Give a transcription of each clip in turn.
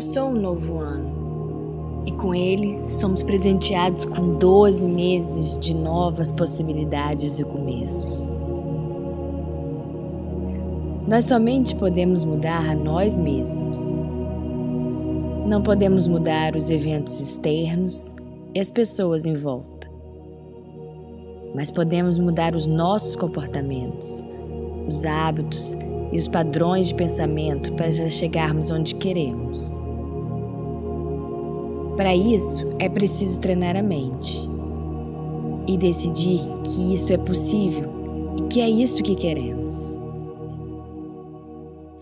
começou um novo ano e com ele somos presenteados com 12 meses de novas possibilidades e começos. Nós somente podemos mudar a nós mesmos. Não podemos mudar os eventos externos e as pessoas em volta. Mas podemos mudar os nossos comportamentos, os hábitos e os padrões de pensamento para chegarmos onde queremos. Para isso, é preciso treinar a mente e decidir que isso é possível e que é isso que queremos.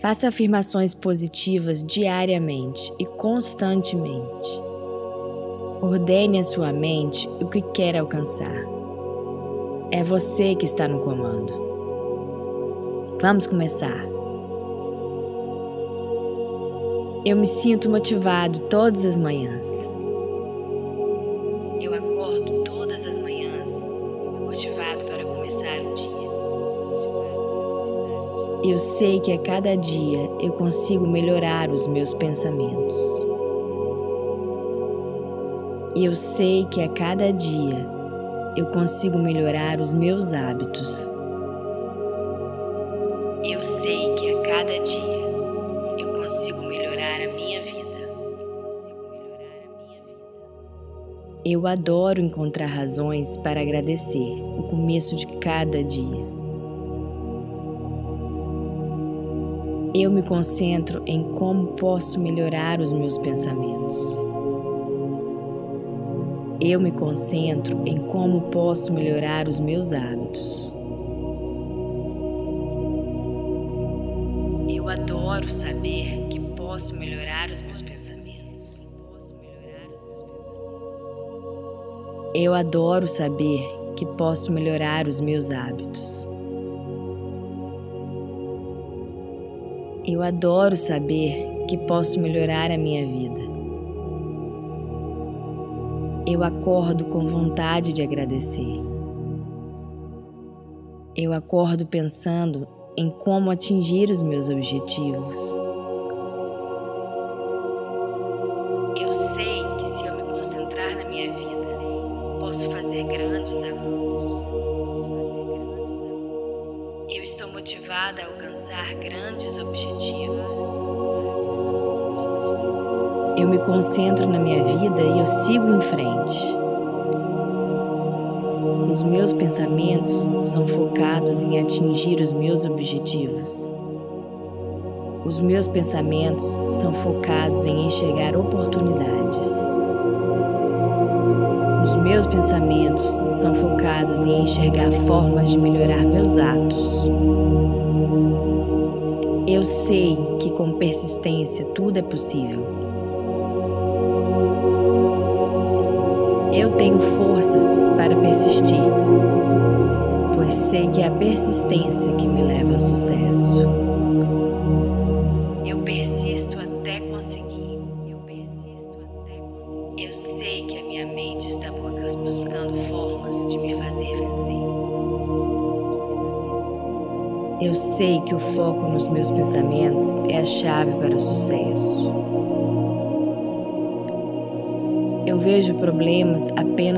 Faça afirmações positivas diariamente e constantemente. Ordene a sua mente o que quer alcançar. É você que está no comando. Vamos começar. Eu me sinto motivado todas as manhãs. Eu acordo todas as manhãs motivado para começar o dia. Eu sei que a cada dia eu consigo melhorar os meus pensamentos. Eu sei que a cada dia eu consigo melhorar os meus hábitos. Eu adoro encontrar razões para agradecer o começo de cada dia. Eu me concentro em como posso melhorar os meus pensamentos. Eu me concentro em como posso melhorar os meus hábitos. Eu adoro saber que posso melhorar os meus pensamentos. Eu adoro saber que posso melhorar os meus hábitos. Eu adoro saber que posso melhorar a minha vida. Eu acordo com vontade de agradecer. Eu acordo pensando em como atingir os meus objetivos. Me concentro na minha vida e eu sigo em frente. Os meus pensamentos são focados em atingir os meus objetivos. Os meus pensamentos são focados em enxergar oportunidades. Os meus pensamentos são focados em enxergar formas de melhorar meus atos. Eu sei que com persistência tudo é possível. Eu tenho forças para persistir, pois sei que é a persistência que me leva ao sucesso.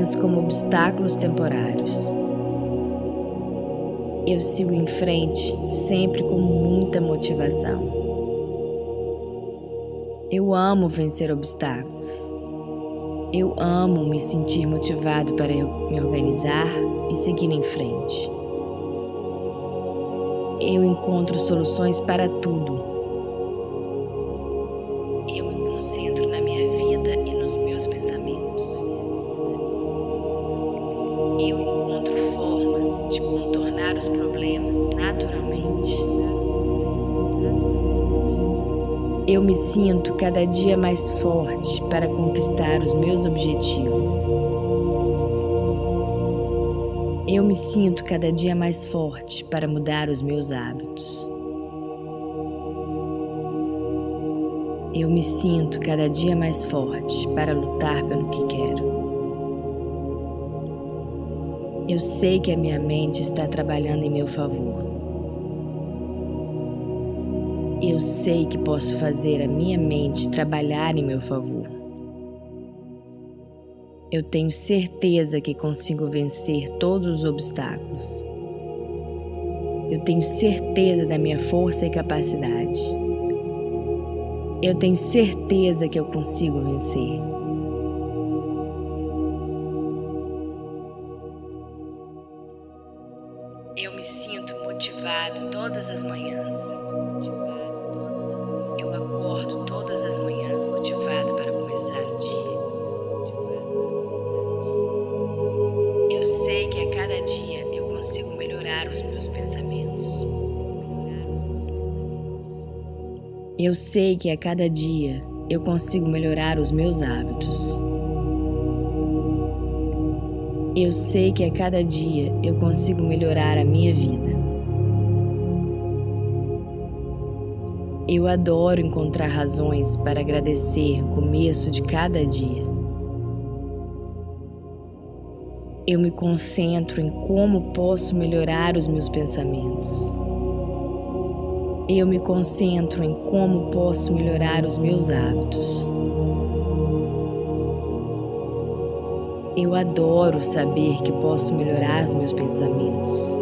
Apenas como obstáculos temporários. Eu sigo em frente sempre com muita motivação. Eu amo vencer obstáculos. Eu amo me sentir motivado para me organizar e seguir em frente. Eu encontro soluções para tudo cada dia mais forte para conquistar os meus objetivos. Eu me sinto cada dia mais forte para mudar os meus hábitos. Eu me sinto cada dia mais forte para lutar pelo que quero. Eu sei que a minha mente está trabalhando em meu favor. Eu sei que posso fazer a minha mente trabalhar em meu favor. Eu tenho certeza que consigo vencer todos os obstáculos. Eu tenho certeza da minha força e capacidade. Eu tenho certeza que eu consigo vencer. Eu me sinto motivado todas as manhãs. Eu sei que a cada dia eu consigo melhorar os meus hábitos. Eu sei que a cada dia eu consigo melhorar a minha vida. Eu adoro encontrar razões para agradecer o começo de cada dia. Eu me concentro em como posso melhorar os meus pensamentos. Eu me concentro em como posso melhorar os meus hábitos. Eu adoro saber que posso melhorar os meus pensamentos.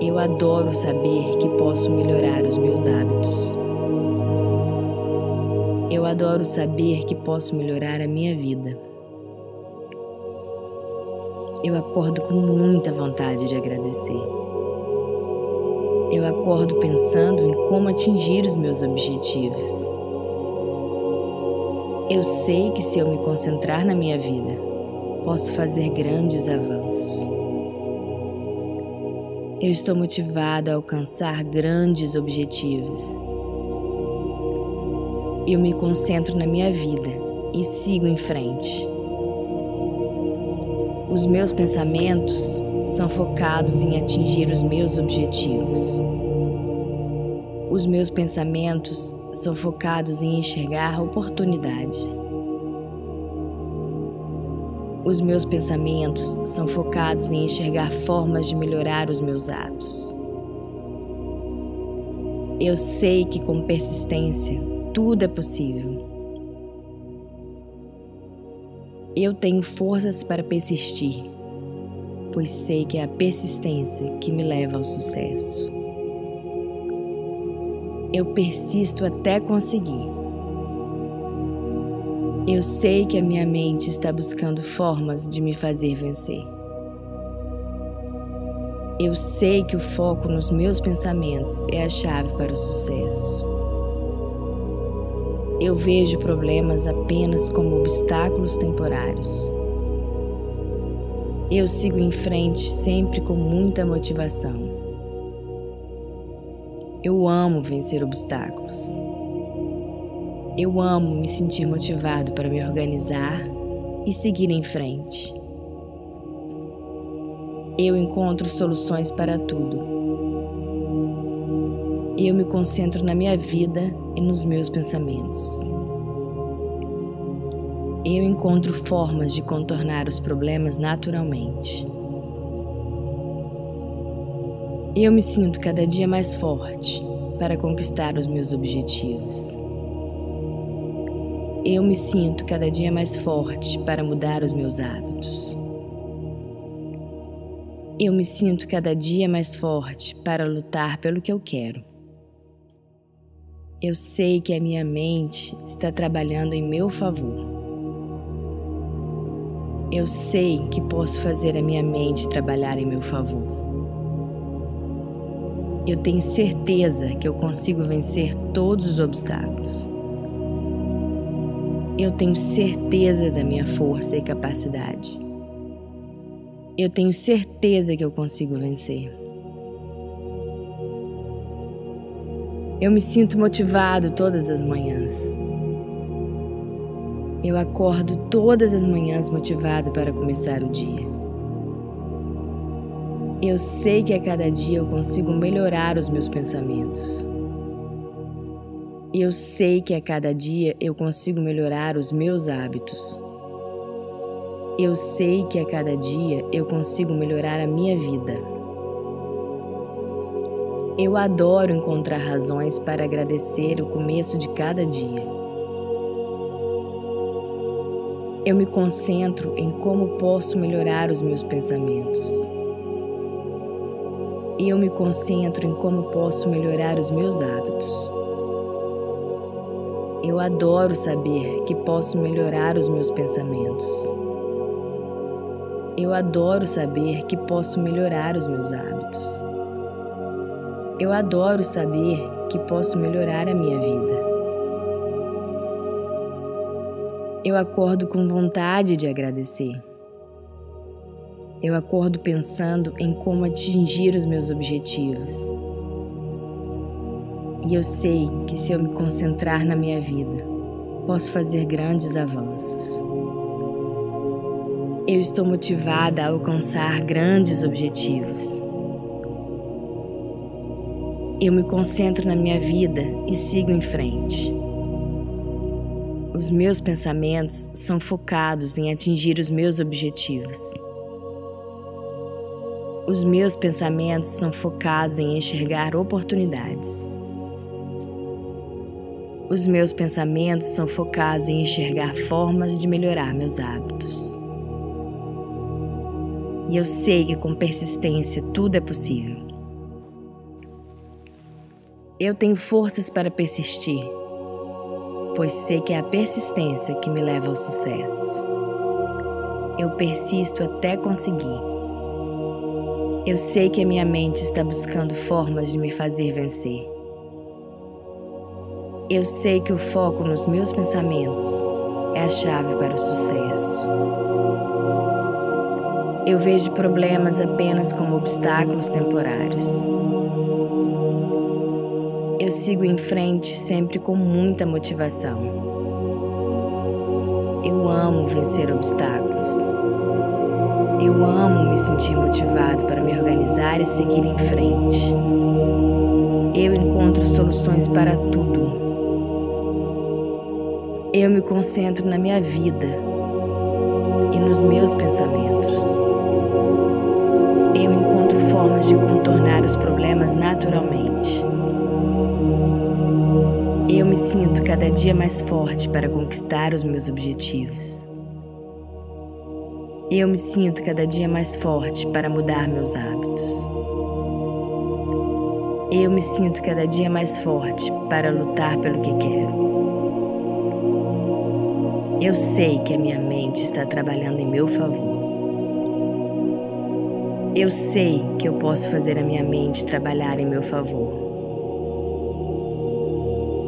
Eu adoro saber que posso melhorar os meus hábitos. Eu adoro saber que posso melhorar a minha vida. Eu acordo com muita vontade de agradecer. Eu acordo pensando em como atingir os meus objetivos. Eu sei que se eu me concentrar na minha vida, posso fazer grandes avanços. Eu estou motivado a alcançar grandes objetivos. Eu me concentro na minha vida e sigo em frente. Os meus pensamentos são focados em atingir os meus objetivos. Os meus pensamentos são focados em enxergar oportunidades. Os meus pensamentos são focados em enxergar formas de melhorar os meus atos. Eu sei que com persistência tudo é possível. Eu tenho forças para persistir, pois sei que é a persistência que me leva ao sucesso eu persisto até conseguir. Eu sei que a minha mente está buscando formas de me fazer vencer. Eu sei que o foco nos meus pensamentos é a chave para o sucesso. Eu vejo problemas apenas como obstáculos temporários. Eu sigo em frente sempre com muita motivação. Eu amo vencer obstáculos. Eu amo me sentir motivado para me organizar e seguir em frente. Eu encontro soluções para tudo. Eu me concentro na minha vida e nos meus pensamentos. Eu encontro formas de contornar os problemas naturalmente. Eu me sinto cada dia mais forte para conquistar os meus objetivos. Eu me sinto cada dia mais forte para mudar os meus hábitos. Eu me sinto cada dia mais forte para lutar pelo que eu quero. Eu sei que a minha mente está trabalhando em meu favor. Eu sei que posso fazer a minha mente trabalhar em meu favor. Eu tenho certeza que eu consigo vencer todos os obstáculos. Eu tenho certeza da minha força e capacidade. Eu tenho certeza que eu consigo vencer. Eu me sinto motivado todas as manhãs. Eu acordo todas as manhãs motivado para começar o dia. Eu sei que a cada dia eu consigo melhorar os meus pensamentos. Eu sei que a cada dia eu consigo melhorar os meus hábitos. Eu sei que a cada dia eu consigo melhorar a minha vida. Eu adoro encontrar razões para agradecer o começo de cada dia. Eu me concentro em como posso melhorar os meus pensamentos. E eu me concentro em como posso melhorar os meus hábitos. Eu adoro saber que posso melhorar os meus pensamentos. Eu adoro saber que posso melhorar os meus hábitos. Eu adoro saber que posso melhorar a minha vida. Eu acordo com vontade de agradecer. Eu acordo pensando em como atingir os meus objetivos. E eu sei que se eu me concentrar na minha vida, posso fazer grandes avanços. Eu estou motivada a alcançar grandes objetivos. Eu me concentro na minha vida e sigo em frente. Os meus pensamentos são focados em atingir os meus objetivos. Os meus pensamentos são focados em enxergar oportunidades. Os meus pensamentos são focados em enxergar formas de melhorar meus hábitos. E eu sei que com persistência tudo é possível. Eu tenho forças para persistir pois sei que é a persistência que me leva ao sucesso. Eu persisto até conseguir. Eu sei que a minha mente está buscando formas de me fazer vencer. Eu sei que o foco nos meus pensamentos é a chave para o sucesso. Eu vejo problemas apenas como obstáculos temporários sigo em frente sempre com muita motivação. Eu amo vencer obstáculos. Eu amo me sentir motivado para me organizar e seguir em frente. Eu encontro soluções para tudo. Eu me concentro na minha vida e nos meus pensamentos. Eu encontro formas de contornar os problemas naturalmente. Sinto cada dia mais forte para conquistar os meus objetivos. Eu me sinto cada dia mais forte para mudar meus hábitos. Eu me sinto cada dia mais forte para lutar pelo que quero. Eu sei que a minha mente está trabalhando em meu favor. Eu sei que eu posso fazer a minha mente trabalhar em meu favor.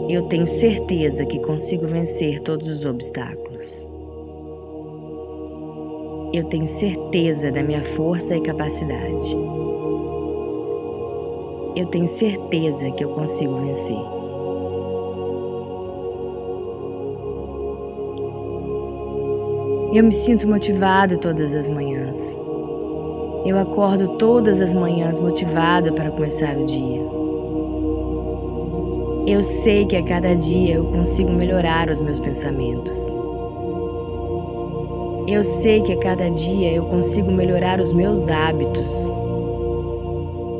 Eu tenho certeza que consigo vencer todos os obstáculos. Eu tenho certeza da minha força e capacidade. Eu tenho certeza que eu consigo vencer. Eu me sinto motivado todas as manhãs. Eu acordo todas as manhãs motivado para começar o dia. Eu sei que a cada dia eu consigo melhorar os meus pensamentos. Eu sei que a cada dia eu consigo melhorar os meus hábitos.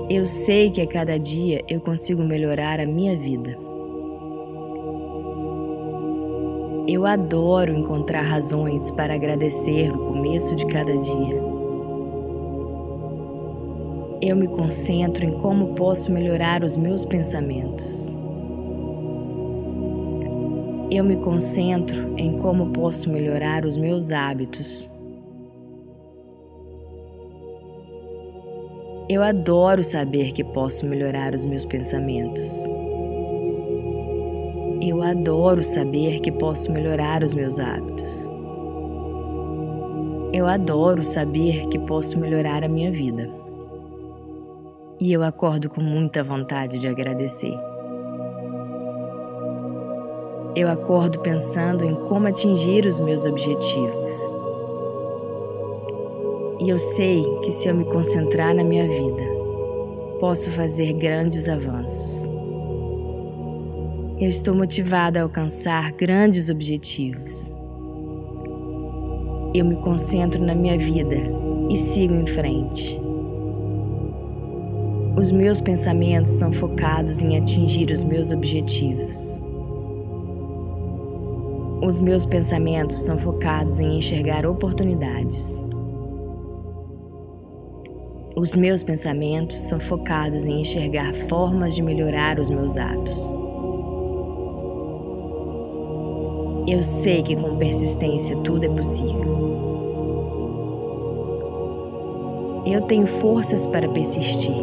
Eu sei que a cada dia eu consigo melhorar a minha vida. Eu adoro encontrar razões para agradecer no começo de cada dia. Eu me concentro em como posso melhorar os meus pensamentos. Eu me concentro em como posso melhorar os meus hábitos. Eu adoro saber que posso melhorar os meus pensamentos. Eu adoro saber que posso melhorar os meus hábitos. Eu adoro saber que posso melhorar a minha vida. E eu acordo com muita vontade de agradecer. Eu acordo pensando em como atingir os meus objetivos. E eu sei que se eu me concentrar na minha vida, posso fazer grandes avanços. Eu estou motivada a alcançar grandes objetivos. Eu me concentro na minha vida e sigo em frente. Os meus pensamentos são focados em atingir os meus objetivos. Os meus pensamentos são focados em enxergar oportunidades. Os meus pensamentos são focados em enxergar formas de melhorar os meus atos. Eu sei que com persistência tudo é possível. Eu tenho forças para persistir,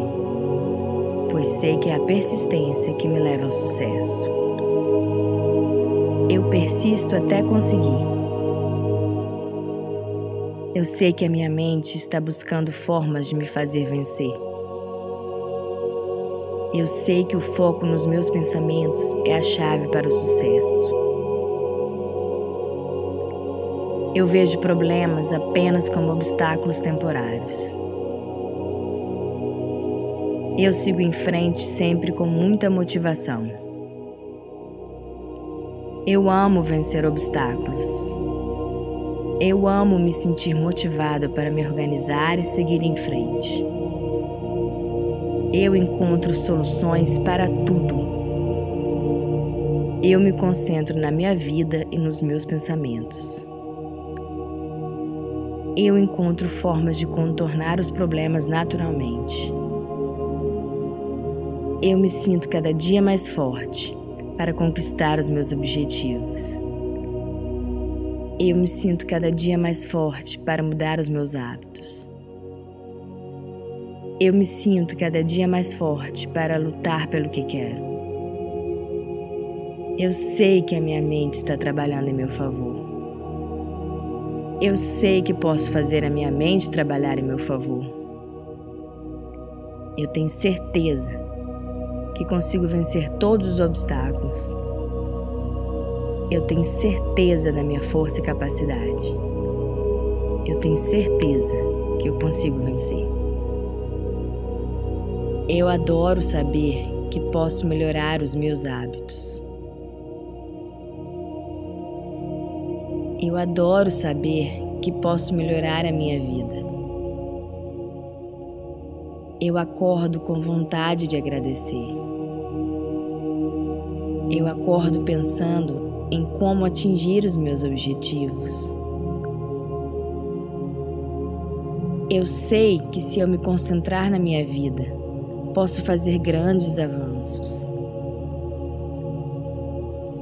pois sei que é a persistência que me leva ao sucesso. Eu persisto até conseguir. Eu sei que a minha mente está buscando formas de me fazer vencer. Eu sei que o foco nos meus pensamentos é a chave para o sucesso. Eu vejo problemas apenas como obstáculos temporários. Eu sigo em frente sempre com muita motivação. Eu amo vencer obstáculos. Eu amo me sentir motivado para me organizar e seguir em frente. Eu encontro soluções para tudo. Eu me concentro na minha vida e nos meus pensamentos. Eu encontro formas de contornar os problemas naturalmente. Eu me sinto cada dia mais forte para conquistar os meus objetivos. Eu me sinto cada dia mais forte para mudar os meus hábitos. Eu me sinto cada dia mais forte para lutar pelo que quero. Eu sei que a minha mente está trabalhando em meu favor. Eu sei que posso fazer a minha mente trabalhar em meu favor. Eu tenho certeza que consigo vencer todos os obstáculos. Eu tenho certeza da minha força e capacidade. Eu tenho certeza que eu consigo vencer. Eu adoro saber que posso melhorar os meus hábitos. Eu adoro saber que posso melhorar a minha vida. Eu acordo com vontade de agradecer. Eu acordo pensando em como atingir os meus objetivos. Eu sei que se eu me concentrar na minha vida, posso fazer grandes avanços.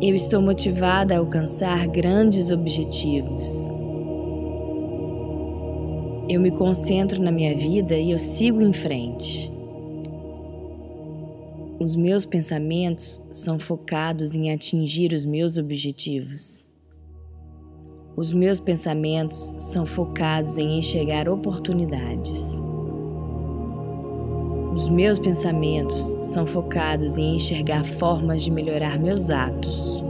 Eu estou motivada a alcançar grandes objetivos. Eu me concentro na minha vida e eu sigo em frente. Os meus pensamentos são focados em atingir os meus objetivos. Os meus pensamentos são focados em enxergar oportunidades. Os meus pensamentos são focados em enxergar formas de melhorar meus atos.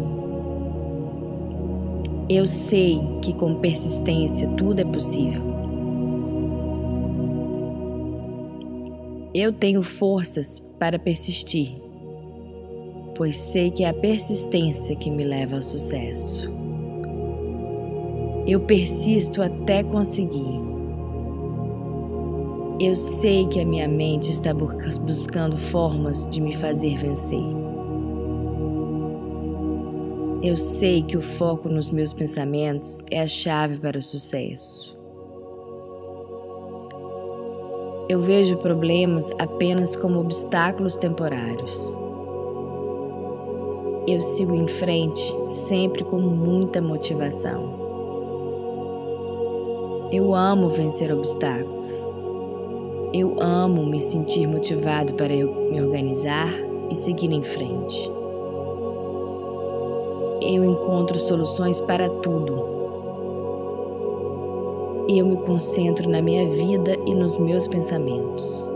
Eu sei que com persistência tudo é possível. Eu tenho forças para persistir, pois sei que é a persistência que me leva ao sucesso. Eu persisto até conseguir. Eu sei que a minha mente está buscando formas de me fazer vencer. Eu sei que o foco nos meus pensamentos é a chave para o sucesso. Eu vejo problemas apenas como obstáculos temporários. Eu sigo em frente sempre com muita motivação. Eu amo vencer obstáculos. Eu amo me sentir motivado para eu me organizar e seguir em frente. Eu encontro soluções para tudo eu me concentro na minha vida e nos meus pensamentos.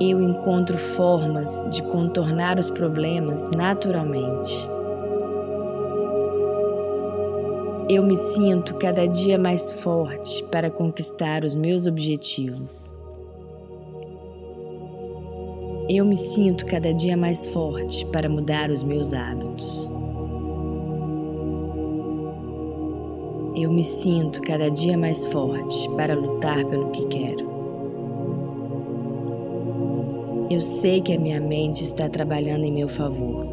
Eu encontro formas de contornar os problemas naturalmente. Eu me sinto cada dia mais forte para conquistar os meus objetivos. Eu me sinto cada dia mais forte para mudar os meus hábitos. Eu me sinto cada dia mais forte para lutar pelo que quero. Eu sei que a minha mente está trabalhando em meu favor.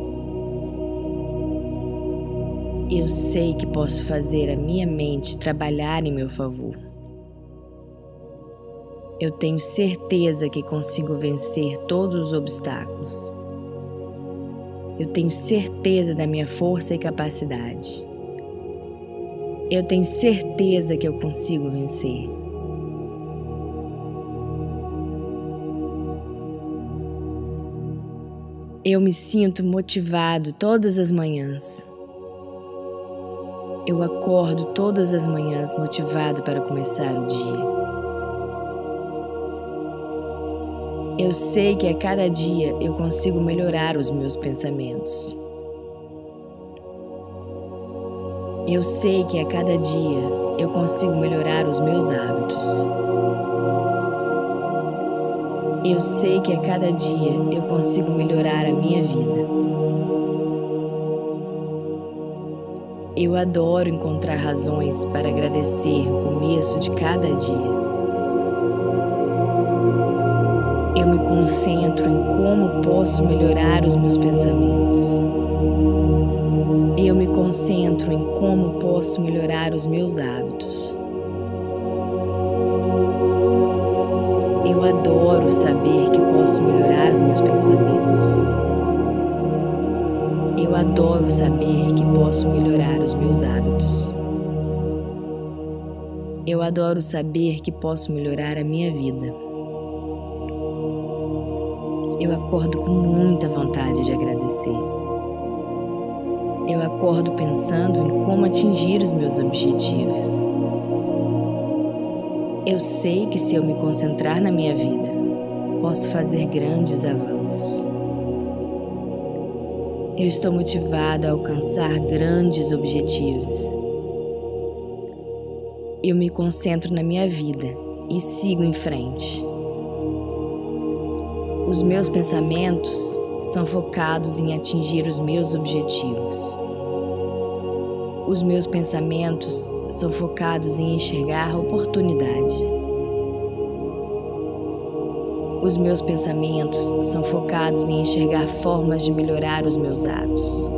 Eu sei que posso fazer a minha mente trabalhar em meu favor. Eu tenho certeza que consigo vencer todos os obstáculos. Eu tenho certeza da minha força e capacidade. Eu tenho certeza que eu consigo vencer. Eu me sinto motivado todas as manhãs. Eu acordo todas as manhãs motivado para começar o dia. Eu sei que a cada dia eu consigo melhorar os meus pensamentos. Eu sei que a cada dia eu consigo melhorar os meus hábitos. Eu sei que a cada dia eu consigo melhorar a minha vida. Eu adoro encontrar razões para agradecer o começo de cada dia. Eu me concentro em como posso melhorar os meus pensamentos. Eu me concentro em como posso melhorar os meus hábitos. Eu adoro saber que posso melhorar os meus pensamentos. Eu adoro saber que posso melhorar os meus hábitos. Eu adoro saber que posso melhorar a minha vida. Eu acordo com muita vontade de agradecer. Eu acordo pensando em como atingir os meus objetivos. Eu sei que se eu me concentrar na minha vida, posso fazer grandes avanços. Eu estou motivado a alcançar grandes objetivos. Eu me concentro na minha vida e sigo em frente. Os meus pensamentos são focados em atingir os meus objetivos. Os meus pensamentos são focados em enxergar oportunidades. Os meus pensamentos são focados em enxergar formas de melhorar os meus atos.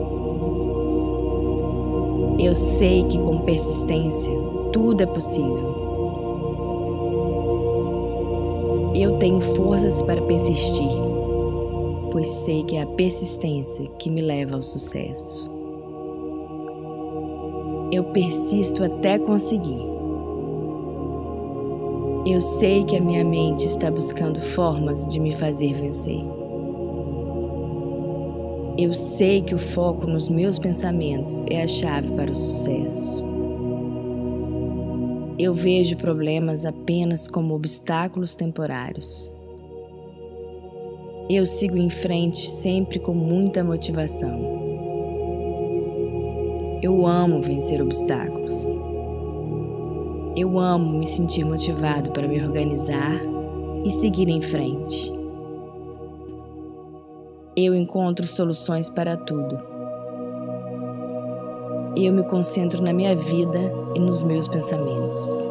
Eu sei que com persistência tudo é possível. Eu tenho forças para persistir, pois sei que é a persistência que me leva ao sucesso. Eu persisto até conseguir. Eu sei que a minha mente está buscando formas de me fazer vencer. Eu sei que o foco nos meus pensamentos é a chave para o sucesso. Eu vejo problemas apenas como obstáculos temporários. Eu sigo em frente sempre com muita motivação. Eu amo vencer obstáculos. Eu amo me sentir motivado para me organizar e seguir em frente. Eu encontro soluções para tudo. Eu me concentro na minha vida e nos meus pensamentos.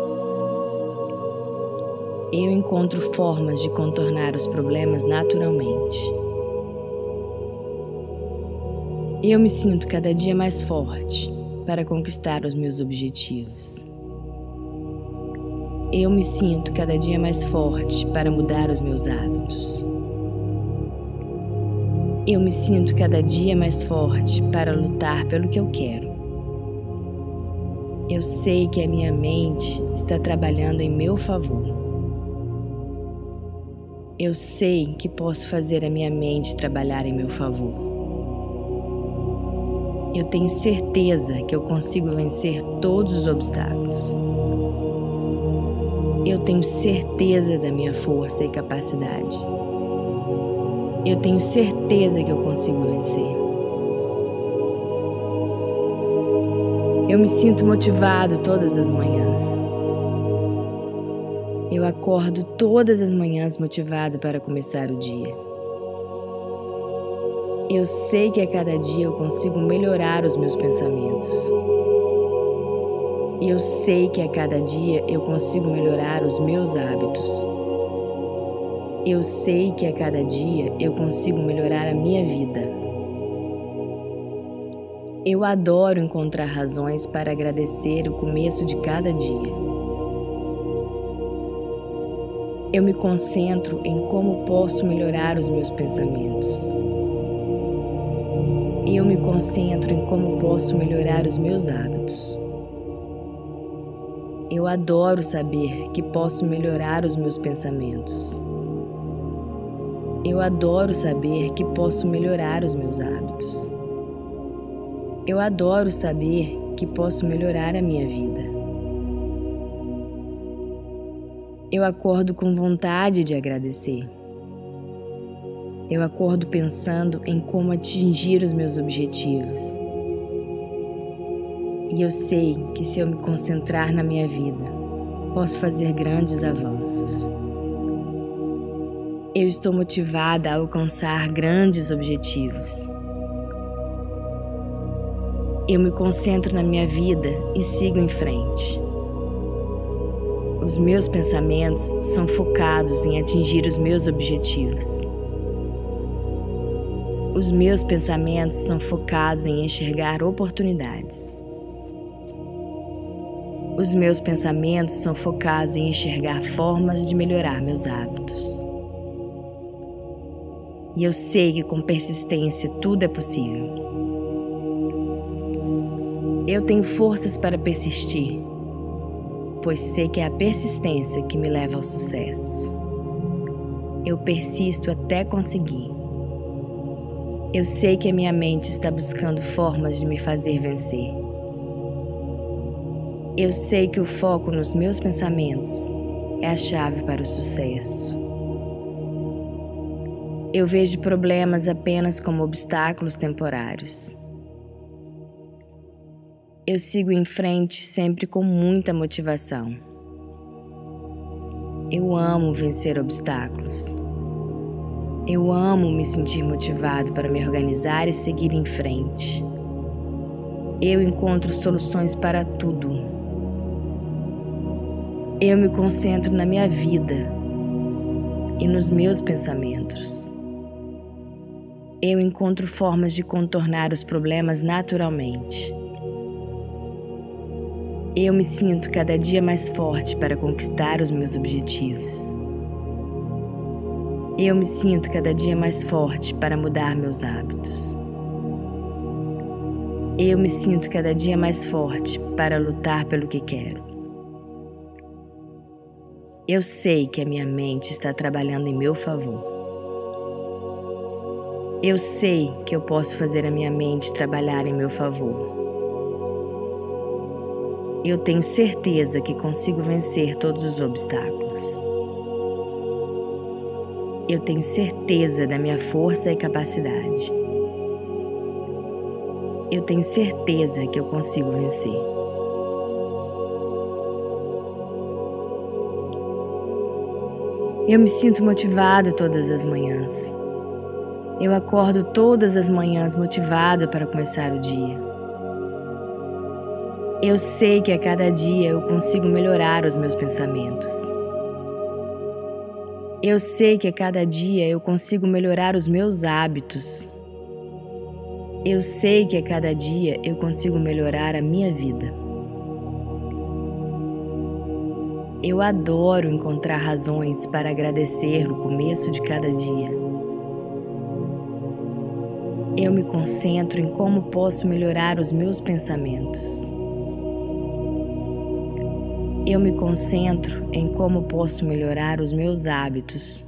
Eu encontro formas de contornar os problemas naturalmente. Eu me sinto cada dia mais forte para conquistar os meus objetivos. Eu me sinto cada dia mais forte para mudar os meus hábitos. Eu me sinto cada dia mais forte para lutar pelo que eu quero. Eu sei que a minha mente está trabalhando em meu favor. Eu sei que posso fazer a minha mente trabalhar em meu favor. Eu tenho certeza que eu consigo vencer todos os obstáculos. Eu tenho certeza da minha força e capacidade. Eu tenho certeza que eu consigo vencer. Eu me sinto motivado todas as manhãs. Acordo todas as manhãs motivado para começar o dia. Eu sei que a cada dia eu consigo melhorar os meus pensamentos. Eu sei que a cada dia eu consigo melhorar os meus hábitos. Eu sei que a cada dia eu consigo melhorar a minha vida. Eu adoro encontrar razões para agradecer o começo de cada dia. Eu me concentro em como posso melhorar os meus pensamentos. Eu me concentro em como posso melhorar os meus hábitos. Eu adoro saber que posso melhorar os meus pensamentos. Eu adoro saber que posso melhorar os meus hábitos. Eu adoro saber que posso melhorar a minha vida. Eu acordo com vontade de agradecer. Eu acordo pensando em como atingir os meus objetivos. E eu sei que se eu me concentrar na minha vida, posso fazer grandes avanços. Eu estou motivada a alcançar grandes objetivos. Eu me concentro na minha vida e sigo em frente. Os meus pensamentos são focados em atingir os meus objetivos. Os meus pensamentos são focados em enxergar oportunidades. Os meus pensamentos são focados em enxergar formas de melhorar meus hábitos. E eu sei que com persistência tudo é possível. Eu tenho forças para persistir, pois sei que é a persistência que me leva ao sucesso. Eu persisto até conseguir. Eu sei que a minha mente está buscando formas de me fazer vencer. Eu sei que o foco nos meus pensamentos é a chave para o sucesso. Eu vejo problemas apenas como obstáculos temporários. Eu sigo em frente sempre com muita motivação. Eu amo vencer obstáculos. Eu amo me sentir motivado para me organizar e seguir em frente. Eu encontro soluções para tudo. Eu me concentro na minha vida e nos meus pensamentos eu encontro formas de contornar os problemas naturalmente. Eu me sinto cada dia mais forte para conquistar os meus objetivos. Eu me sinto cada dia mais forte para mudar meus hábitos. Eu me sinto cada dia mais forte para lutar pelo que quero. Eu sei que a minha mente está trabalhando em meu favor. Eu sei que eu posso fazer a minha mente trabalhar em meu favor. Eu tenho certeza que consigo vencer todos os obstáculos. Eu tenho certeza da minha força e capacidade. Eu tenho certeza que eu consigo vencer. Eu me sinto motivado todas as manhãs. Eu acordo todas as manhãs motivada para começar o dia. Eu sei que a cada dia eu consigo melhorar os meus pensamentos. Eu sei que a cada dia eu consigo melhorar os meus hábitos. Eu sei que a cada dia eu consigo melhorar a minha vida. Eu adoro encontrar razões para agradecer no começo de cada dia. Eu me concentro em como posso melhorar os meus pensamentos. Eu me concentro em como posso melhorar os meus hábitos.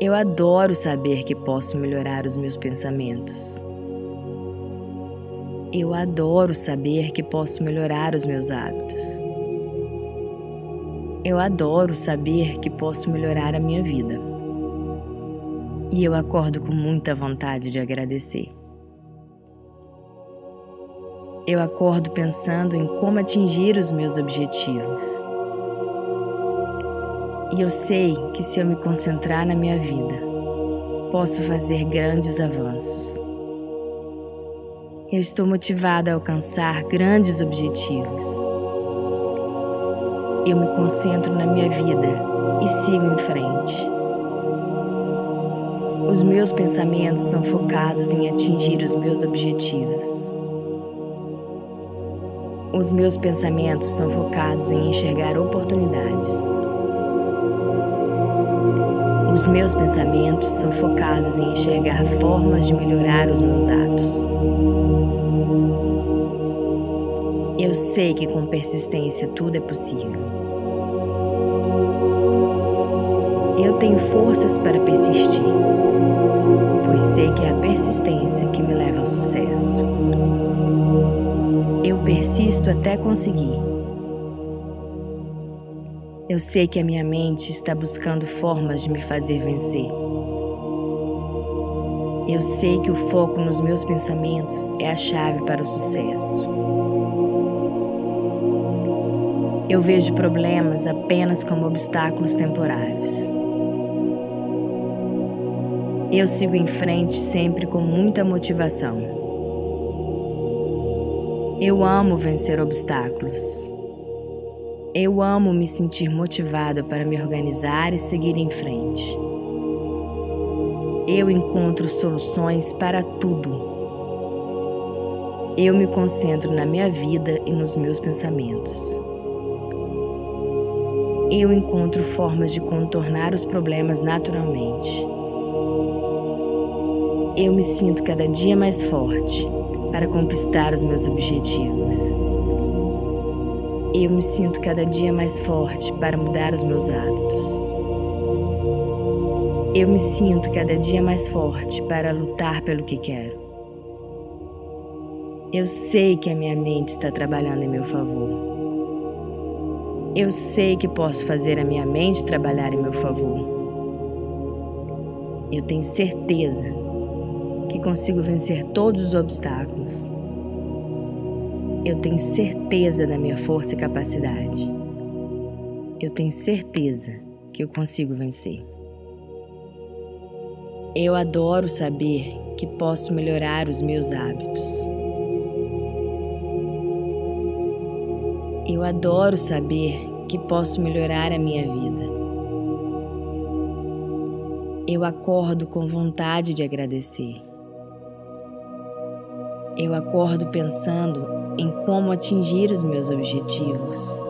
Eu adoro saber que posso melhorar os meus pensamentos. Eu adoro saber que posso melhorar os meus hábitos. Eu adoro saber que posso melhorar a minha vida e eu acordo com muita vontade de agradecer. Eu acordo pensando em como atingir os meus objetivos. E eu sei que se eu me concentrar na minha vida, posso fazer grandes avanços. Eu estou motivada a alcançar grandes objetivos. Eu me concentro na minha vida e sigo em frente. Os meus pensamentos são focados em atingir os meus objetivos. Os meus pensamentos são focados em enxergar oportunidades. Os meus pensamentos são focados em enxergar formas de melhorar os meus atos. Eu sei que com persistência tudo é possível. Eu tenho forças para persistir, pois sei que é a persistência que me leva ao sucesso. Eu persisto até conseguir. Eu sei que a minha mente está buscando formas de me fazer vencer. Eu sei que o foco nos meus pensamentos é a chave para o sucesso. Eu vejo problemas apenas como obstáculos temporários. Eu sigo em frente sempre com muita motivação. Eu amo vencer obstáculos. Eu amo me sentir motivado para me organizar e seguir em frente. Eu encontro soluções para tudo. Eu me concentro na minha vida e nos meus pensamentos eu encontro formas de contornar os problemas naturalmente. Eu me sinto cada dia mais forte para conquistar os meus objetivos. Eu me sinto cada dia mais forte para mudar os meus hábitos. Eu me sinto cada dia mais forte para lutar pelo que quero. Eu sei que a minha mente está trabalhando em meu favor. Eu sei que posso fazer a minha mente trabalhar em meu favor. Eu tenho certeza que consigo vencer todos os obstáculos. Eu tenho certeza da minha força e capacidade. Eu tenho certeza que eu consigo vencer. Eu adoro saber que posso melhorar os meus hábitos. Eu adoro saber que posso melhorar a minha vida. Eu acordo com vontade de agradecer. Eu acordo pensando em como atingir os meus objetivos.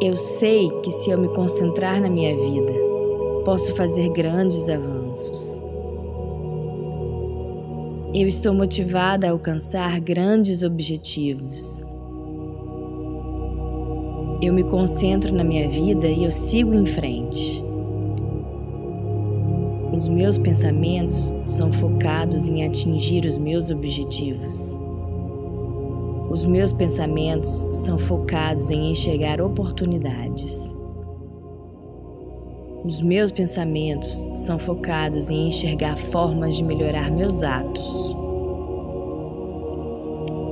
Eu sei que se eu me concentrar na minha vida, posso fazer grandes avanços. Eu estou motivada a alcançar grandes objetivos. Eu me concentro na minha vida e eu sigo em frente. Os meus pensamentos são focados em atingir os meus objetivos. Os meus pensamentos são focados em enxergar oportunidades. Os meus pensamentos são focados em enxergar formas de melhorar meus atos.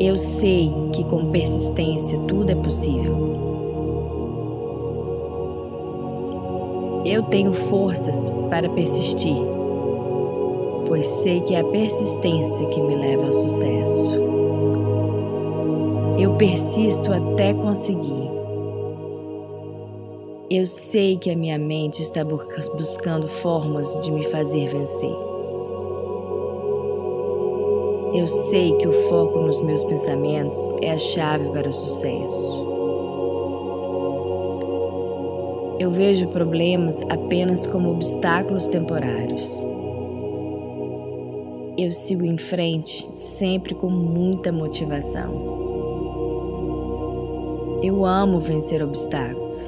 Eu sei que com persistência tudo é possível. Eu tenho forças para persistir, pois sei que é a persistência que me leva ao sucesso. Eu persisto até conseguir. Eu sei que a minha mente está buscando formas de me fazer vencer. Eu sei que o foco nos meus pensamentos é a chave para o sucesso. Eu vejo problemas apenas como obstáculos temporários. Eu sigo em frente sempre com muita motivação. Eu amo vencer obstáculos.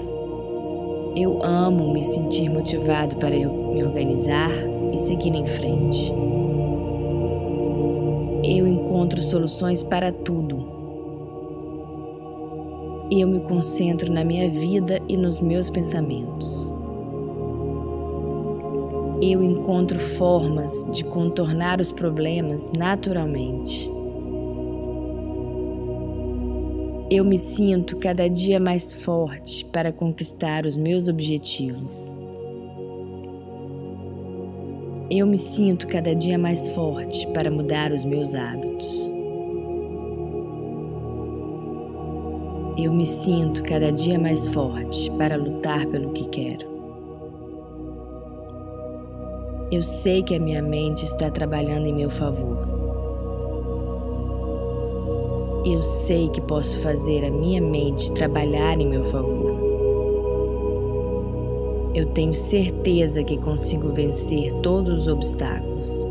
Eu amo me sentir motivado para me organizar e seguir em frente. Eu encontro soluções para tudo. Eu me concentro na minha vida e nos meus pensamentos. Eu encontro formas de contornar os problemas naturalmente. Eu me sinto cada dia mais forte para conquistar os meus objetivos. Eu me sinto cada dia mais forte para mudar os meus hábitos. Eu me sinto cada dia mais forte para lutar pelo que quero. Eu sei que a minha mente está trabalhando em meu favor. Eu sei que posso fazer a minha mente trabalhar em meu favor. Eu tenho certeza que consigo vencer todos os obstáculos.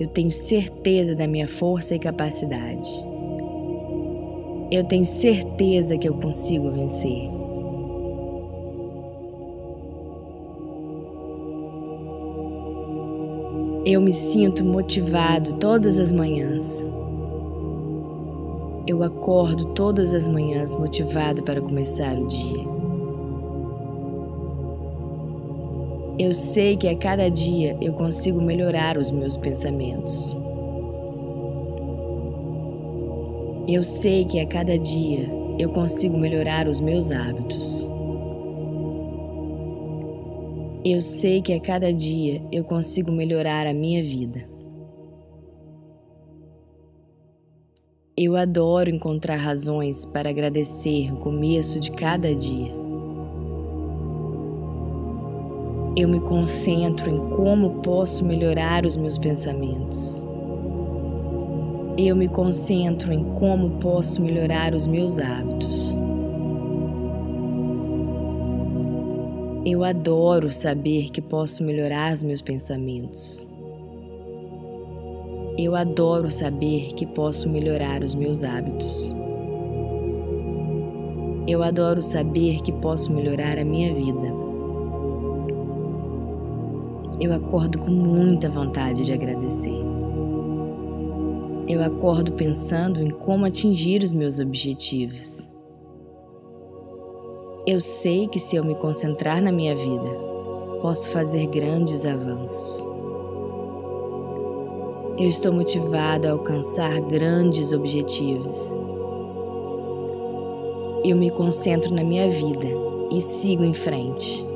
Eu tenho certeza da minha força e capacidade. Eu tenho certeza que eu consigo vencer. Eu me sinto motivado todas as manhãs. Eu acordo todas as manhãs motivado para começar o dia. Eu sei que a cada dia eu consigo melhorar os meus pensamentos. Eu sei que a cada dia eu consigo melhorar os meus hábitos. Eu sei que a cada dia eu consigo melhorar a minha vida. Eu adoro encontrar razões para agradecer o começo de cada dia. Eu me concentro em como posso melhorar os meus pensamentos. Eu me concentro em como posso melhorar os meus hábitos. Eu adoro saber que posso melhorar os meus pensamentos. Eu adoro saber que posso melhorar os meus hábitos. Eu adoro saber que posso melhorar a minha vida eu acordo com muita vontade de agradecer. Eu acordo pensando em como atingir os meus objetivos. Eu sei que se eu me concentrar na minha vida, posso fazer grandes avanços. Eu estou motivado a alcançar grandes objetivos. Eu me concentro na minha vida e sigo em frente.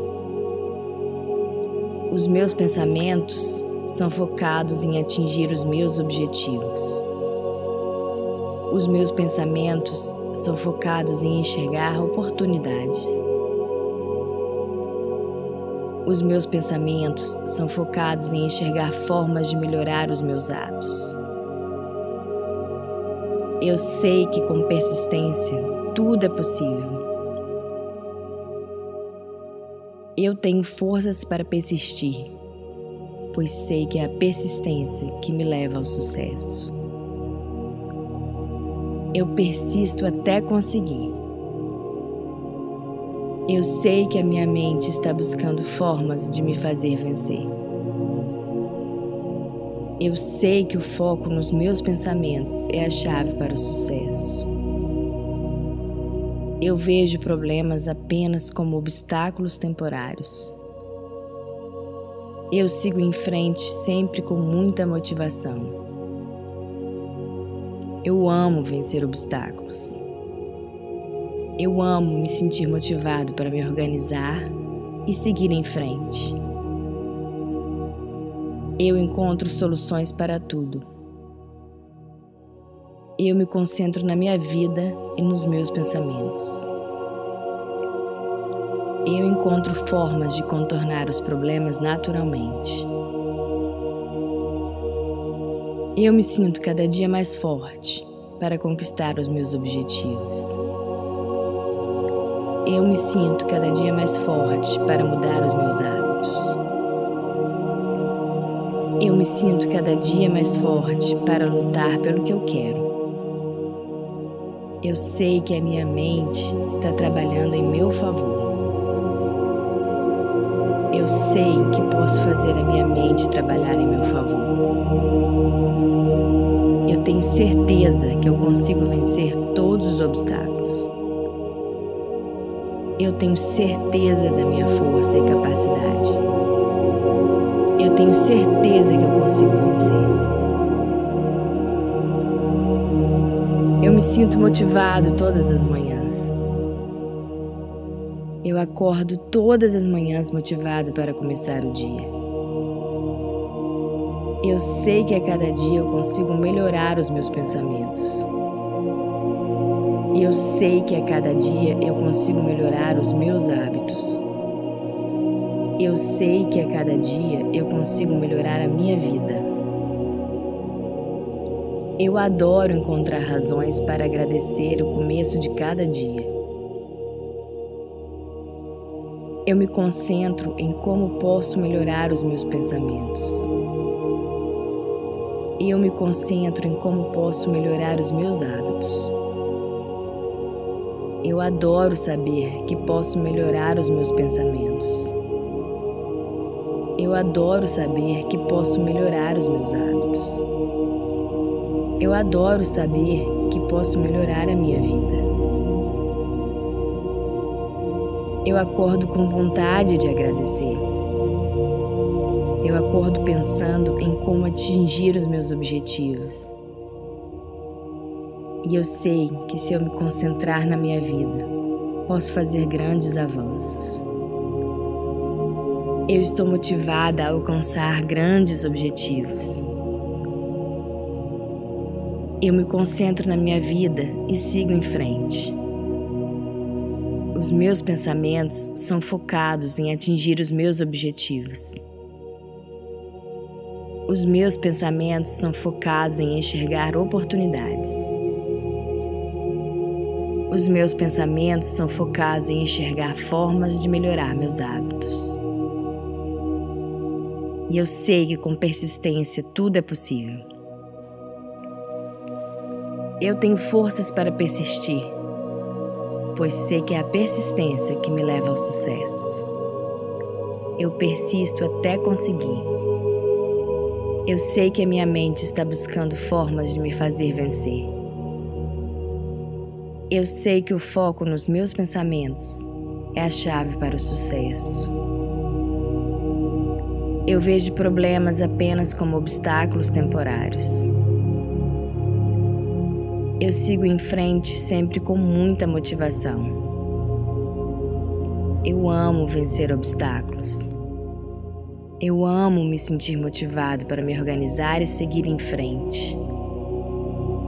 Os meus pensamentos são focados em atingir os meus objetivos. Os meus pensamentos são focados em enxergar oportunidades. Os meus pensamentos são focados em enxergar formas de melhorar os meus atos. Eu sei que com persistência tudo é possível. Eu tenho forças para persistir, pois sei que é a persistência que me leva ao sucesso. Eu persisto até conseguir. Eu sei que a minha mente está buscando formas de me fazer vencer. Eu sei que o foco nos meus pensamentos é a chave para o sucesso. Eu vejo problemas apenas como obstáculos temporários. Eu sigo em frente sempre com muita motivação. Eu amo vencer obstáculos. Eu amo me sentir motivado para me organizar e seguir em frente. Eu encontro soluções para tudo eu me concentro na minha vida e nos meus pensamentos. Eu encontro formas de contornar os problemas naturalmente. Eu me sinto cada dia mais forte para conquistar os meus objetivos. Eu me sinto cada dia mais forte para mudar os meus hábitos. Eu me sinto cada dia mais forte para lutar pelo que eu quero. Eu sei que a minha mente está trabalhando em meu favor. Eu sei que posso fazer a minha mente trabalhar em meu favor. Eu tenho certeza que eu consigo vencer todos os obstáculos. Eu tenho certeza da minha força e capacidade. Eu tenho certeza que eu consigo vencer. Eu me sinto motivado todas as manhãs. Eu acordo todas as manhãs motivado para começar o dia. Eu sei que a cada dia eu consigo melhorar os meus pensamentos. Eu sei que a cada dia eu consigo melhorar os meus hábitos. Eu sei que a cada dia eu consigo melhorar a minha vida. Eu adoro encontrar razões para agradecer o começo de cada dia. Eu me concentro em como posso melhorar os meus pensamentos. E eu me concentro em como posso melhorar os meus hábitos. Eu adoro saber que posso melhorar os meus pensamentos. Eu adoro saber que posso melhorar os meus hábitos. Eu adoro saber que posso melhorar a minha vida. Eu acordo com vontade de agradecer. Eu acordo pensando em como atingir os meus objetivos. E eu sei que se eu me concentrar na minha vida, posso fazer grandes avanços. Eu estou motivada a alcançar grandes objetivos. Eu me concentro na minha vida e sigo em frente. Os meus pensamentos são focados em atingir os meus objetivos. Os meus pensamentos são focados em enxergar oportunidades. Os meus pensamentos são focados em enxergar formas de melhorar meus hábitos. E eu sei que com persistência tudo é possível. Eu tenho forças para persistir pois sei que é a persistência que me leva ao sucesso. Eu persisto até conseguir. Eu sei que a minha mente está buscando formas de me fazer vencer. Eu sei que o foco nos meus pensamentos é a chave para o sucesso. Eu vejo problemas apenas como obstáculos temporários. Eu sigo em frente sempre com muita motivação. Eu amo vencer obstáculos. Eu amo me sentir motivado para me organizar e seguir em frente.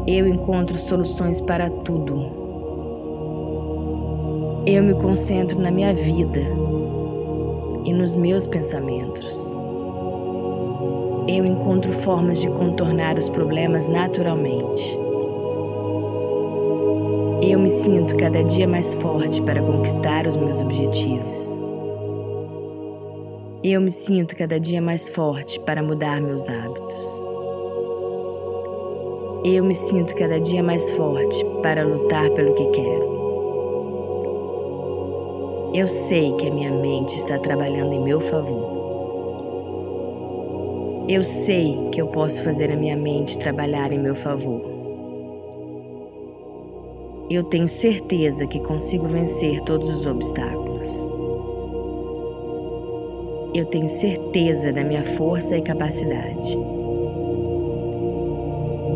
Eu encontro soluções para tudo. Eu me concentro na minha vida e nos meus pensamentos. Eu encontro formas de contornar os problemas naturalmente. Eu me sinto cada dia mais forte para conquistar os meus objetivos. Eu me sinto cada dia mais forte para mudar meus hábitos. Eu me sinto cada dia mais forte para lutar pelo que quero. Eu sei que a minha mente está trabalhando em meu favor. Eu sei que eu posso fazer a minha mente trabalhar em meu favor eu tenho certeza que consigo vencer todos os obstáculos. Eu tenho certeza da minha força e capacidade.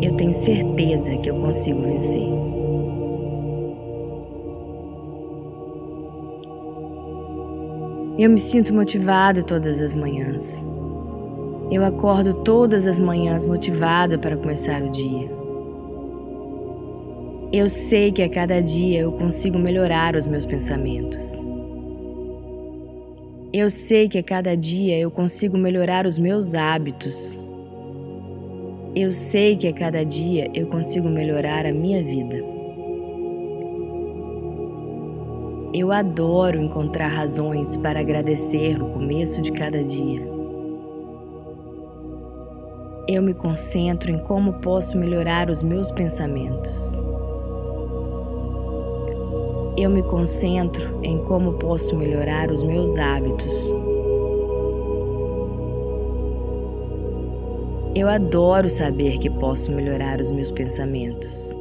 Eu tenho certeza que eu consigo vencer. Eu me sinto motivado todas as manhãs. Eu acordo todas as manhãs motivado para começar o dia. Eu sei que a cada dia eu consigo melhorar os meus pensamentos. Eu sei que a cada dia eu consigo melhorar os meus hábitos. Eu sei que a cada dia eu consigo melhorar a minha vida. Eu adoro encontrar razões para agradecer no começo de cada dia. Eu me concentro em como posso melhorar os meus pensamentos. Eu me concentro em como posso melhorar os meus hábitos. Eu adoro saber que posso melhorar os meus pensamentos.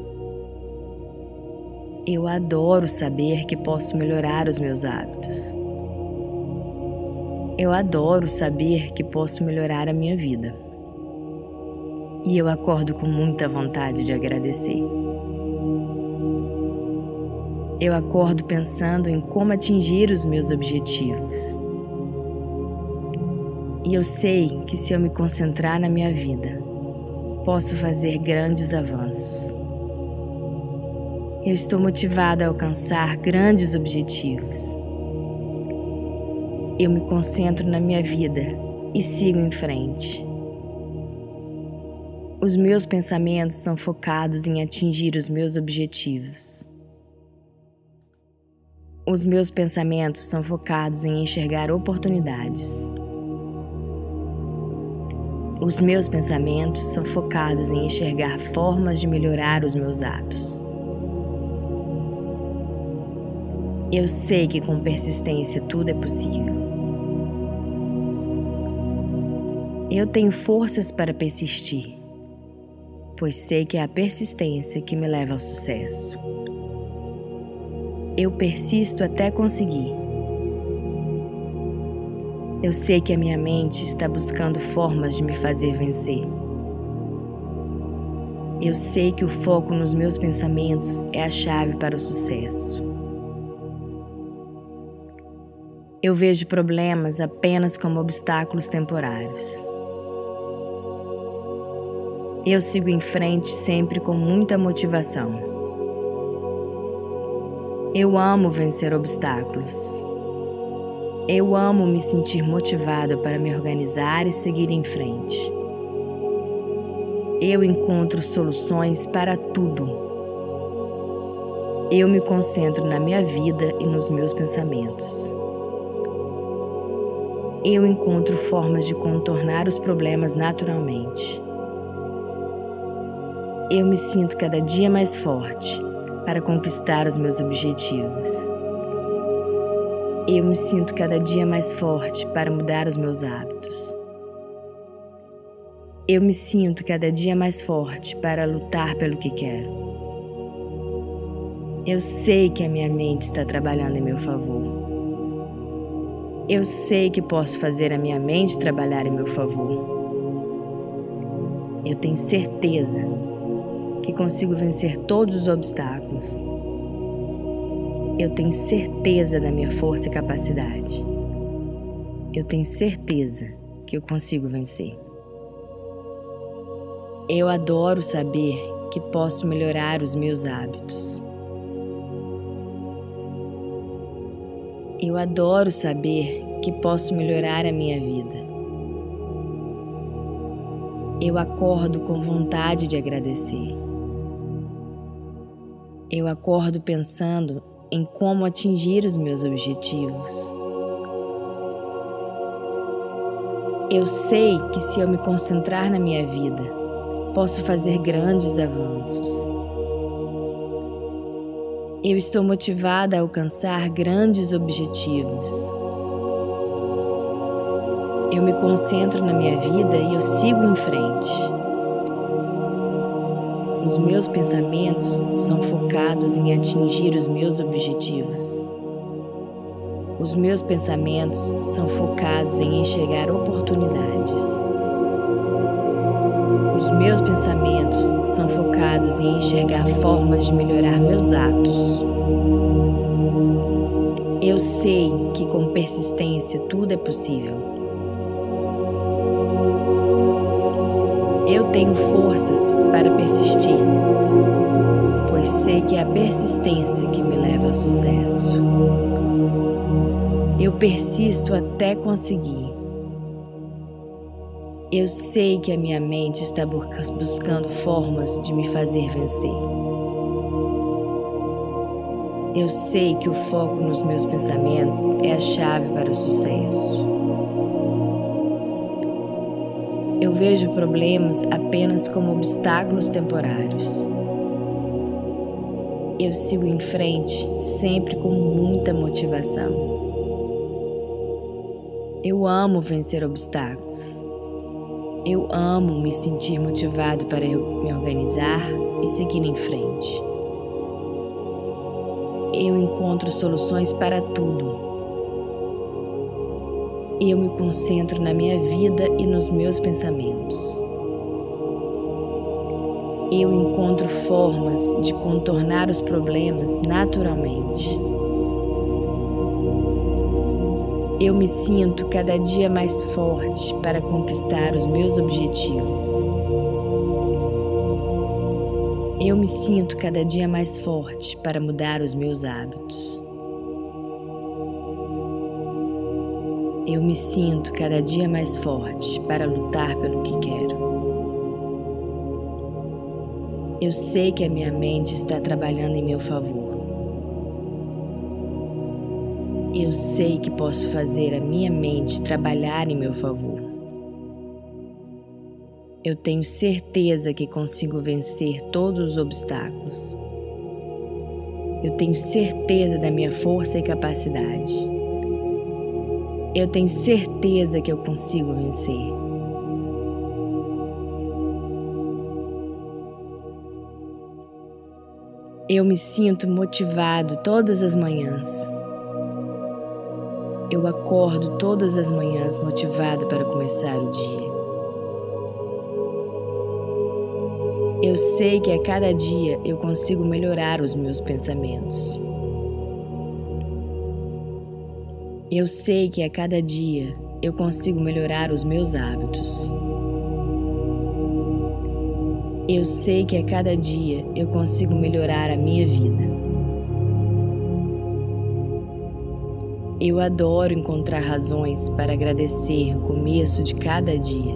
Eu adoro saber que posso melhorar os meus hábitos. Eu adoro saber que posso melhorar a minha vida. E eu acordo com muita vontade de agradecer. Eu acordo pensando em como atingir os meus objetivos. E eu sei que se eu me concentrar na minha vida, posso fazer grandes avanços. Eu estou motivada a alcançar grandes objetivos. Eu me concentro na minha vida e sigo em frente. Os meus pensamentos são focados em atingir os meus objetivos. Os meus pensamentos são focados em enxergar oportunidades. Os meus pensamentos são focados em enxergar formas de melhorar os meus atos. Eu sei que com persistência tudo é possível. Eu tenho forças para persistir, pois sei que é a persistência que me leva ao sucesso. Eu persisto até conseguir. Eu sei que a minha mente está buscando formas de me fazer vencer. Eu sei que o foco nos meus pensamentos é a chave para o sucesso. Eu vejo problemas apenas como obstáculos temporários. Eu sigo em frente sempre com muita motivação. Eu amo vencer obstáculos. Eu amo me sentir motivado para me organizar e seguir em frente. Eu encontro soluções para tudo. Eu me concentro na minha vida e nos meus pensamentos. Eu encontro formas de contornar os problemas naturalmente. Eu me sinto cada dia mais forte para conquistar os meus objetivos. Eu me sinto cada dia mais forte para mudar os meus hábitos. Eu me sinto cada dia mais forte para lutar pelo que quero. Eu sei que a minha mente está trabalhando em meu favor. Eu sei que posso fazer a minha mente trabalhar em meu favor. Eu tenho certeza que consigo vencer todos os obstáculos. Eu tenho certeza da minha força e capacidade. Eu tenho certeza que eu consigo vencer. Eu adoro saber que posso melhorar os meus hábitos. Eu adoro saber que posso melhorar a minha vida. Eu acordo com vontade de agradecer. Eu acordo pensando em como atingir os meus objetivos. Eu sei que se eu me concentrar na minha vida, posso fazer grandes avanços. Eu estou motivada a alcançar grandes objetivos. Eu me concentro na minha vida e eu sigo em frente. Os meus pensamentos são focados em atingir os meus objetivos. Os meus pensamentos são focados em enxergar oportunidades. Os meus pensamentos são focados em enxergar formas de melhorar meus atos. Eu sei que com persistência tudo é possível. Eu tenho forças para persistir, pois sei que é a persistência que me leva ao sucesso. Eu persisto até conseguir. Eu sei que a minha mente está buscando formas de me fazer vencer. Eu sei que o foco nos meus pensamentos é a chave para o sucesso. Eu vejo problemas apenas como obstáculos temporários. Eu sigo em frente sempre com muita motivação. Eu amo vencer obstáculos. Eu amo me sentir motivado para me organizar e seguir em frente. Eu encontro soluções para tudo eu me concentro na minha vida e nos meus pensamentos. Eu encontro formas de contornar os problemas naturalmente. Eu me sinto cada dia mais forte para conquistar os meus objetivos. Eu me sinto cada dia mais forte para mudar os meus hábitos. Eu me sinto cada dia mais forte para lutar pelo que quero. Eu sei que a minha mente está trabalhando em meu favor. Eu sei que posso fazer a minha mente trabalhar em meu favor. Eu tenho certeza que consigo vencer todos os obstáculos. Eu tenho certeza da minha força e capacidade. Eu tenho certeza que eu consigo vencer. Eu me sinto motivado todas as manhãs. Eu acordo todas as manhãs motivado para começar o dia. Eu sei que a cada dia eu consigo melhorar os meus pensamentos. Eu sei que a cada dia eu consigo melhorar os meus hábitos. Eu sei que a cada dia eu consigo melhorar a minha vida. Eu adoro encontrar razões para agradecer o começo de cada dia.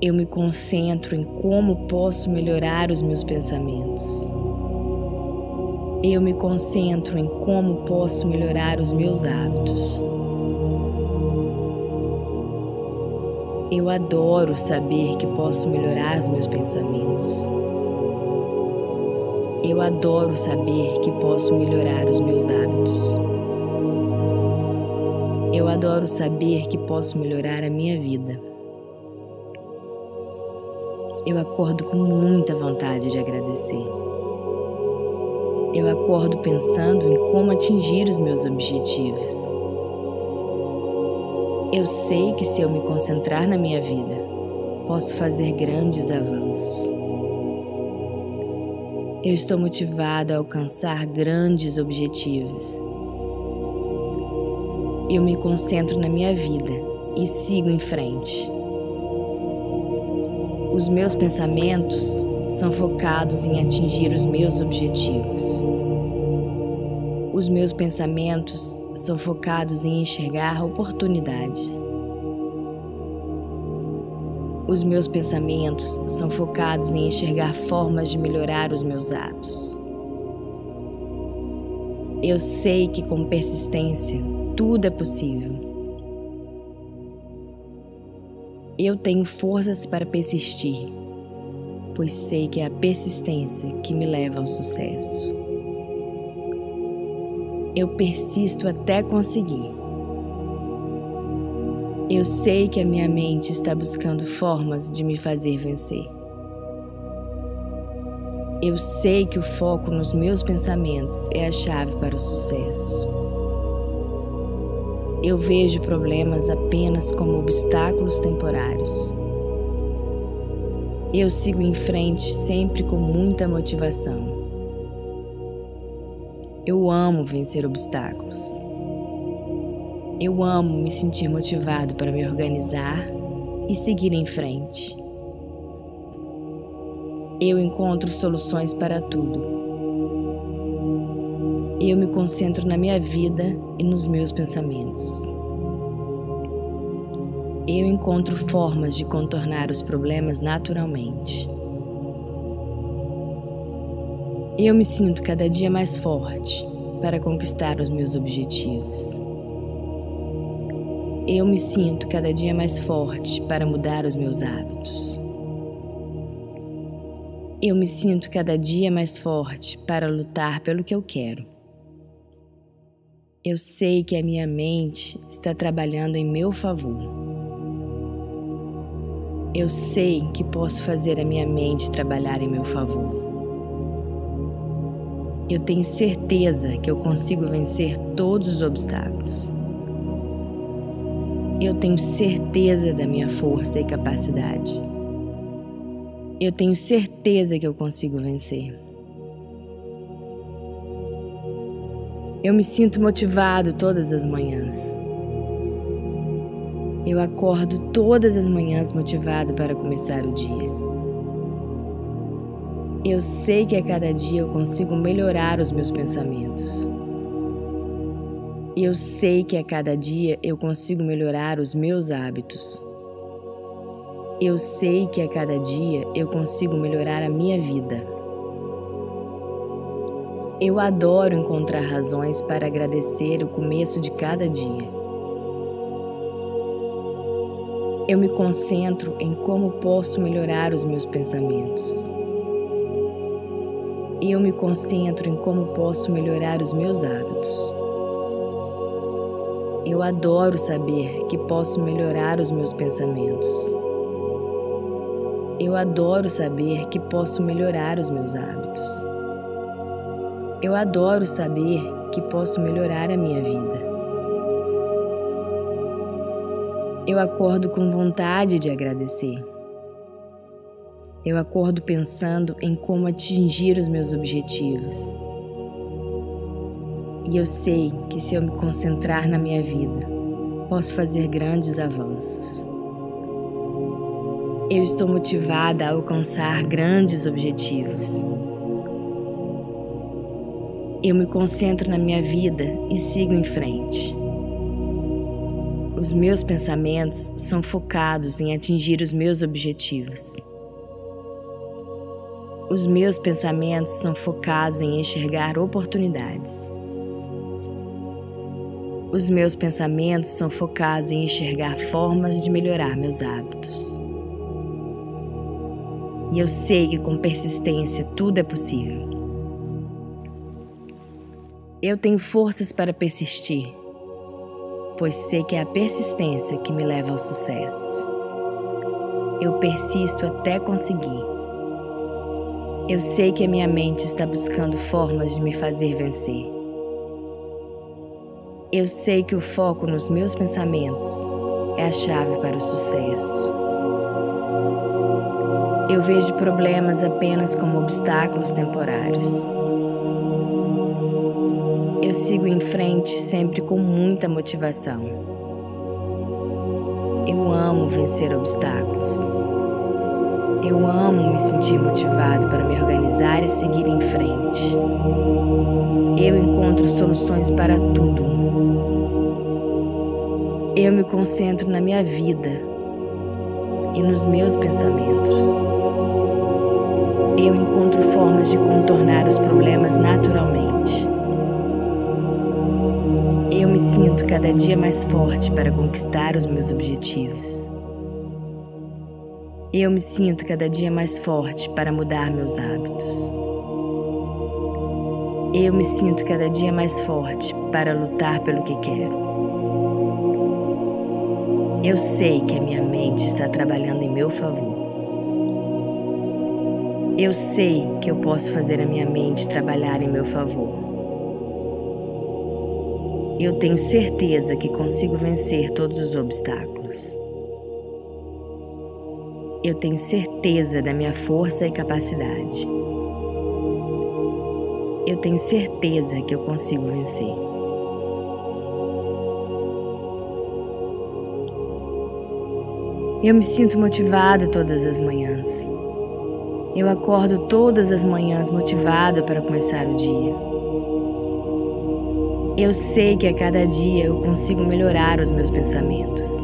Eu me concentro em como posso melhorar os meus pensamentos. Eu me concentro em como posso melhorar os meus hábitos. Eu adoro saber que posso melhorar os meus pensamentos. Eu adoro saber que posso melhorar os meus hábitos. Eu adoro saber que posso melhorar a minha vida. Eu acordo com muita vontade de agradecer. Eu acordo pensando em como atingir os meus objetivos. Eu sei que se eu me concentrar na minha vida, posso fazer grandes avanços. Eu estou motivado a alcançar grandes objetivos. Eu me concentro na minha vida e sigo em frente. Os meus pensamentos são focados em atingir os meus objetivos. Os meus pensamentos são focados em enxergar oportunidades. Os meus pensamentos são focados em enxergar formas de melhorar os meus atos. Eu sei que com persistência tudo é possível. Eu tenho forças para persistir, pois sei que é a persistência que me leva ao sucesso. Eu persisto até conseguir. Eu sei que a minha mente está buscando formas de me fazer vencer. Eu sei que o foco nos meus pensamentos é a chave para o sucesso. Eu vejo problemas apenas como obstáculos temporários. Eu sigo em frente sempre com muita motivação. Eu amo vencer obstáculos. Eu amo me sentir motivado para me organizar e seguir em frente. Eu encontro soluções para tudo. Eu me concentro na minha vida e nos meus pensamentos. Eu encontro formas de contornar os problemas naturalmente. Eu me sinto cada dia mais forte para conquistar os meus objetivos. Eu me sinto cada dia mais forte para mudar os meus hábitos. Eu me sinto cada dia mais forte para lutar pelo que eu quero. Eu sei que a minha mente está trabalhando em meu favor. Eu sei que posso fazer a minha mente trabalhar em meu favor. Eu tenho certeza que eu consigo vencer todos os obstáculos. Eu tenho certeza da minha força e capacidade. Eu tenho certeza que eu consigo vencer. Eu me sinto motivado todas as manhãs. Eu acordo todas as manhãs motivado para começar o dia. Eu sei que a cada dia eu consigo melhorar os meus pensamentos. Eu sei que a cada dia eu consigo melhorar os meus hábitos. Eu sei que a cada dia eu consigo melhorar a minha vida. Eu adoro encontrar razões para agradecer o começo de cada dia. Eu me concentro em como posso melhorar os meus pensamentos. Eu me concentro em como posso melhorar os meus hábitos. Eu adoro saber que posso melhorar os meus pensamentos. Eu adoro saber que posso melhorar os meus hábitos. Eu adoro saber que posso melhorar a minha vida. Eu acordo com vontade de agradecer. Eu acordo pensando em como atingir os meus objetivos. E eu sei que se eu me concentrar na minha vida, posso fazer grandes avanços. Eu estou motivada a alcançar grandes objetivos. Eu me concentro na minha vida e sigo em frente. Os meus pensamentos são focados em atingir os meus objetivos. Os meus pensamentos são focados em enxergar oportunidades. Os meus pensamentos são focados em enxergar formas de melhorar meus hábitos. E eu sei que com persistência tudo é possível. Eu tenho forças para persistir, pois sei que é a persistência que me leva ao sucesso. Eu persisto até conseguir. Eu sei que a minha mente está buscando formas de me fazer vencer. Eu sei que o foco nos meus pensamentos é a chave para o sucesso. Eu vejo problemas apenas como obstáculos temporários. Sigo em frente sempre com muita motivação. Eu amo vencer obstáculos. Eu amo me sentir motivado para me organizar e seguir em frente. Eu encontro soluções para tudo. Eu me concentro na minha vida e nos meus pensamentos. Eu encontro formas de contornar os problemas naturalmente. Me sinto cada dia mais forte para conquistar os meus objetivos. Eu me sinto cada dia mais forte para mudar meus hábitos. Eu me sinto cada dia mais forte para lutar pelo que quero. Eu sei que a minha mente está trabalhando em meu favor. Eu sei que eu posso fazer a minha mente trabalhar em meu favor. Eu tenho certeza que consigo vencer todos os obstáculos. Eu tenho certeza da minha força e capacidade. Eu tenho certeza que eu consigo vencer. Eu me sinto motivado todas as manhãs. Eu acordo todas as manhãs motivado para começar o dia. Eu sei que a cada dia eu consigo melhorar os meus pensamentos.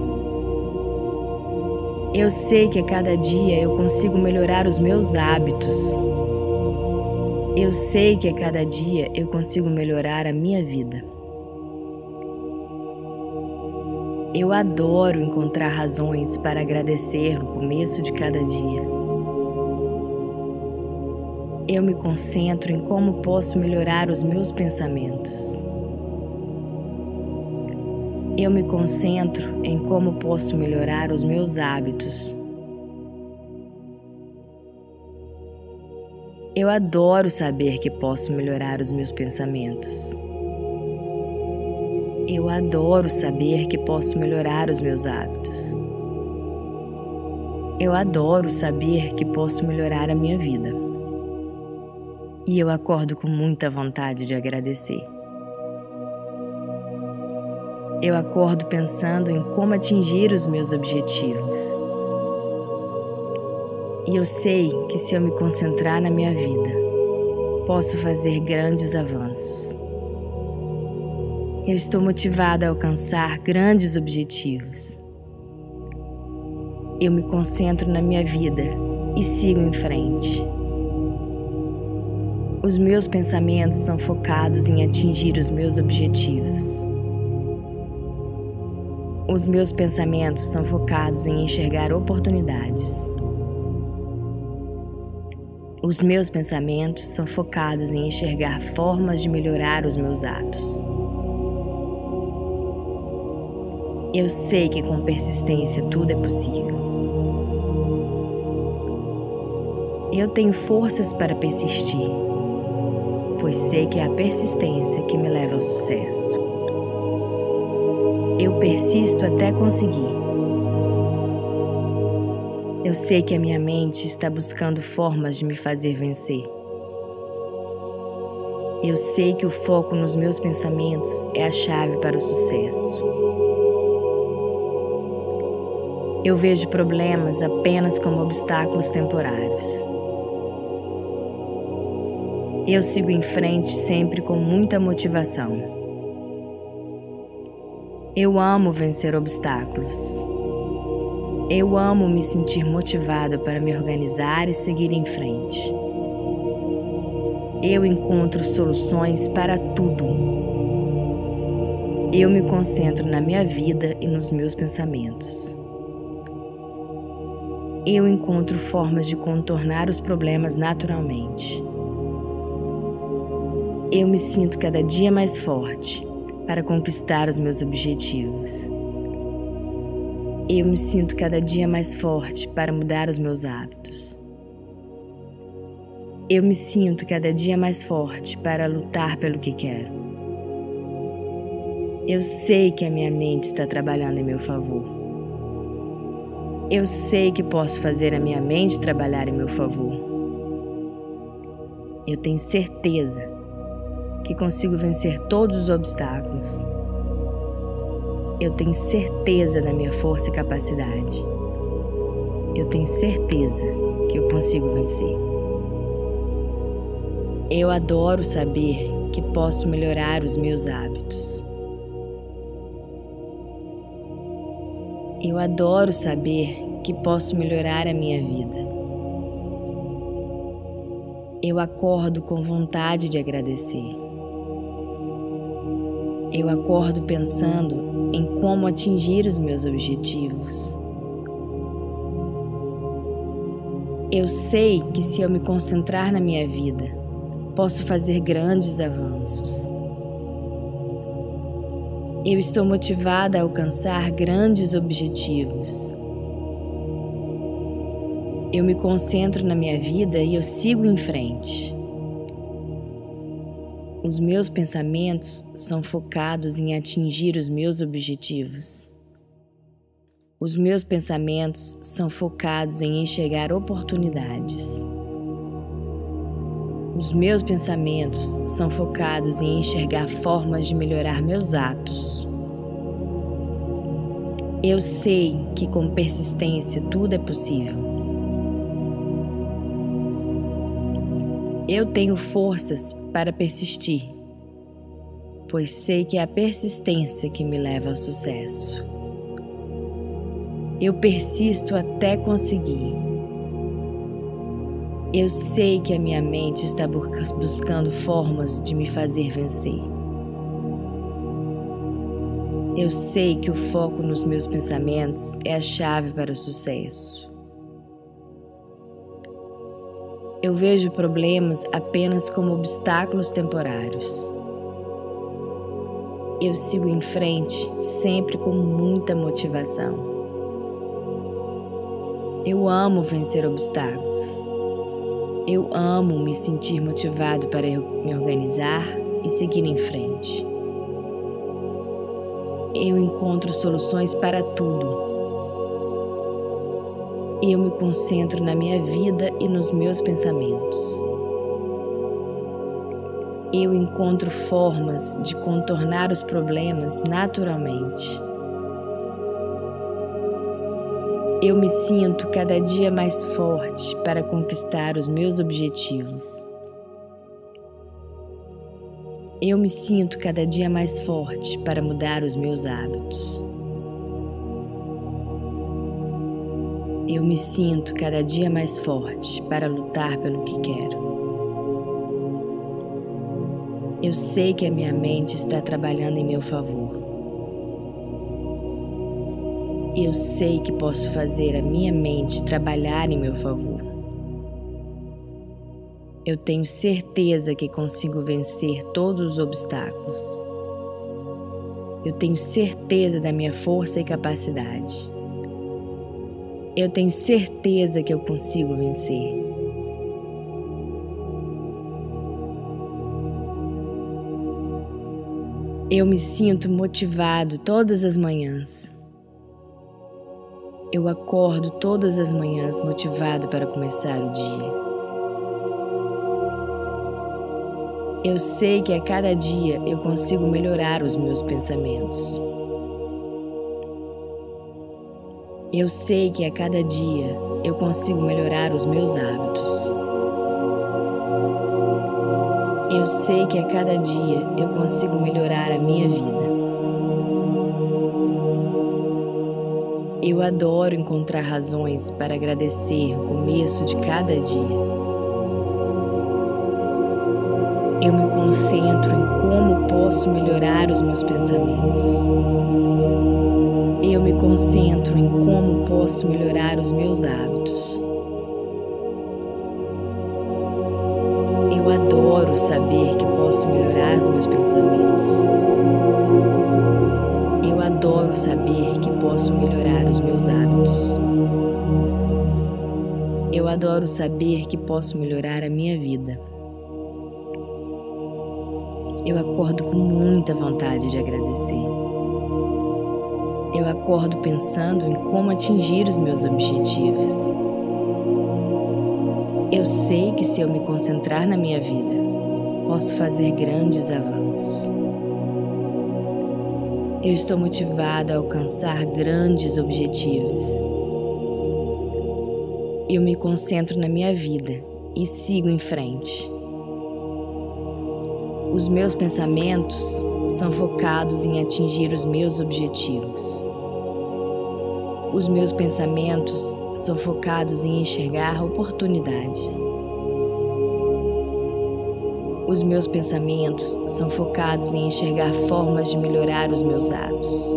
Eu sei que a cada dia eu consigo melhorar os meus hábitos. Eu sei que a cada dia eu consigo melhorar a minha vida. Eu adoro encontrar razões para agradecer no começo de cada dia. Eu me concentro em como posso melhorar os meus pensamentos. Eu me concentro em como posso melhorar os meus hábitos. Eu adoro saber que posso melhorar os meus pensamentos. Eu adoro saber que posso melhorar os meus hábitos. Eu adoro saber que posso melhorar a minha vida. E eu acordo com muita vontade de agradecer. Eu acordo pensando em como atingir os meus objetivos. E eu sei que se eu me concentrar na minha vida, posso fazer grandes avanços. Eu estou motivada a alcançar grandes objetivos. Eu me concentro na minha vida e sigo em frente. Os meus pensamentos são focados em atingir os meus objetivos. Os meus pensamentos são focados em enxergar oportunidades. Os meus pensamentos são focados em enxergar formas de melhorar os meus atos. Eu sei que com persistência tudo é possível. Eu tenho forças para persistir, pois sei que é a persistência que me leva ao sucesso. Eu persisto até conseguir. Eu sei que a minha mente está buscando formas de me fazer vencer. Eu sei que o foco nos meus pensamentos é a chave para o sucesso. Eu vejo problemas apenas como obstáculos temporários. Eu sigo em frente sempre com muita motivação. Eu amo vencer obstáculos. Eu amo me sentir motivado para me organizar e seguir em frente. Eu encontro soluções para tudo. Eu me concentro na minha vida e nos meus pensamentos. Eu encontro formas de contornar os problemas naturalmente eu me sinto cada dia mais forte para conquistar os meus objetivos. Eu me sinto cada dia mais forte para mudar os meus hábitos. Eu me sinto cada dia mais forte para lutar pelo que quero. Eu sei que a minha mente está trabalhando em meu favor. Eu sei que posso fazer a minha mente trabalhar em meu favor. Eu tenho certeza que consigo vencer todos os obstáculos. Eu tenho certeza da minha força e capacidade. Eu tenho certeza que eu consigo vencer. Eu adoro saber que posso melhorar os meus hábitos. Eu adoro saber que posso melhorar a minha vida. Eu acordo com vontade de agradecer. Eu acordo pensando em como atingir os meus objetivos. Eu sei que se eu me concentrar na minha vida, posso fazer grandes avanços. Eu estou motivada a alcançar grandes objetivos. Eu me concentro na minha vida e eu sigo em frente. Os meus pensamentos são focados em atingir os meus objetivos. Os meus pensamentos são focados em enxergar oportunidades. Os meus pensamentos são focados em enxergar formas de melhorar meus atos. Eu sei que com persistência tudo é possível. Eu tenho forças para persistir, pois sei que é a persistência que me leva ao sucesso. Eu persisto até conseguir. Eu sei que a minha mente está buscando formas de me fazer vencer. Eu sei que o foco nos meus pensamentos é a chave para o sucesso. Eu vejo problemas apenas como obstáculos temporários. Eu sigo em frente sempre com muita motivação. Eu amo vencer obstáculos. Eu amo me sentir motivado para me organizar e seguir em frente. Eu encontro soluções para tudo eu me concentro na minha vida e nos meus pensamentos. Eu encontro formas de contornar os problemas naturalmente. Eu me sinto cada dia mais forte para conquistar os meus objetivos. Eu me sinto cada dia mais forte para mudar os meus hábitos. Eu me sinto cada dia mais forte para lutar pelo que quero. Eu sei que a minha mente está trabalhando em meu favor. Eu sei que posso fazer a minha mente trabalhar em meu favor. Eu tenho certeza que consigo vencer todos os obstáculos. Eu tenho certeza da minha força e capacidade. Eu tenho certeza que eu consigo vencer. Eu me sinto motivado todas as manhãs. Eu acordo todas as manhãs motivado para começar o dia. Eu sei que a cada dia eu consigo melhorar os meus pensamentos. Eu sei que a cada dia eu consigo melhorar os meus hábitos. Eu sei que a cada dia eu consigo melhorar a minha vida. Eu adoro encontrar razões para agradecer o começo de cada dia. Eu me concentro em como posso melhorar os meus pensamentos. Eu me concentro em como posso melhorar os meus hábitos. Eu adoro saber que posso melhorar os meus pensamentos adoro saber que posso melhorar os meus hábitos. Eu adoro saber que posso melhorar a minha vida. Eu acordo com muita vontade de agradecer. Eu acordo pensando em como atingir os meus objetivos. Eu sei que se eu me concentrar na minha vida, posso fazer grandes avanços. Eu estou motivada a alcançar grandes objetivos. Eu me concentro na minha vida e sigo em frente. Os meus pensamentos são focados em atingir os meus objetivos. Os meus pensamentos são focados em enxergar oportunidades. Os meus pensamentos são focados em enxergar formas de melhorar os meus atos.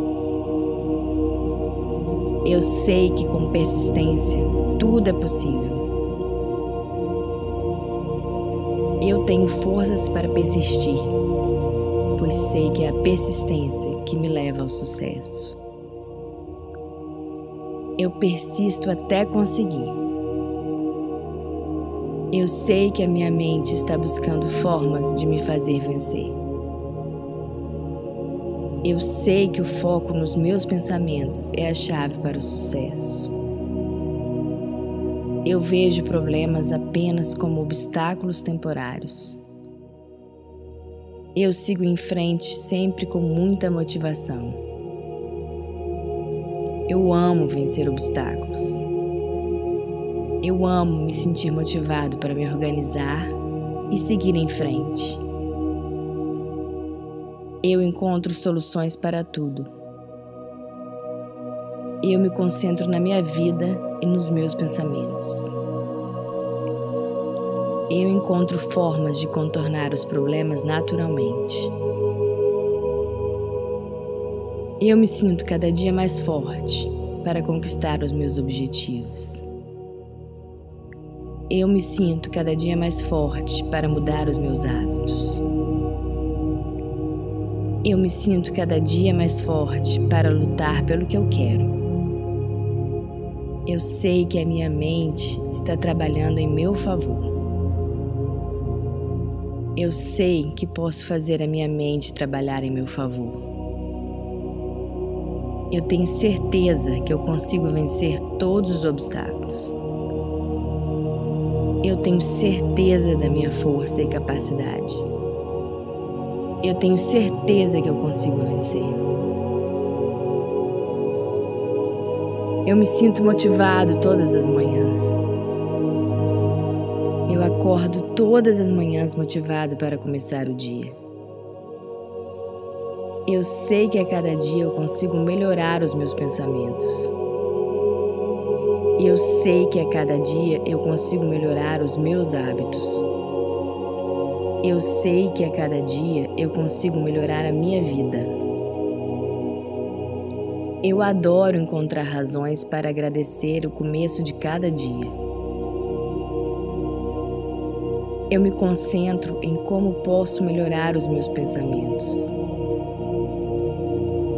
Eu sei que com persistência tudo é possível. Eu tenho forças para persistir, pois sei que é a persistência que me leva ao sucesso. Eu persisto até conseguir. Eu sei que a minha mente está buscando formas de me fazer vencer. Eu sei que o foco nos meus pensamentos é a chave para o sucesso. Eu vejo problemas apenas como obstáculos temporários. Eu sigo em frente sempre com muita motivação. Eu amo vencer obstáculos. Eu amo me sentir motivado para me organizar e seguir em frente. Eu encontro soluções para tudo. Eu me concentro na minha vida e nos meus pensamentos. Eu encontro formas de contornar os problemas naturalmente. Eu me sinto cada dia mais forte para conquistar os meus objetivos. Eu me sinto cada dia mais forte para mudar os meus hábitos. Eu me sinto cada dia mais forte para lutar pelo que eu quero. Eu sei que a minha mente está trabalhando em meu favor. Eu sei que posso fazer a minha mente trabalhar em meu favor. Eu tenho certeza que eu consigo vencer todos os obstáculos. Eu tenho certeza da minha força e capacidade. Eu tenho certeza que eu consigo vencer. Eu me sinto motivado todas as manhãs. Eu acordo todas as manhãs motivado para começar o dia. Eu sei que a cada dia eu consigo melhorar os meus pensamentos. Eu sei que a cada dia eu consigo melhorar os meus hábitos. Eu sei que a cada dia eu consigo melhorar a minha vida. Eu adoro encontrar razões para agradecer o começo de cada dia. Eu me concentro em como posso melhorar os meus pensamentos.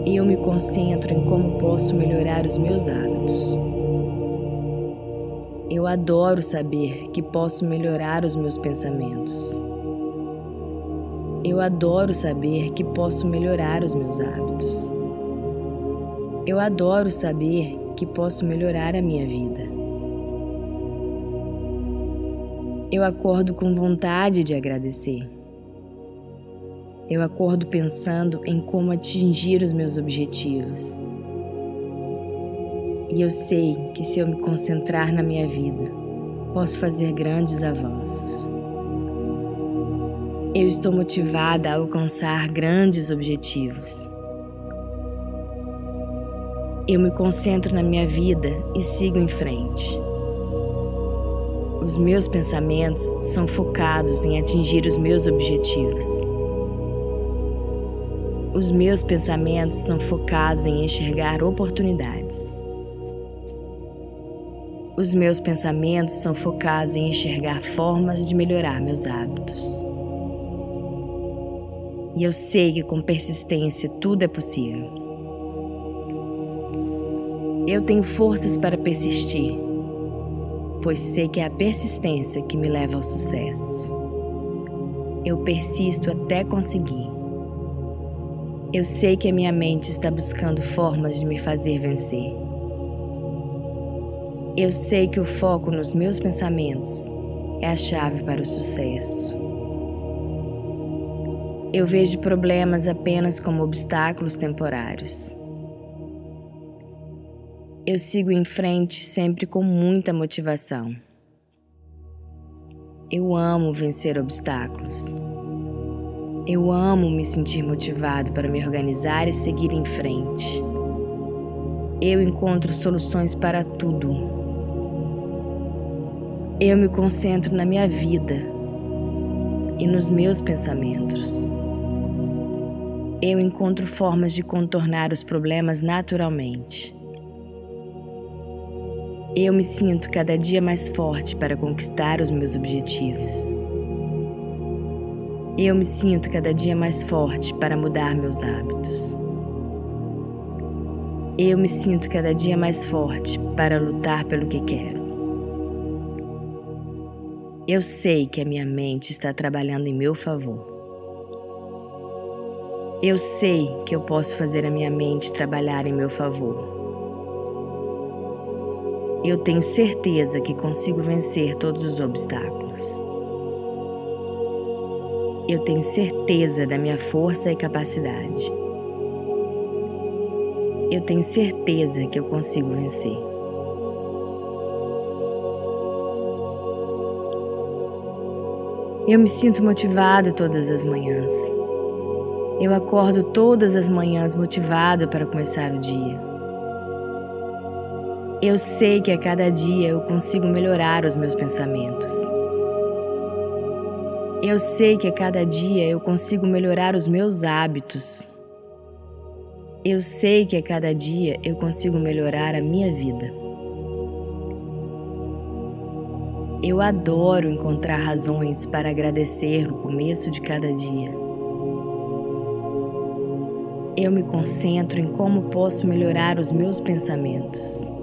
Eu me concentro em como posso melhorar os meus hábitos. Eu adoro saber que posso melhorar os meus pensamentos. Eu adoro saber que posso melhorar os meus hábitos. Eu adoro saber que posso melhorar a minha vida. Eu acordo com vontade de agradecer. Eu acordo pensando em como atingir os meus objetivos. E eu sei que se eu me concentrar na minha vida, posso fazer grandes avanços. Eu estou motivada a alcançar grandes objetivos. Eu me concentro na minha vida e sigo em frente. Os meus pensamentos são focados em atingir os meus objetivos. Os meus pensamentos são focados em enxergar oportunidades. Os meus pensamentos são focados em enxergar formas de melhorar meus hábitos. E eu sei que com persistência tudo é possível. Eu tenho forças para persistir, pois sei que é a persistência que me leva ao sucesso. Eu persisto até conseguir. Eu sei que a minha mente está buscando formas de me fazer vencer. Eu sei que o foco nos meus pensamentos é a chave para o sucesso. Eu vejo problemas apenas como obstáculos temporários. Eu sigo em frente sempre com muita motivação. Eu amo vencer obstáculos. Eu amo me sentir motivado para me organizar e seguir em frente. Eu encontro soluções para tudo. Eu me concentro na minha vida e nos meus pensamentos. Eu encontro formas de contornar os problemas naturalmente. Eu me sinto cada dia mais forte para conquistar os meus objetivos. Eu me sinto cada dia mais forte para mudar meus hábitos. Eu me sinto cada dia mais forte para lutar pelo que quero. Eu sei que a minha mente está trabalhando em meu favor. Eu sei que eu posso fazer a minha mente trabalhar em meu favor. Eu tenho certeza que consigo vencer todos os obstáculos. Eu tenho certeza da minha força e capacidade. Eu tenho certeza que eu consigo vencer. Eu me sinto motivado todas as manhãs. Eu acordo todas as manhãs motivado para começar o dia. Eu sei que a cada dia eu consigo melhorar os meus pensamentos. Eu sei que a cada dia eu consigo melhorar os meus hábitos. Eu sei que a cada dia eu consigo melhorar a minha vida. Eu adoro encontrar razões para agradecer no começo de cada dia. Eu me concentro em como posso melhorar os meus pensamentos.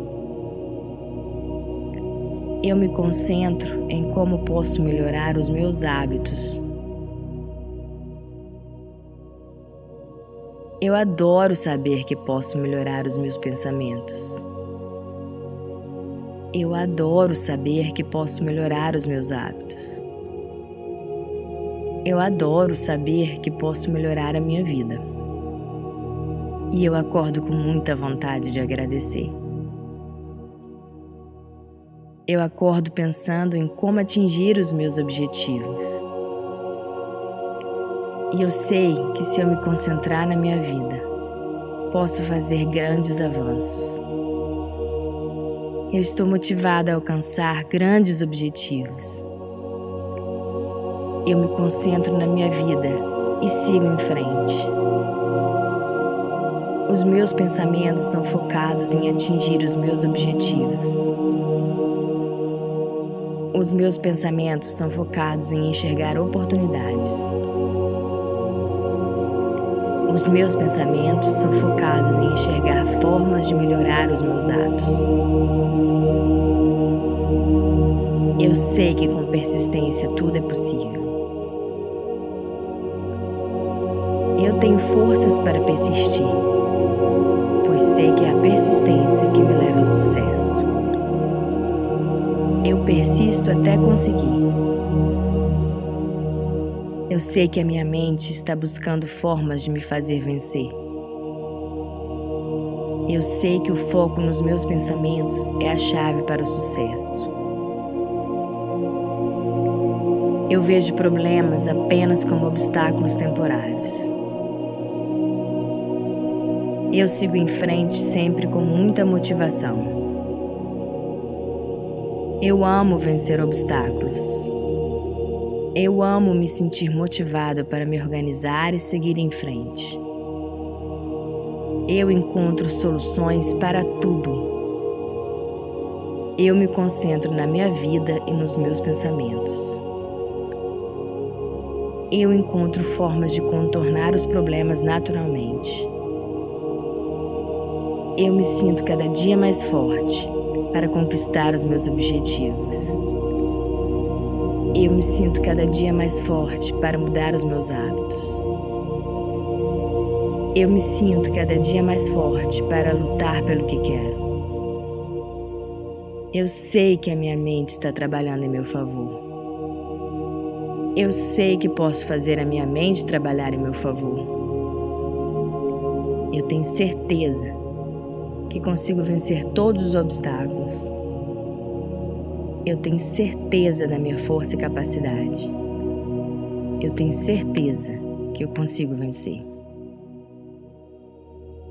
Eu me concentro em como posso melhorar os meus hábitos. Eu adoro saber que posso melhorar os meus pensamentos. Eu adoro saber que posso melhorar os meus hábitos. Eu adoro saber que posso melhorar a minha vida. E eu acordo com muita vontade de agradecer. Eu acordo pensando em como atingir os meus objetivos. E eu sei que se eu me concentrar na minha vida, posso fazer grandes avanços. Eu estou motivada a alcançar grandes objetivos. Eu me concentro na minha vida e sigo em frente. Os meus pensamentos são focados em atingir os meus objetivos. Os meus pensamentos são focados em enxergar oportunidades. Os meus pensamentos são focados em enxergar formas de melhorar os meus atos. Eu sei que com persistência tudo é possível. Eu tenho forças para persistir, pois sei que é a persistência que me leva ao sucesso. Persisto até conseguir. Eu sei que a minha mente está buscando formas de me fazer vencer. Eu sei que o foco nos meus pensamentos é a chave para o sucesso. Eu vejo problemas apenas como obstáculos temporários. Eu sigo em frente sempre com muita motivação. Eu amo vencer obstáculos. Eu amo me sentir motivado para me organizar e seguir em frente. Eu encontro soluções para tudo. Eu me concentro na minha vida e nos meus pensamentos. Eu encontro formas de contornar os problemas naturalmente. Eu me sinto cada dia mais forte para conquistar os meus objetivos. Eu me sinto cada dia mais forte para mudar os meus hábitos. Eu me sinto cada dia mais forte para lutar pelo que quero. Eu sei que a minha mente está trabalhando em meu favor. Eu sei que posso fazer a minha mente trabalhar em meu favor. Eu tenho certeza que consigo vencer todos os obstáculos eu tenho certeza da minha força e capacidade. Eu tenho certeza que eu consigo vencer.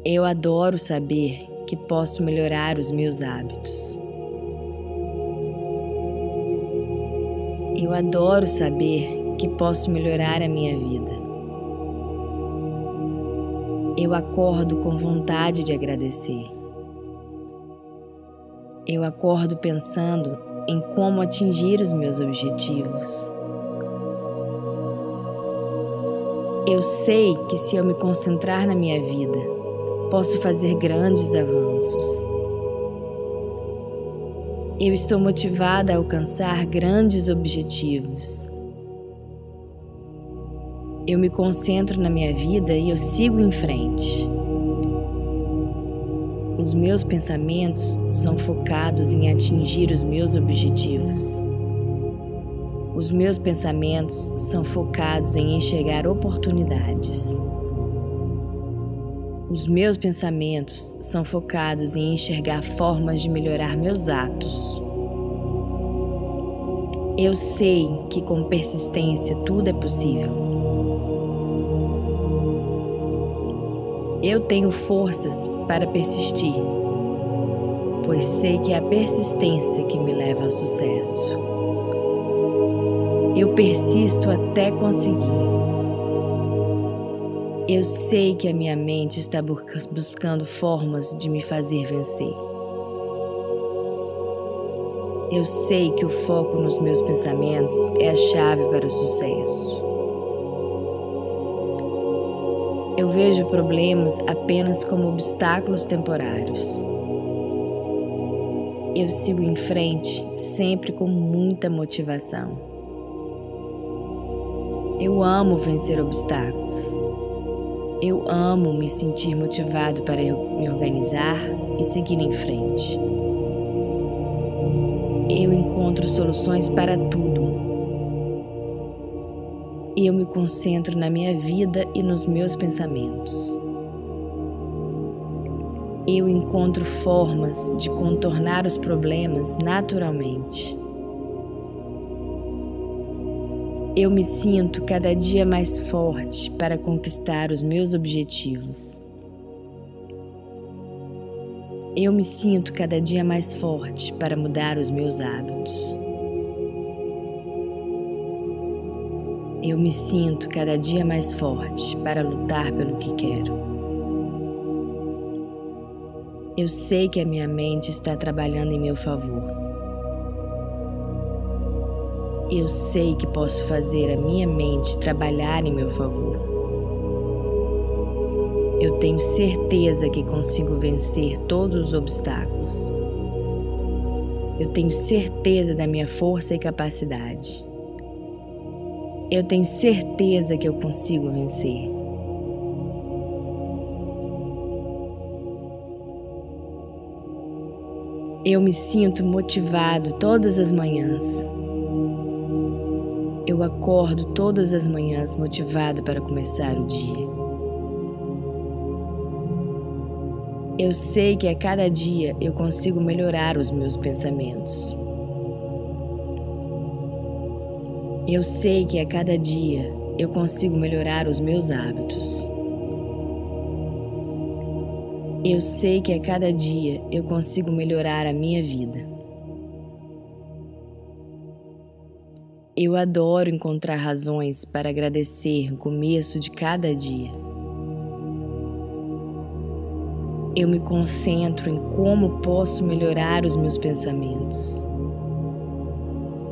Eu adoro saber que posso melhorar os meus hábitos. Eu adoro saber que posso melhorar a minha vida. Eu acordo com vontade de agradecer. Eu acordo pensando em como atingir os meus objetivos. Eu sei que se eu me concentrar na minha vida, posso fazer grandes avanços. Eu estou motivada a alcançar grandes objetivos. Eu me concentro na minha vida e eu sigo em frente. Os meus pensamentos são focados em atingir os meus objetivos. Os meus pensamentos são focados em enxergar oportunidades. Os meus pensamentos são focados em enxergar formas de melhorar meus atos. Eu sei que com persistência tudo é possível. Eu tenho forças para persistir, pois sei que é a persistência que me leva ao sucesso. Eu persisto até conseguir. Eu sei que a minha mente está buscando formas de me fazer vencer. Eu sei que o foco nos meus pensamentos é a chave para o sucesso. Eu vejo problemas apenas como obstáculos temporários. Eu sigo em frente sempre com muita motivação. Eu amo vencer obstáculos. Eu amo me sentir motivado para me organizar e seguir em frente. Eu encontro soluções para tudo eu me concentro na minha vida e nos meus pensamentos. Eu encontro formas de contornar os problemas naturalmente. Eu me sinto cada dia mais forte para conquistar os meus objetivos. Eu me sinto cada dia mais forte para mudar os meus hábitos. Eu me sinto cada dia mais forte para lutar pelo que quero. Eu sei que a minha mente está trabalhando em meu favor. Eu sei que posso fazer a minha mente trabalhar em meu favor. Eu tenho certeza que consigo vencer todos os obstáculos. Eu tenho certeza da minha força e capacidade. Eu tenho certeza que eu consigo vencer. Eu me sinto motivado todas as manhãs. Eu acordo todas as manhãs motivado para começar o dia. Eu sei que a cada dia eu consigo melhorar os meus pensamentos. Eu sei que a cada dia eu consigo melhorar os meus hábitos. Eu sei que a cada dia eu consigo melhorar a minha vida. Eu adoro encontrar razões para agradecer o começo de cada dia. Eu me concentro em como posso melhorar os meus pensamentos.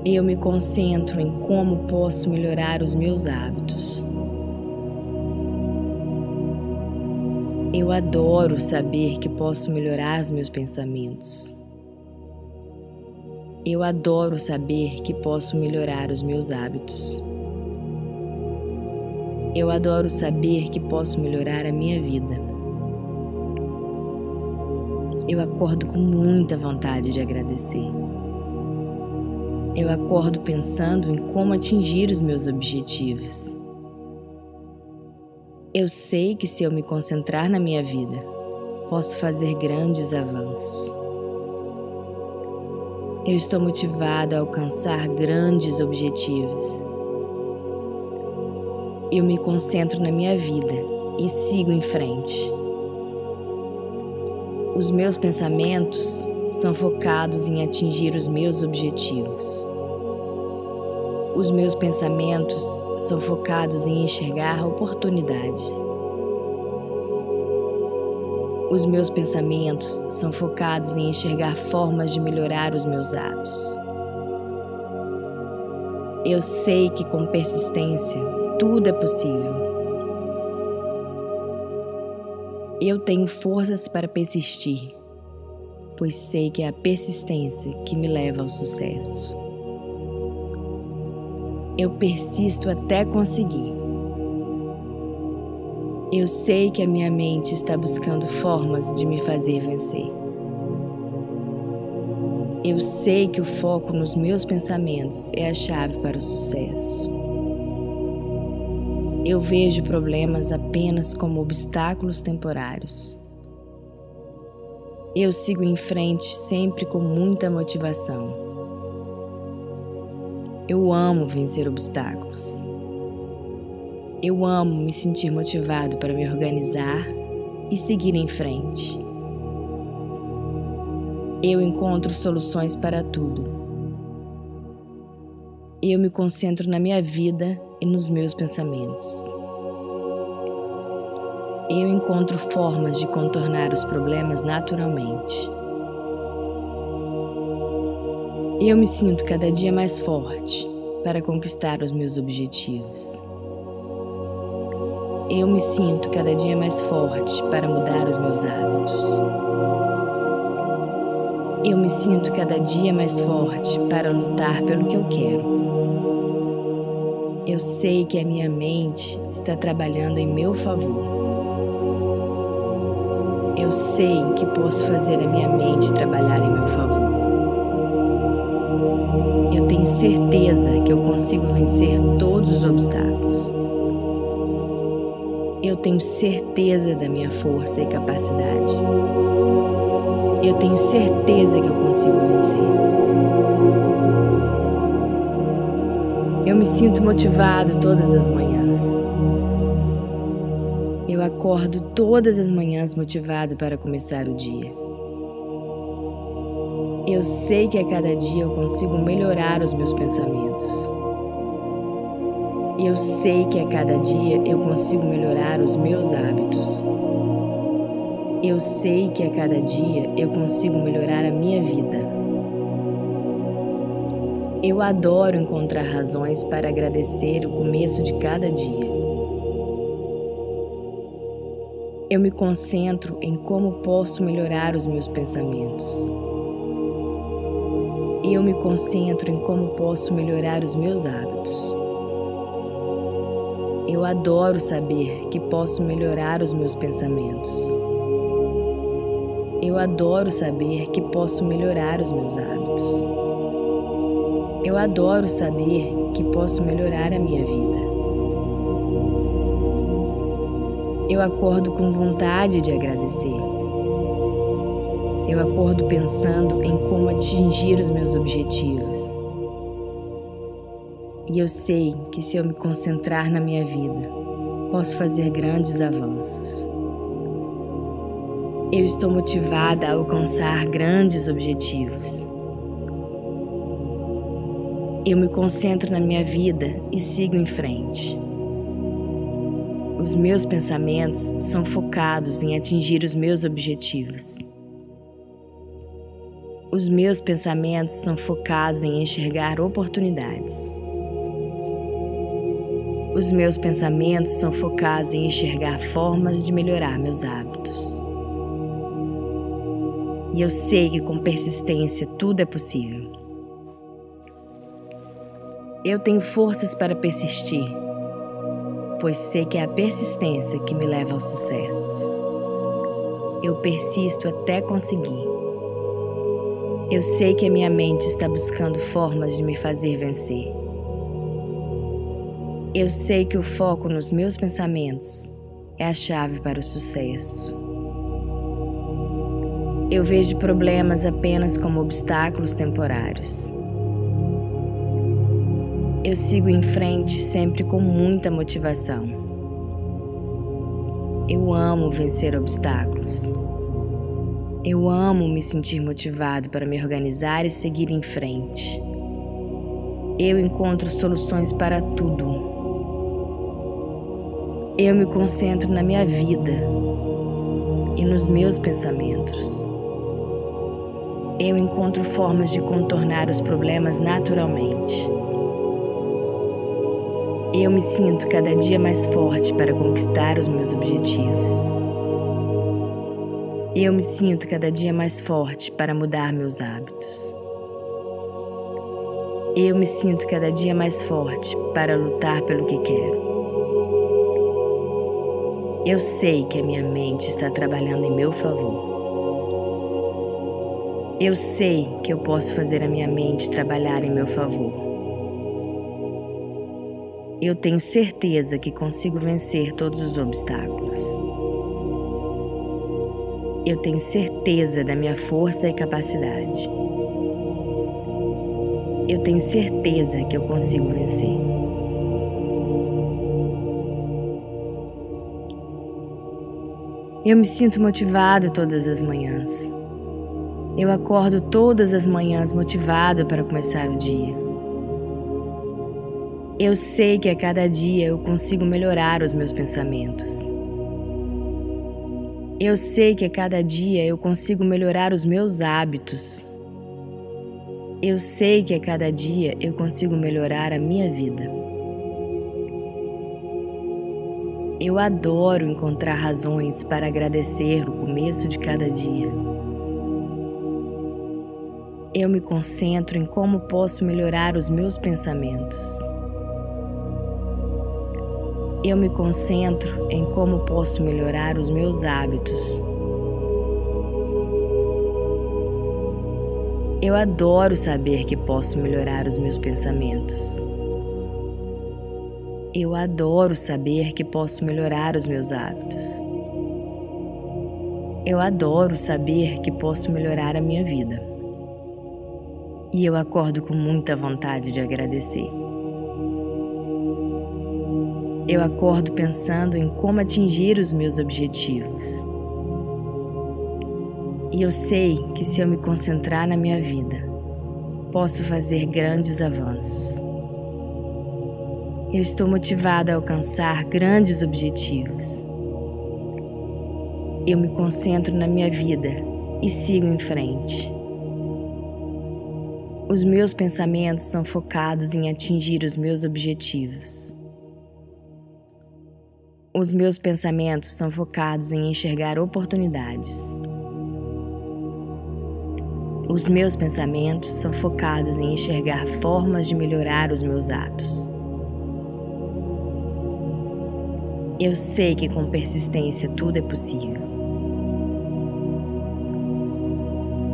Eu me concentro em como posso melhorar os meus hábitos. Eu adoro saber que posso melhorar os meus pensamentos. Eu adoro saber que posso melhorar os meus hábitos. Eu adoro saber que posso melhorar a minha vida. Eu acordo com muita vontade de agradecer. Eu acordo pensando em como atingir os meus objetivos. Eu sei que se eu me concentrar na minha vida, posso fazer grandes avanços. Eu estou motivado a alcançar grandes objetivos. Eu me concentro na minha vida e sigo em frente. Os meus pensamentos são focados em atingir os meus objetivos. Os meus pensamentos são focados em enxergar oportunidades. Os meus pensamentos são focados em enxergar formas de melhorar os meus atos. Eu sei que com persistência tudo é possível. Eu tenho forças para persistir, pois sei que é a persistência que me leva ao sucesso. Eu persisto até conseguir. Eu sei que a minha mente está buscando formas de me fazer vencer. Eu sei que o foco nos meus pensamentos é a chave para o sucesso. Eu vejo problemas apenas como obstáculos temporários. Eu sigo em frente sempre com muita motivação. Eu amo vencer obstáculos. Eu amo me sentir motivado para me organizar e seguir em frente. Eu encontro soluções para tudo. Eu me concentro na minha vida e nos meus pensamentos. Eu encontro formas de contornar os problemas naturalmente. Eu me sinto cada dia mais forte para conquistar os meus objetivos. Eu me sinto cada dia mais forte para mudar os meus hábitos. Eu me sinto cada dia mais forte para lutar pelo que eu quero. Eu sei que a minha mente está trabalhando em meu favor. Eu sei que posso fazer a minha mente trabalhar em meu favor. Eu tenho certeza que eu consigo vencer todos os obstáculos. Eu tenho certeza da minha força e capacidade. Eu tenho certeza que eu consigo vencer. Eu me sinto motivado todas as manhãs. Acordo todas as manhãs motivado para começar o dia. Eu sei que a cada dia eu consigo melhorar os meus pensamentos. Eu sei que a cada dia eu consigo melhorar os meus hábitos. Eu sei que a cada dia eu consigo melhorar a minha vida. Eu adoro encontrar razões para agradecer o começo de cada dia. Eu me concentro em como posso melhorar os meus pensamentos. Eu me concentro em como posso melhorar os meus hábitos. Eu adoro saber que posso melhorar os meus pensamentos. Eu adoro saber que posso melhorar os meus hábitos. Eu adoro saber que posso melhorar a minha vida. Eu acordo com vontade de agradecer. Eu acordo pensando em como atingir os meus objetivos. E eu sei que se eu me concentrar na minha vida, posso fazer grandes avanços. Eu estou motivada a alcançar grandes objetivos. Eu me concentro na minha vida e sigo em frente. Os meus pensamentos são focados em atingir os meus objetivos. Os meus pensamentos são focados em enxergar oportunidades. Os meus pensamentos são focados em enxergar formas de melhorar meus hábitos. E eu sei que com persistência tudo é possível. Eu tenho forças para persistir, pois sei que é a persistência que me leva ao sucesso. Eu persisto até conseguir. Eu sei que a minha mente está buscando formas de me fazer vencer. Eu sei que o foco nos meus pensamentos é a chave para o sucesso. Eu vejo problemas apenas como obstáculos temporários. Eu sigo em frente sempre com muita motivação. Eu amo vencer obstáculos. Eu amo me sentir motivado para me organizar e seguir em frente. Eu encontro soluções para tudo. Eu me concentro na minha vida e nos meus pensamentos eu encontro formas de contornar os problemas naturalmente. Eu me sinto cada dia mais forte para conquistar os meus objetivos. Eu me sinto cada dia mais forte para mudar meus hábitos. Eu me sinto cada dia mais forte para lutar pelo que quero. Eu sei que a minha mente está trabalhando em meu favor. Eu sei que eu posso fazer a minha mente trabalhar em meu favor. Eu tenho certeza que consigo vencer todos os obstáculos. Eu tenho certeza da minha força e capacidade. Eu tenho certeza que eu consigo vencer. Eu me sinto motivado todas as manhãs. Eu acordo todas as manhãs motivado para começar o dia. Eu sei que a cada dia eu consigo melhorar os meus pensamentos. Eu sei que a cada dia eu consigo melhorar os meus hábitos. Eu sei que a cada dia eu consigo melhorar a minha vida. Eu adoro encontrar razões para agradecer o começo de cada dia. Eu me concentro em como posso melhorar os meus pensamentos. Eu me concentro em como posso melhorar os meus hábitos. Eu adoro saber que posso melhorar os meus pensamentos. Eu adoro saber que posso melhorar os meus hábitos. Eu adoro saber que posso melhorar a minha vida. E eu acordo com muita vontade de agradecer. Eu acordo pensando em como atingir os meus objetivos. E eu sei que se eu me concentrar na minha vida, posso fazer grandes avanços. Eu estou motivada a alcançar grandes objetivos. Eu me concentro na minha vida e sigo em frente. Os meus pensamentos são focados em atingir os meus objetivos. Os meus pensamentos são focados em enxergar oportunidades. Os meus pensamentos são focados em enxergar formas de melhorar os meus atos. Eu sei que com persistência tudo é possível.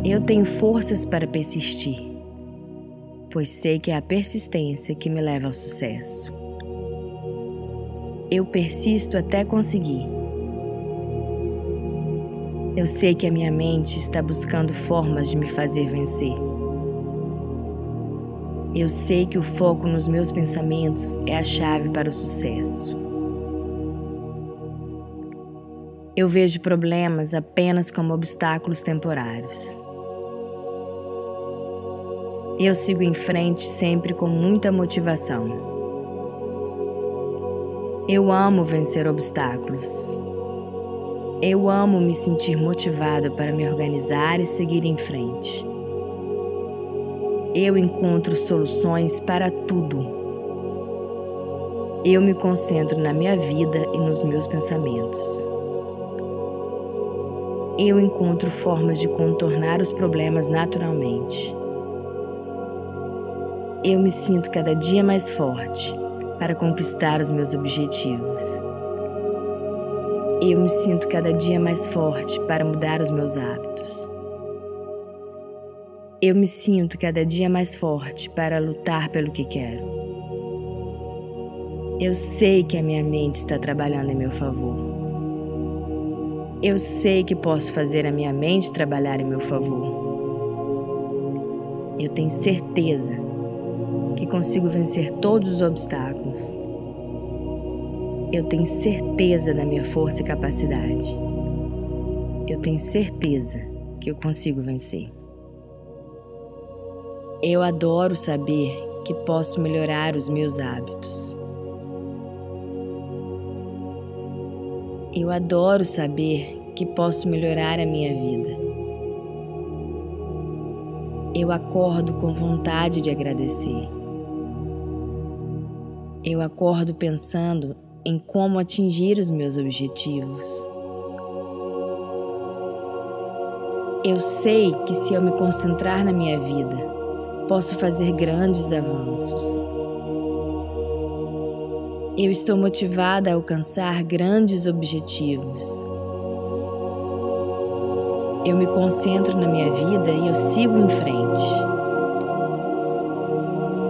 Eu tenho forças para persistir, pois sei que é a persistência que me leva ao sucesso. Eu persisto até conseguir eu sei que a minha mente está buscando formas de me fazer vencer. Eu sei que o foco nos meus pensamentos é a chave para o sucesso. Eu vejo problemas apenas como obstáculos temporários. Eu sigo em frente sempre com muita motivação. Eu amo vencer obstáculos. Eu amo me sentir motivado para me organizar e seguir em frente. Eu encontro soluções para tudo. Eu me concentro na minha vida e nos meus pensamentos. Eu encontro formas de contornar os problemas naturalmente. Eu me sinto cada dia mais forte para conquistar os meus objetivos. Eu me sinto cada dia mais forte para mudar os meus hábitos. Eu me sinto cada dia mais forte para lutar pelo que quero. Eu sei que a minha mente está trabalhando em meu favor. Eu sei que posso fazer a minha mente trabalhar em meu favor. Eu tenho certeza que consigo vencer todos os obstáculos eu tenho certeza da minha força e capacidade. Eu tenho certeza que eu consigo vencer. Eu adoro saber que posso melhorar os meus hábitos. Eu adoro saber que posso melhorar a minha vida. Eu acordo com vontade de agradecer. Eu acordo pensando em como atingir os meus objetivos. Eu sei que se eu me concentrar na minha vida, posso fazer grandes avanços. Eu estou motivada a alcançar grandes objetivos. Eu me concentro na minha vida e eu sigo em frente.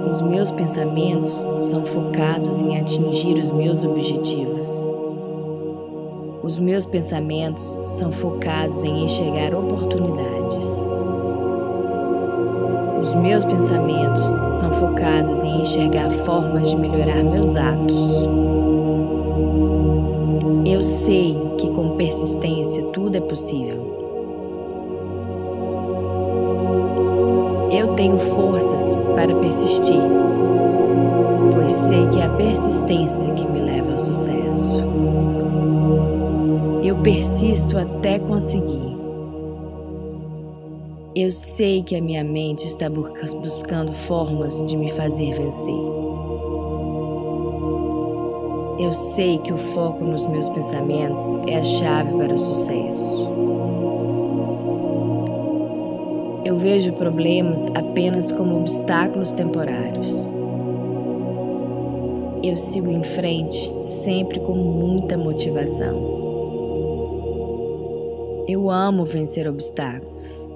Os meus pensamentos são focados em atingir os meus objetivos. Os meus pensamentos são focados em enxergar oportunidades. Os meus pensamentos são focados em enxergar formas de melhorar meus atos. Eu sei que com persistência tudo é possível. Eu tenho forças para persistir, pois sei que é a persistência que me leva ao sucesso. Eu persisto até conseguir. Eu sei que a minha mente está buscando formas de me fazer vencer. Eu sei que o foco nos meus pensamentos é a chave para o sucesso. Eu vejo problemas apenas como obstáculos temporários. Eu sigo em frente sempre com muita motivação. Eu amo vencer obstáculos.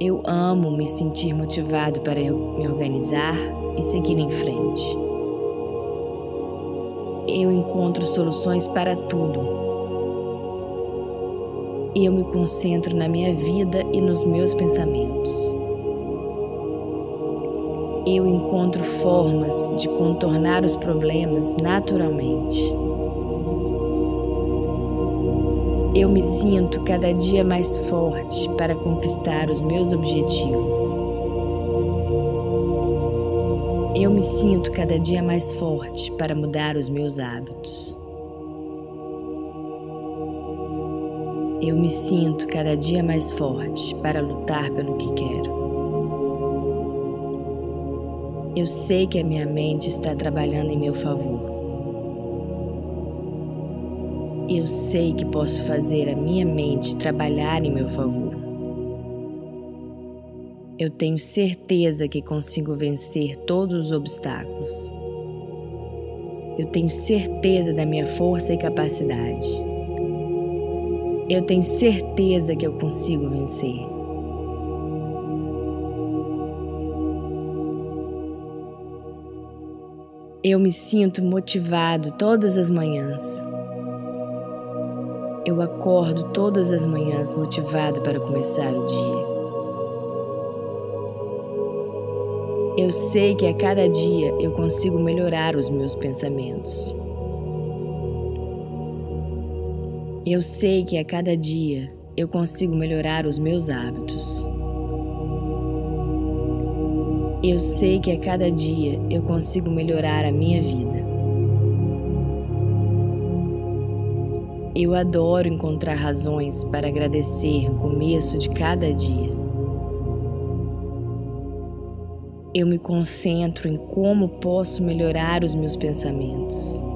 Eu amo me sentir motivado para me organizar e seguir em frente. Eu encontro soluções para tudo. Eu me concentro na minha vida e nos meus pensamentos. Eu encontro formas de contornar os problemas naturalmente. Eu me sinto cada dia mais forte para conquistar os meus objetivos. Eu me sinto cada dia mais forte para mudar os meus hábitos. Eu me sinto cada dia mais forte para lutar pelo que quero. Eu sei que a minha mente está trabalhando em meu favor. Eu sei que posso fazer a minha mente trabalhar em meu favor. Eu tenho certeza que consigo vencer todos os obstáculos. Eu tenho certeza da minha força e capacidade. Eu tenho certeza que eu consigo vencer. Eu me sinto motivado todas as manhãs. Eu acordo todas as manhãs motivado para começar o dia. Eu sei que a cada dia eu consigo melhorar os meus pensamentos. Eu sei que a cada dia eu consigo melhorar os meus hábitos. Eu sei que a cada dia eu consigo melhorar a minha vida. Eu adoro encontrar razões para agradecer o começo de cada dia. Eu me concentro em como posso melhorar os meus pensamentos.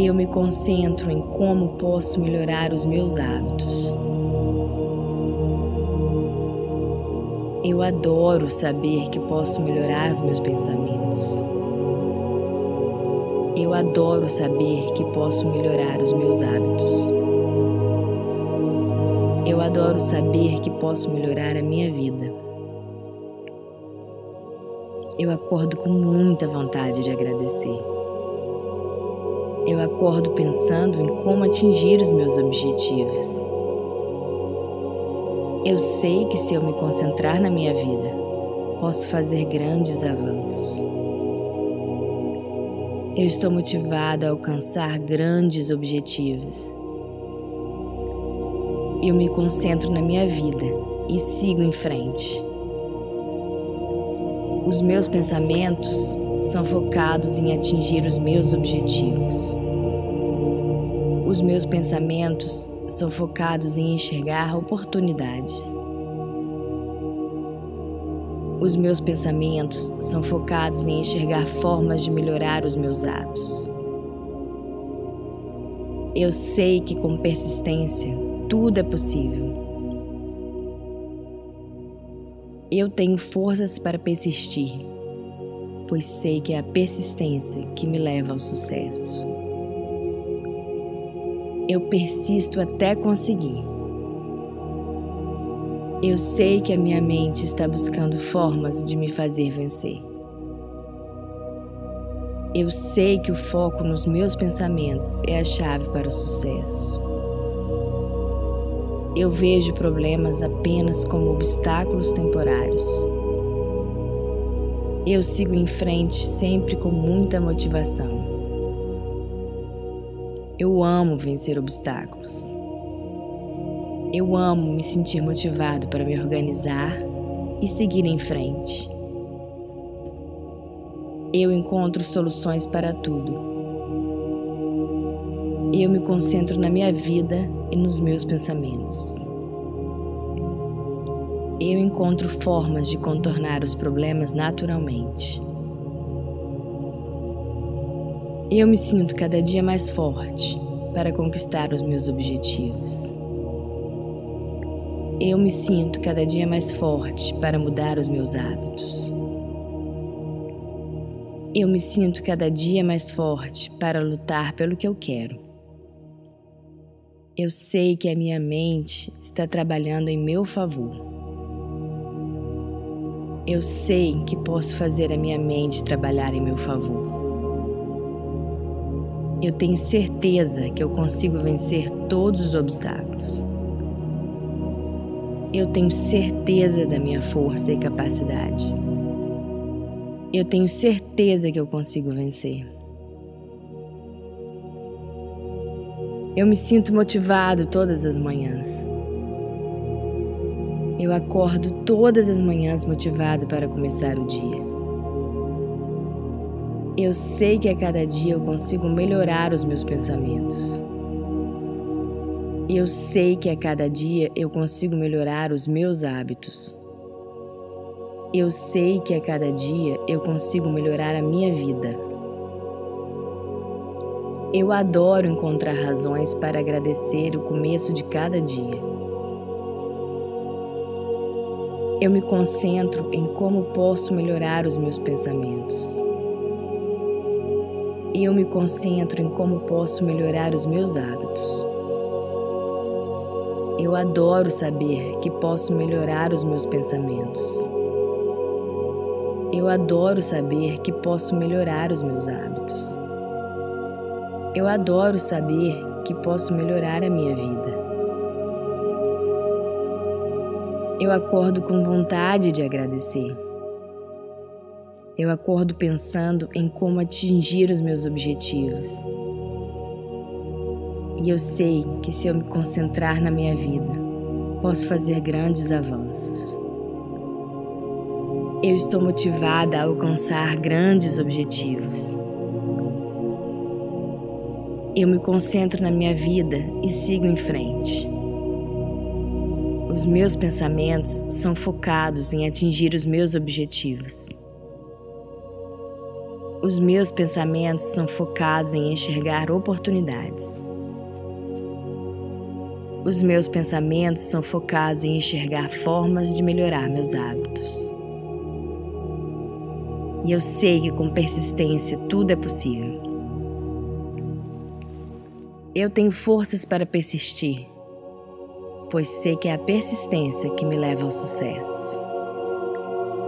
Eu me concentro em como posso melhorar os meus hábitos. Eu adoro saber que posso melhorar os meus pensamentos. Eu adoro saber que posso melhorar os meus hábitos. Eu adoro saber que posso melhorar a minha vida. Eu acordo com muita vontade de agradecer. Eu acordo pensando em como atingir os meus objetivos. Eu sei que se eu me concentrar na minha vida, posso fazer grandes avanços. Eu estou motivada a alcançar grandes objetivos. Eu me concentro na minha vida e sigo em frente. Os meus pensamentos são focados em atingir os meus objetivos. Os meus pensamentos são focados em enxergar oportunidades. Os meus pensamentos são focados em enxergar formas de melhorar os meus atos. Eu sei que com persistência tudo é possível. Eu tenho forças para persistir, pois sei que é a persistência que me leva ao sucesso. Eu persisto até conseguir. Eu sei que a minha mente está buscando formas de me fazer vencer. Eu sei que o foco nos meus pensamentos é a chave para o sucesso. Eu vejo problemas apenas como obstáculos temporários. Eu sigo em frente sempre com muita motivação. Eu amo vencer obstáculos. Eu amo me sentir motivado para me organizar e seguir em frente. Eu encontro soluções para tudo. Eu me concentro na minha vida e nos meus pensamentos. Eu encontro formas de contornar os problemas naturalmente. Eu me sinto cada dia mais forte para conquistar os meus objetivos. Eu me sinto cada dia mais forte para mudar os meus hábitos. Eu me sinto cada dia mais forte para lutar pelo que eu quero. Eu sei que a minha mente está trabalhando em meu favor. Eu sei que posso fazer a minha mente trabalhar em meu favor. Eu tenho certeza que eu consigo vencer todos os obstáculos. Eu tenho certeza da minha força e capacidade. Eu tenho certeza que eu consigo vencer. Eu me sinto motivado todas as manhãs. Eu acordo todas as manhãs motivado para começar o dia. Eu sei que a cada dia eu consigo melhorar os meus pensamentos. Eu sei que a cada dia eu consigo melhorar os meus hábitos. Eu sei que a cada dia eu consigo melhorar a minha vida. Eu adoro encontrar razões para agradecer o começo de cada dia. Eu me concentro em como posso melhorar os meus pensamentos. Eu me concentro em como posso melhorar os meus hábitos. Eu adoro saber que posso melhorar os meus pensamentos. Eu adoro saber que posso melhorar os meus hábitos. Eu adoro saber que posso melhorar a minha vida. Eu acordo com vontade de agradecer. Eu acordo pensando em como atingir os meus objetivos. E eu sei que se eu me concentrar na minha vida, posso fazer grandes avanços. Eu estou motivada a alcançar grandes objetivos. Eu me concentro na minha vida e sigo em frente. Os meus pensamentos são focados em atingir os meus objetivos. Os meus pensamentos são focados em enxergar oportunidades. Os meus pensamentos são focados em enxergar formas de melhorar meus hábitos. E eu sei que com persistência tudo é possível. Eu tenho forças para persistir, pois sei que é a persistência que me leva ao sucesso.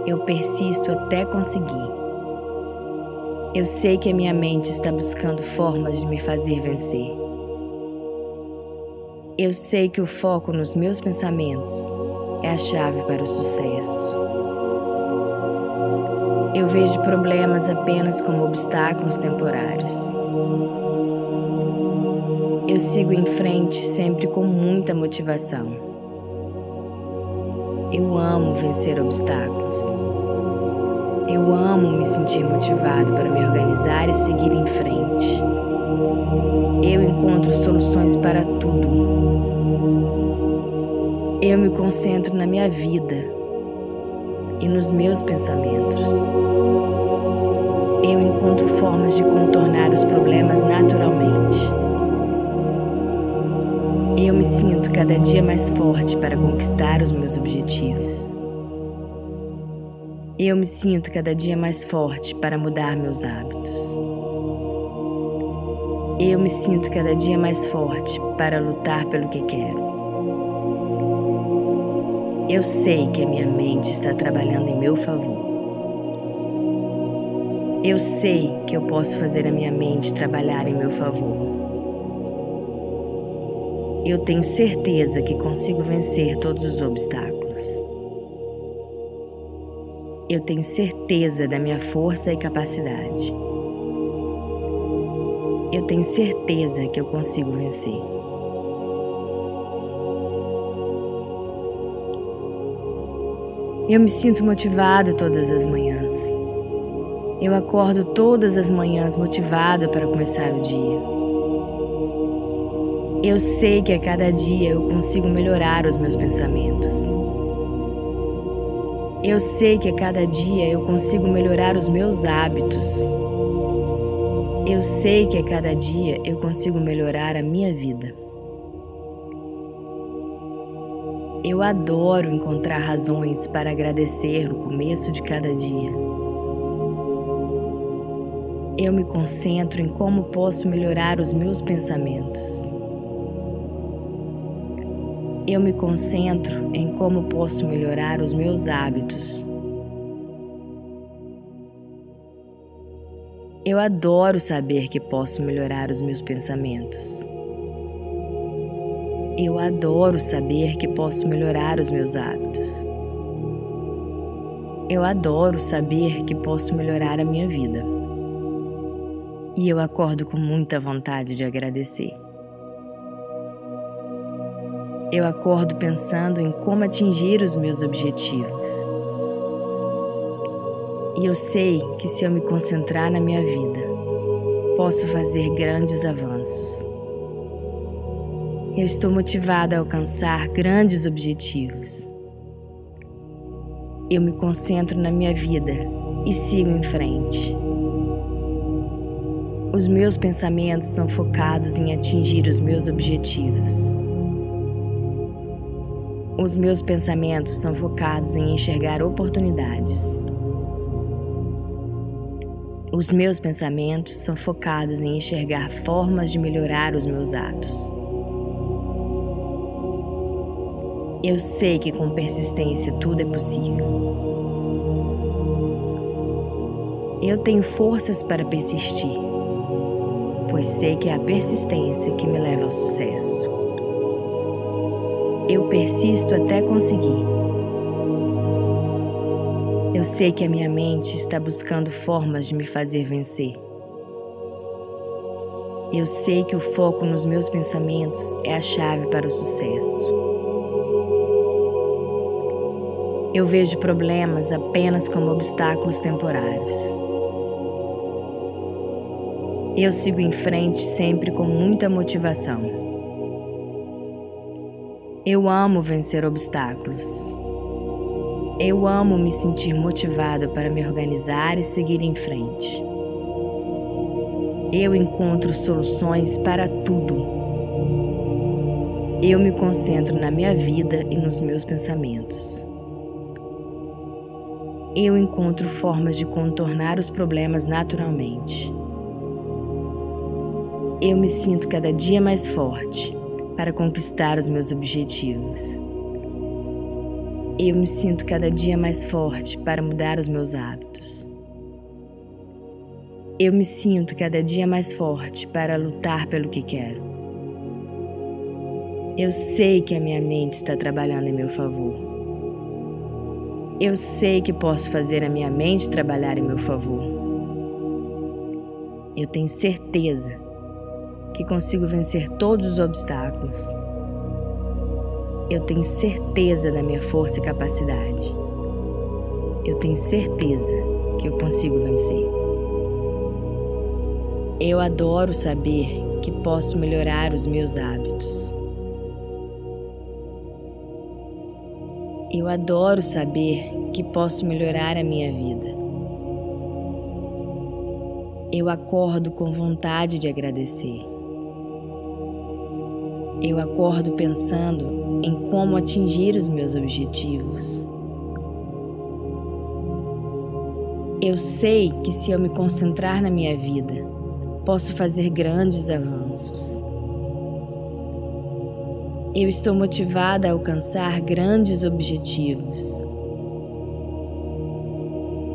Eu persisto até conseguir. Eu sei que a minha mente está buscando formas de me fazer vencer. Eu sei que o foco nos meus pensamentos é a chave para o sucesso. Eu vejo problemas apenas como obstáculos temporários. Eu sigo em frente sempre com muita motivação. Eu amo vencer obstáculos. Eu amo me sentir motivado para me organizar e seguir em frente. Eu encontro soluções para tudo. Eu me concentro na minha vida e nos meus pensamentos. Eu encontro formas de contornar os problemas naturalmente. Eu me sinto cada dia mais forte para conquistar os meus objetivos. Eu me sinto cada dia mais forte para mudar meus hábitos. Eu me sinto cada dia mais forte para lutar pelo que quero. Eu sei que a minha mente está trabalhando em meu favor. Eu sei que eu posso fazer a minha mente trabalhar em meu favor. Eu tenho certeza que consigo vencer todos os obstáculos. Eu tenho certeza da minha força e capacidade. Eu tenho certeza que eu consigo vencer. Eu me sinto motivado todas as manhãs. Eu acordo todas as manhãs motivado para começar o dia. Eu sei que a cada dia eu consigo melhorar os meus pensamentos. Eu sei que a cada dia eu consigo melhorar os meus hábitos. Eu sei que a cada dia eu consigo melhorar a minha vida. Eu adoro encontrar razões para agradecer no começo de cada dia. Eu me concentro em como posso melhorar os meus pensamentos. Eu me concentro em como posso melhorar os meus hábitos. Eu adoro saber que posso melhorar os meus pensamentos. Eu adoro saber que posso melhorar os meus hábitos. Eu adoro saber que posso melhorar a minha vida. E eu acordo com muita vontade de agradecer. Eu acordo pensando em como atingir os meus objetivos. E eu sei que se eu me concentrar na minha vida, posso fazer grandes avanços. Eu estou motivada a alcançar grandes objetivos. Eu me concentro na minha vida e sigo em frente. Os meus pensamentos são focados em atingir os meus objetivos. Os meus pensamentos são focados em enxergar oportunidades. Os meus pensamentos são focados em enxergar formas de melhorar os meus atos. Eu sei que com persistência tudo é possível. Eu tenho forças para persistir, pois sei que é a persistência que me leva ao sucesso. Eu persisto até conseguir. Eu sei que a minha mente está buscando formas de me fazer vencer. Eu sei que o foco nos meus pensamentos é a chave para o sucesso. Eu vejo problemas apenas como obstáculos temporários. Eu sigo em frente sempre com muita motivação. Eu amo vencer obstáculos. Eu amo me sentir motivado para me organizar e seguir em frente. Eu encontro soluções para tudo. Eu me concentro na minha vida e nos meus pensamentos. Eu encontro formas de contornar os problemas naturalmente. Eu me sinto cada dia mais forte para conquistar os meus objetivos. Eu me sinto cada dia mais forte para mudar os meus hábitos. Eu me sinto cada dia mais forte para lutar pelo que quero. Eu sei que a minha mente está trabalhando em meu favor. Eu sei que posso fazer a minha mente trabalhar em meu favor. Eu tenho certeza que consigo vencer todos os obstáculos. Eu tenho certeza da minha força e capacidade. Eu tenho certeza que eu consigo vencer. Eu adoro saber que posso melhorar os meus hábitos. Eu adoro saber que posso melhorar a minha vida. Eu acordo com vontade de agradecer. Eu acordo pensando em como atingir os meus objetivos. Eu sei que se eu me concentrar na minha vida, posso fazer grandes avanços. Eu estou motivada a alcançar grandes objetivos.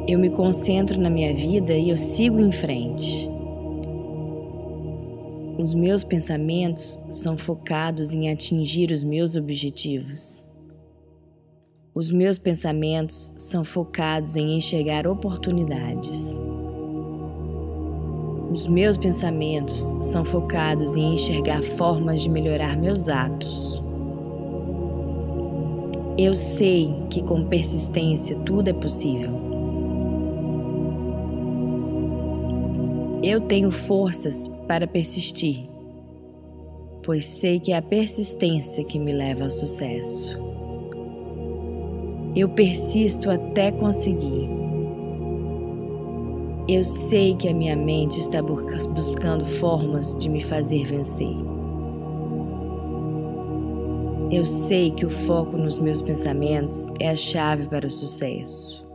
Eu me concentro na minha vida e eu sigo em frente. Os meus pensamentos são focados em atingir os meus objetivos. Os meus pensamentos são focados em enxergar oportunidades. Os meus pensamentos são focados em enxergar formas de melhorar meus atos. Eu sei que com persistência tudo é possível. Eu tenho forças para persistir, pois sei que é a persistência que me leva ao sucesso. Eu persisto até conseguir. Eu sei que a minha mente está buscando formas de me fazer vencer. Eu sei que o foco nos meus pensamentos é a chave para o sucesso.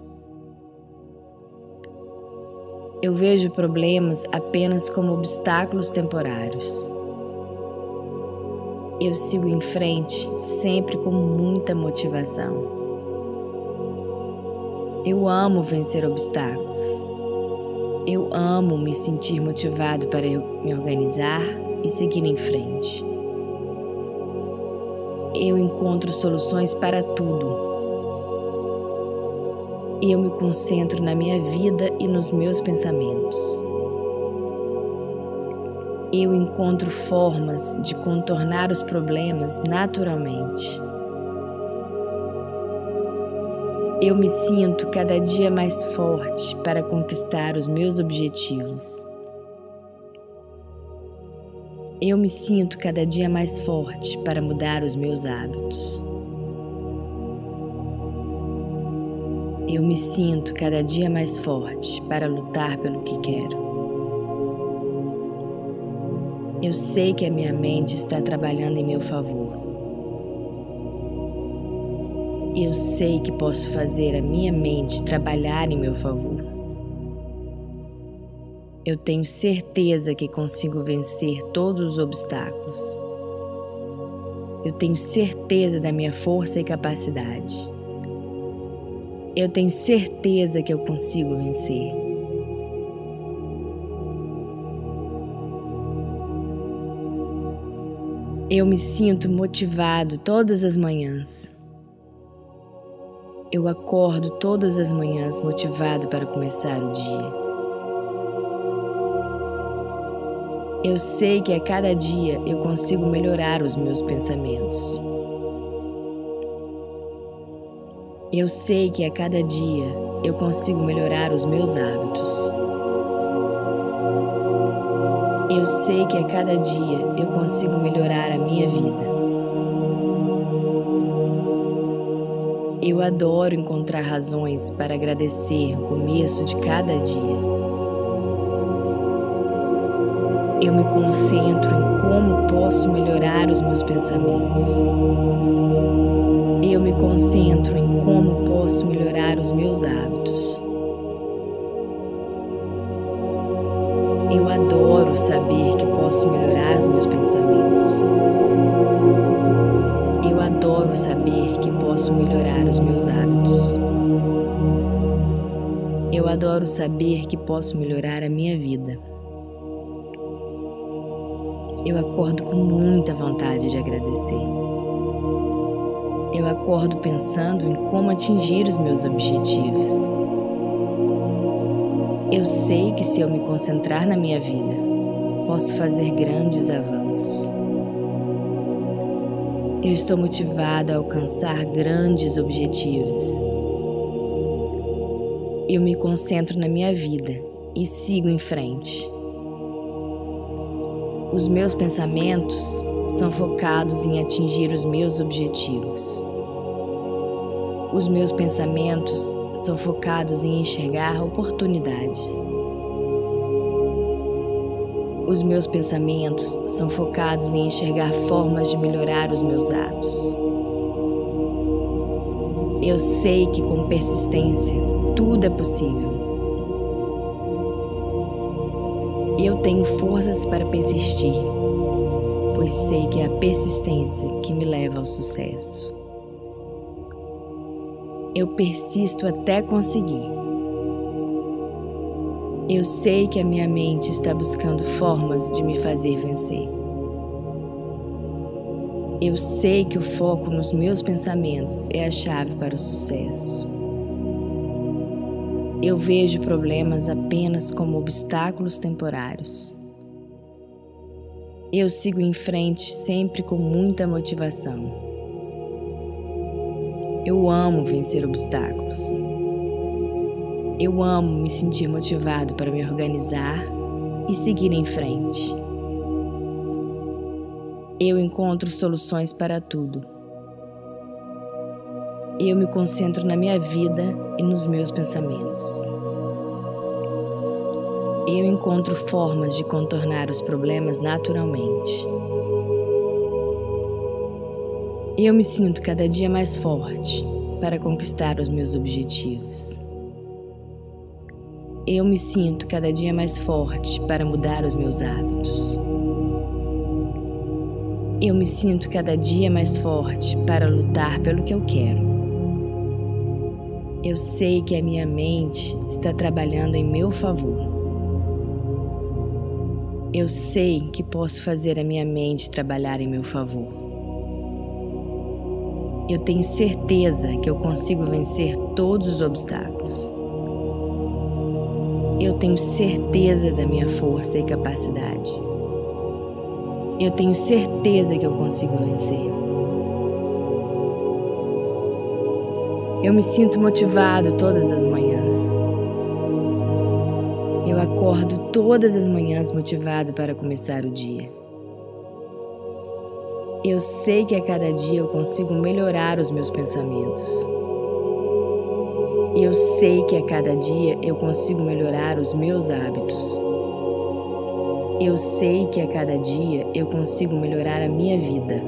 Eu vejo problemas apenas como obstáculos temporários. Eu sigo em frente sempre com muita motivação. Eu amo vencer obstáculos. Eu amo me sentir motivado para me organizar e seguir em frente. Eu encontro soluções para tudo. Eu me concentro na minha vida e nos meus pensamentos. Eu encontro formas de contornar os problemas naturalmente. Eu me sinto cada dia mais forte para conquistar os meus objetivos. Eu me sinto cada dia mais forte para mudar os meus hábitos. Eu me sinto cada dia mais forte para lutar pelo que quero. Eu sei que a minha mente está trabalhando em meu favor. Eu sei que posso fazer a minha mente trabalhar em meu favor. Eu tenho certeza que consigo vencer todos os obstáculos. Eu tenho certeza da minha força e capacidade. Eu tenho certeza que eu consigo vencer. Eu me sinto motivado todas as manhãs. Eu acordo todas as manhãs motivado para começar o dia. Eu sei que a cada dia eu consigo melhorar os meus pensamentos. Eu sei que a cada dia eu consigo melhorar os meus hábitos. Eu sei que a cada dia eu consigo melhorar a minha vida. Eu adoro encontrar razões para agradecer o começo de cada dia. Eu me concentro em como posso melhorar os meus pensamentos. Eu me concentro em como posso melhorar os meus hábitos. Eu adoro saber que posso melhorar os meus pensamentos. Eu adoro saber que posso melhorar os meus hábitos. Eu adoro saber que posso melhorar a minha vida. Eu acordo com muita vontade de agradecer. Eu acordo pensando em como atingir os meus objetivos. Eu sei que se eu me concentrar na minha vida, posso fazer grandes avanços. Eu estou motivado a alcançar grandes objetivos. Eu me concentro na minha vida e sigo em frente. Os meus pensamentos são focados em atingir os meus objetivos. Os meus pensamentos são focados em enxergar oportunidades. Os meus pensamentos são focados em enxergar formas de melhorar os meus atos. Eu sei que com persistência tudo é possível. Eu tenho forças para persistir, pois sei que é a persistência que me leva ao sucesso. Eu persisto até conseguir eu sei que a minha mente está buscando formas de me fazer vencer. Eu sei que o foco nos meus pensamentos é a chave para o sucesso. Eu vejo problemas apenas como obstáculos temporários. Eu sigo em frente sempre com muita motivação. Eu amo vencer obstáculos. Eu amo me sentir motivado para me organizar e seguir em frente. Eu encontro soluções para tudo. Eu me concentro na minha vida e nos meus pensamentos. Eu encontro formas de contornar os problemas naturalmente. Eu me sinto cada dia mais forte para conquistar os meus objetivos. Eu me sinto cada dia mais forte para mudar os meus hábitos. Eu me sinto cada dia mais forte para lutar pelo que eu quero. Eu sei que a minha mente está trabalhando em meu favor. Eu sei que posso fazer a minha mente trabalhar em meu favor. Eu tenho certeza que eu consigo vencer todos os obstáculos. Eu tenho certeza da minha força e capacidade. Eu tenho certeza que eu consigo vencer. Eu me sinto motivado todas as manhãs. Eu acordo todas as manhãs motivado para começar o dia. Eu sei que a cada dia eu consigo melhorar os meus pensamentos. Eu sei que a cada dia eu consigo melhorar os meus hábitos. Eu sei que a cada dia eu consigo melhorar a minha vida.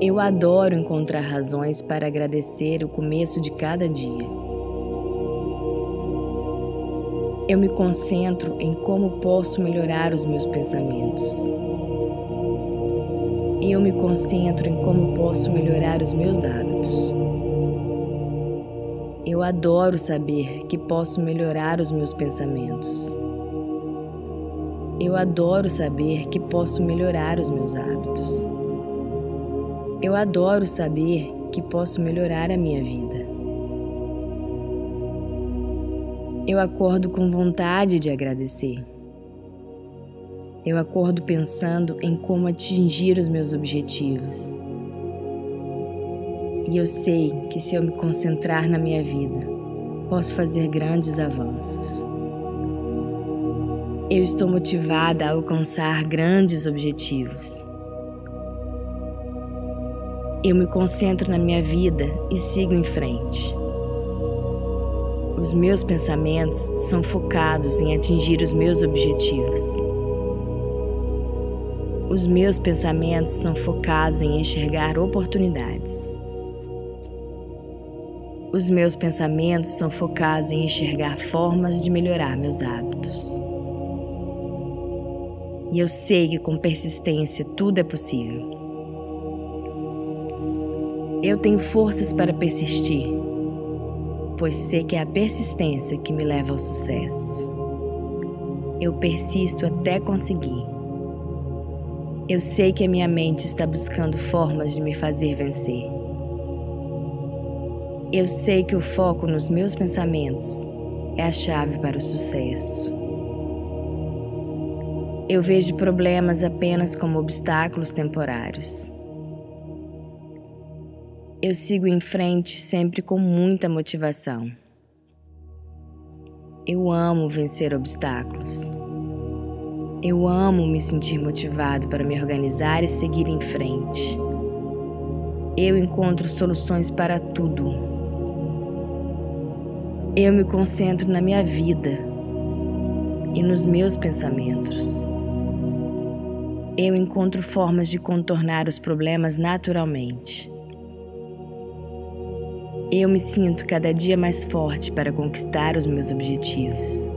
Eu adoro encontrar razões para agradecer o começo de cada dia. Eu me concentro em como posso melhorar os meus pensamentos. Eu me concentro em como posso melhorar os meus hábitos. Eu adoro saber que posso melhorar os meus pensamentos. Eu adoro saber que posso melhorar os meus hábitos. Eu adoro saber que posso melhorar a minha vida. Eu acordo com vontade de agradecer. Eu acordo pensando em como atingir os meus objetivos. E eu sei que se eu me concentrar na minha vida, posso fazer grandes avanços. Eu estou motivada a alcançar grandes objetivos. Eu me concentro na minha vida e sigo em frente. Os meus pensamentos são focados em atingir os meus objetivos. Os meus pensamentos são focados em enxergar oportunidades. Os meus pensamentos são focados em enxergar formas de melhorar meus hábitos. E eu sei que com persistência tudo é possível. Eu tenho forças para persistir, pois sei que é a persistência que me leva ao sucesso. Eu persisto até conseguir. Eu sei que a minha mente está buscando formas de me fazer vencer. Eu sei que o foco nos meus pensamentos é a chave para o sucesso. Eu vejo problemas apenas como obstáculos temporários. Eu sigo em frente sempre com muita motivação. Eu amo vencer obstáculos. Eu amo me sentir motivado para me organizar e seguir em frente. Eu encontro soluções para tudo. Eu me concentro na minha vida e nos meus pensamentos. Eu encontro formas de contornar os problemas naturalmente. Eu me sinto cada dia mais forte para conquistar os meus objetivos.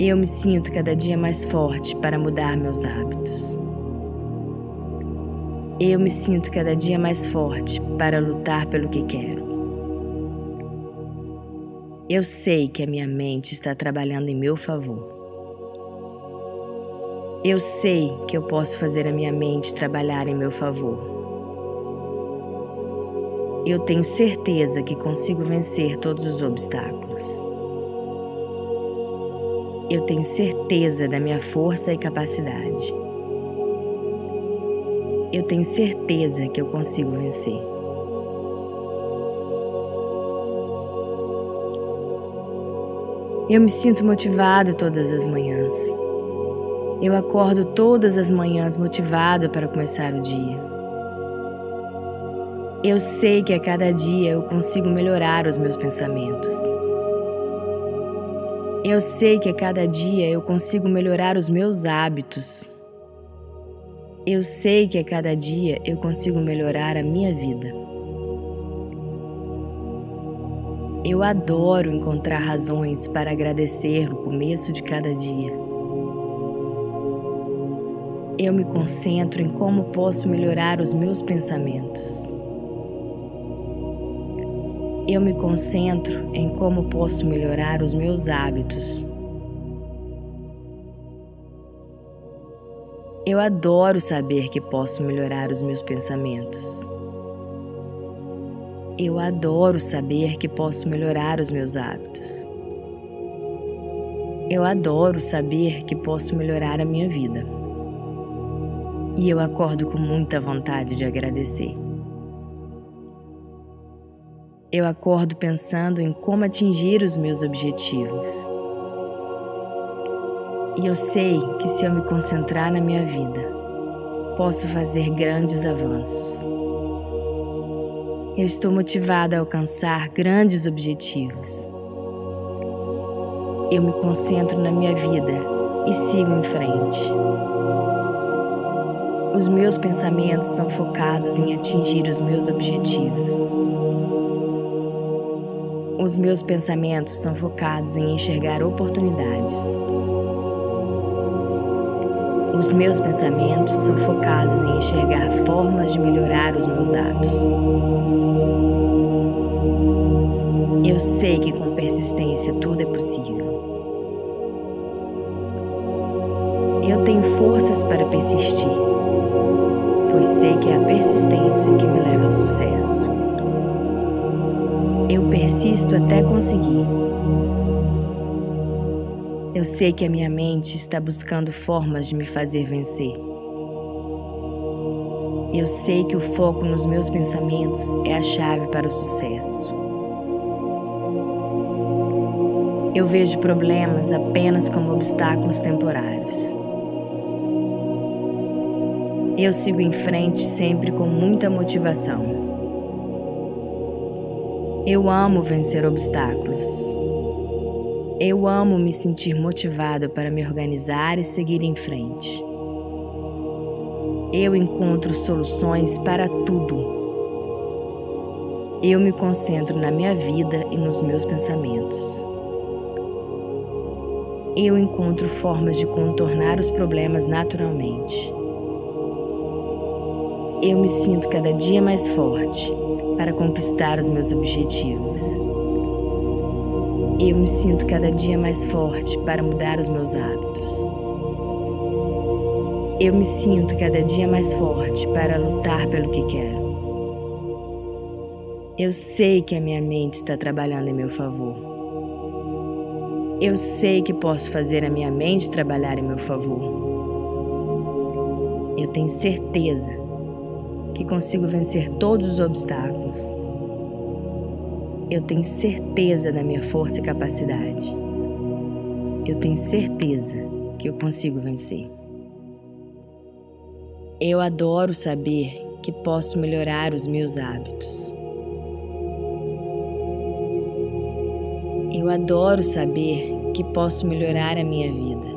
Eu me sinto cada dia mais forte para mudar meus hábitos. Eu me sinto cada dia mais forte para lutar pelo que quero. Eu sei que a minha mente está trabalhando em meu favor. Eu sei que eu posso fazer a minha mente trabalhar em meu favor. Eu tenho certeza que consigo vencer todos os obstáculos. Eu tenho certeza da minha força e capacidade. Eu tenho certeza que eu consigo vencer. Eu me sinto motivado todas as manhãs. Eu acordo todas as manhãs motivado para começar o dia. Eu sei que a cada dia eu consigo melhorar os meus pensamentos. Eu sei que a cada dia eu consigo melhorar os meus hábitos. Eu sei que a cada dia eu consigo melhorar a minha vida. Eu adoro encontrar razões para agradecer no começo de cada dia. Eu me concentro em como posso melhorar os meus pensamentos eu me concentro em como posso melhorar os meus hábitos. Eu adoro saber que posso melhorar os meus pensamentos. Eu adoro saber que posso melhorar os meus hábitos. Eu adoro saber que posso melhorar a minha vida. E eu acordo com muita vontade de agradecer. Eu acordo pensando em como atingir os meus objetivos. E eu sei que se eu me concentrar na minha vida, posso fazer grandes avanços. Eu estou motivada a alcançar grandes objetivos. Eu me concentro na minha vida e sigo em frente. Os meus pensamentos são focados em atingir os meus objetivos. Os meus pensamentos são focados em enxergar oportunidades. Os meus pensamentos são focados em enxergar formas de melhorar os meus atos. Eu sei que com persistência tudo é possível. Eu tenho forças para persistir, pois sei que é a persistência que me leva ao sucesso. Eu persisto até conseguir. Eu sei que a minha mente está buscando formas de me fazer vencer. Eu sei que o foco nos meus pensamentos é a chave para o sucesso. Eu vejo problemas apenas como obstáculos temporários. Eu sigo em frente sempre com muita motivação. Eu amo vencer obstáculos. Eu amo me sentir motivado para me organizar e seguir em frente. Eu encontro soluções para tudo. Eu me concentro na minha vida e nos meus pensamentos. Eu encontro formas de contornar os problemas naturalmente. Eu me sinto cada dia mais forte para conquistar os meus objetivos. Eu me sinto cada dia mais forte para mudar os meus hábitos. Eu me sinto cada dia mais forte para lutar pelo que quero. Eu sei que a minha mente está trabalhando em meu favor. Eu sei que posso fazer a minha mente trabalhar em meu favor. Eu tenho certeza que consigo vencer todos os obstáculos. Eu tenho certeza da minha força e capacidade. Eu tenho certeza que eu consigo vencer. Eu adoro saber que posso melhorar os meus hábitos. Eu adoro saber que posso melhorar a minha vida.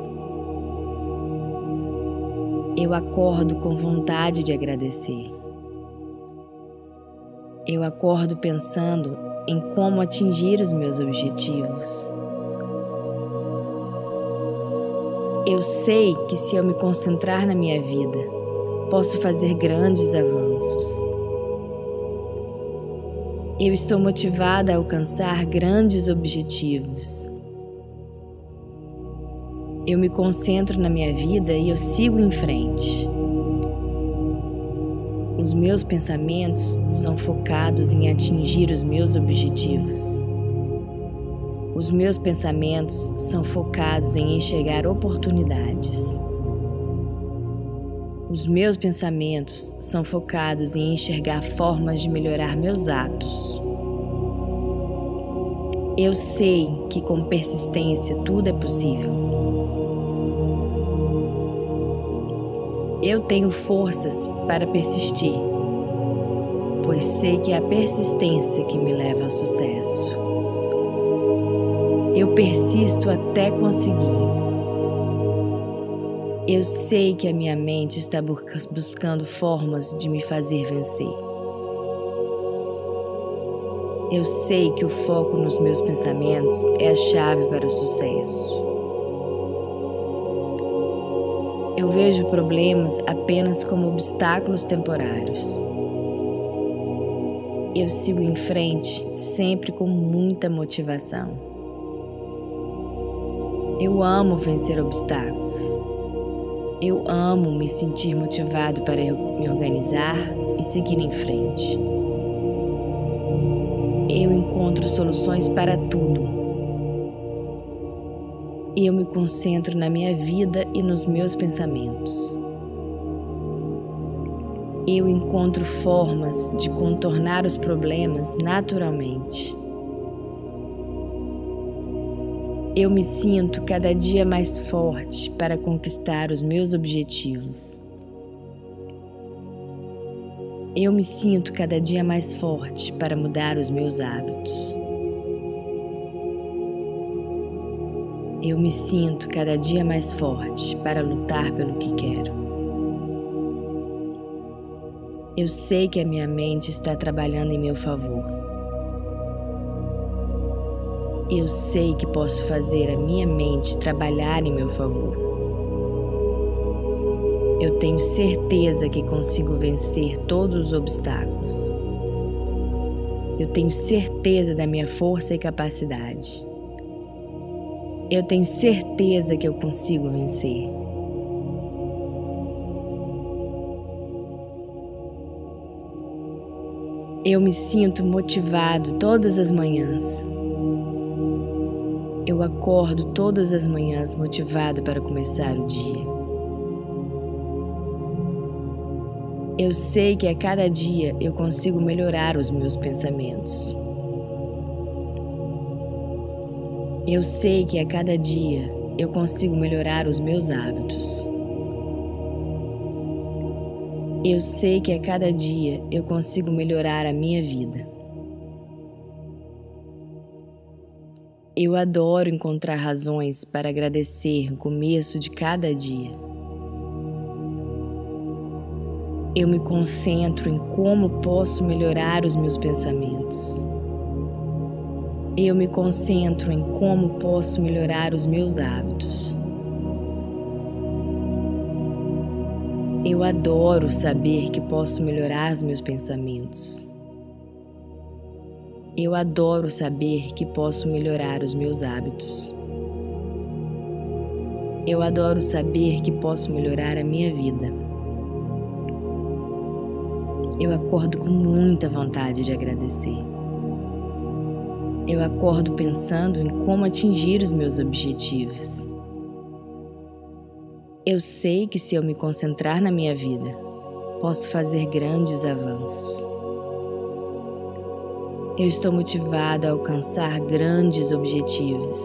Eu acordo com vontade de agradecer. Eu acordo pensando em como atingir os meus objetivos. Eu sei que se eu me concentrar na minha vida, posso fazer grandes avanços. Eu estou motivada a alcançar grandes objetivos. Eu me concentro na minha vida e eu sigo em frente. Os meus pensamentos são focados em atingir os meus objetivos. Os meus pensamentos são focados em enxergar oportunidades. Os meus pensamentos são focados em enxergar formas de melhorar meus atos. Eu sei que com persistência tudo é possível. Eu tenho forças para persistir, pois sei que é a persistência que me leva ao sucesso. Eu persisto até conseguir. Eu sei que a minha mente está buscando formas de me fazer vencer. Eu sei que o foco nos meus pensamentos é a chave para o sucesso. Eu vejo problemas apenas como obstáculos temporários. Eu sigo em frente sempre com muita motivação. Eu amo vencer obstáculos. Eu amo me sentir motivado para me organizar e seguir em frente. Eu encontro soluções para tudo. Eu me concentro na minha vida e nos meus pensamentos. Eu encontro formas de contornar os problemas naturalmente. Eu me sinto cada dia mais forte para conquistar os meus objetivos. Eu me sinto cada dia mais forte para mudar os meus hábitos. Eu me sinto cada dia mais forte para lutar pelo que quero. Eu sei que a minha mente está trabalhando em meu favor. Eu sei que posso fazer a minha mente trabalhar em meu favor. Eu tenho certeza que consigo vencer todos os obstáculos. Eu tenho certeza da minha força e capacidade. Eu tenho certeza que eu consigo vencer. Eu me sinto motivado todas as manhãs. Eu acordo todas as manhãs motivado para começar o dia. Eu sei que a cada dia eu consigo melhorar os meus pensamentos. Eu sei que a cada dia eu consigo melhorar os meus hábitos. Eu sei que a cada dia eu consigo melhorar a minha vida. Eu adoro encontrar razões para agradecer o começo de cada dia. Eu me concentro em como posso melhorar os meus pensamentos. Eu me concentro em como posso melhorar os meus hábitos. Eu adoro saber que posso melhorar os meus pensamentos. Eu adoro saber que posso melhorar os meus hábitos. Eu adoro saber que posso melhorar a minha vida. Eu acordo com muita vontade de agradecer. Eu acordo pensando em como atingir os meus objetivos. Eu sei que se eu me concentrar na minha vida, posso fazer grandes avanços. Eu estou motivado a alcançar grandes objetivos.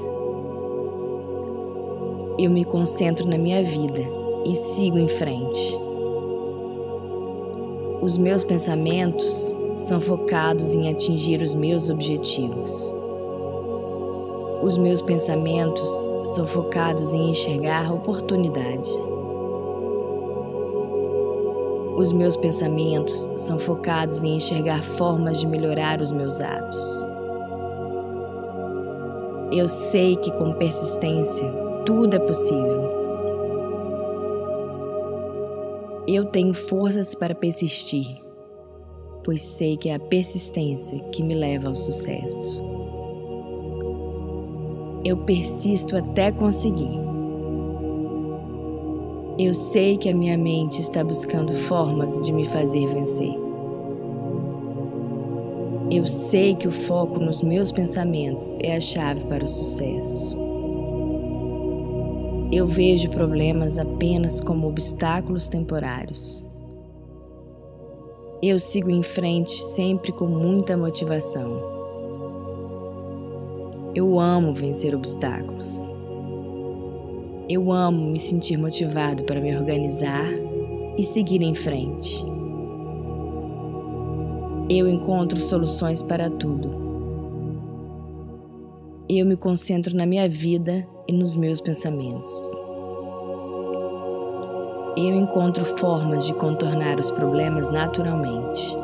Eu me concentro na minha vida e sigo em frente. Os meus pensamentos são focados em atingir os meus objetivos. Os meus pensamentos são focados em enxergar oportunidades. Os meus pensamentos são focados em enxergar formas de melhorar os meus atos. Eu sei que com persistência tudo é possível. Eu tenho forças para persistir, pois sei que é a persistência que me leva ao sucesso. Eu persisto até conseguir. Eu sei que a minha mente está buscando formas de me fazer vencer. Eu sei que o foco nos meus pensamentos é a chave para o sucesso. Eu vejo problemas apenas como obstáculos temporários. Eu sigo em frente sempre com muita motivação. Eu amo vencer obstáculos. Eu amo me sentir motivado para me organizar e seguir em frente. Eu encontro soluções para tudo. Eu me concentro na minha vida e nos meus pensamentos. Eu encontro formas de contornar os problemas naturalmente.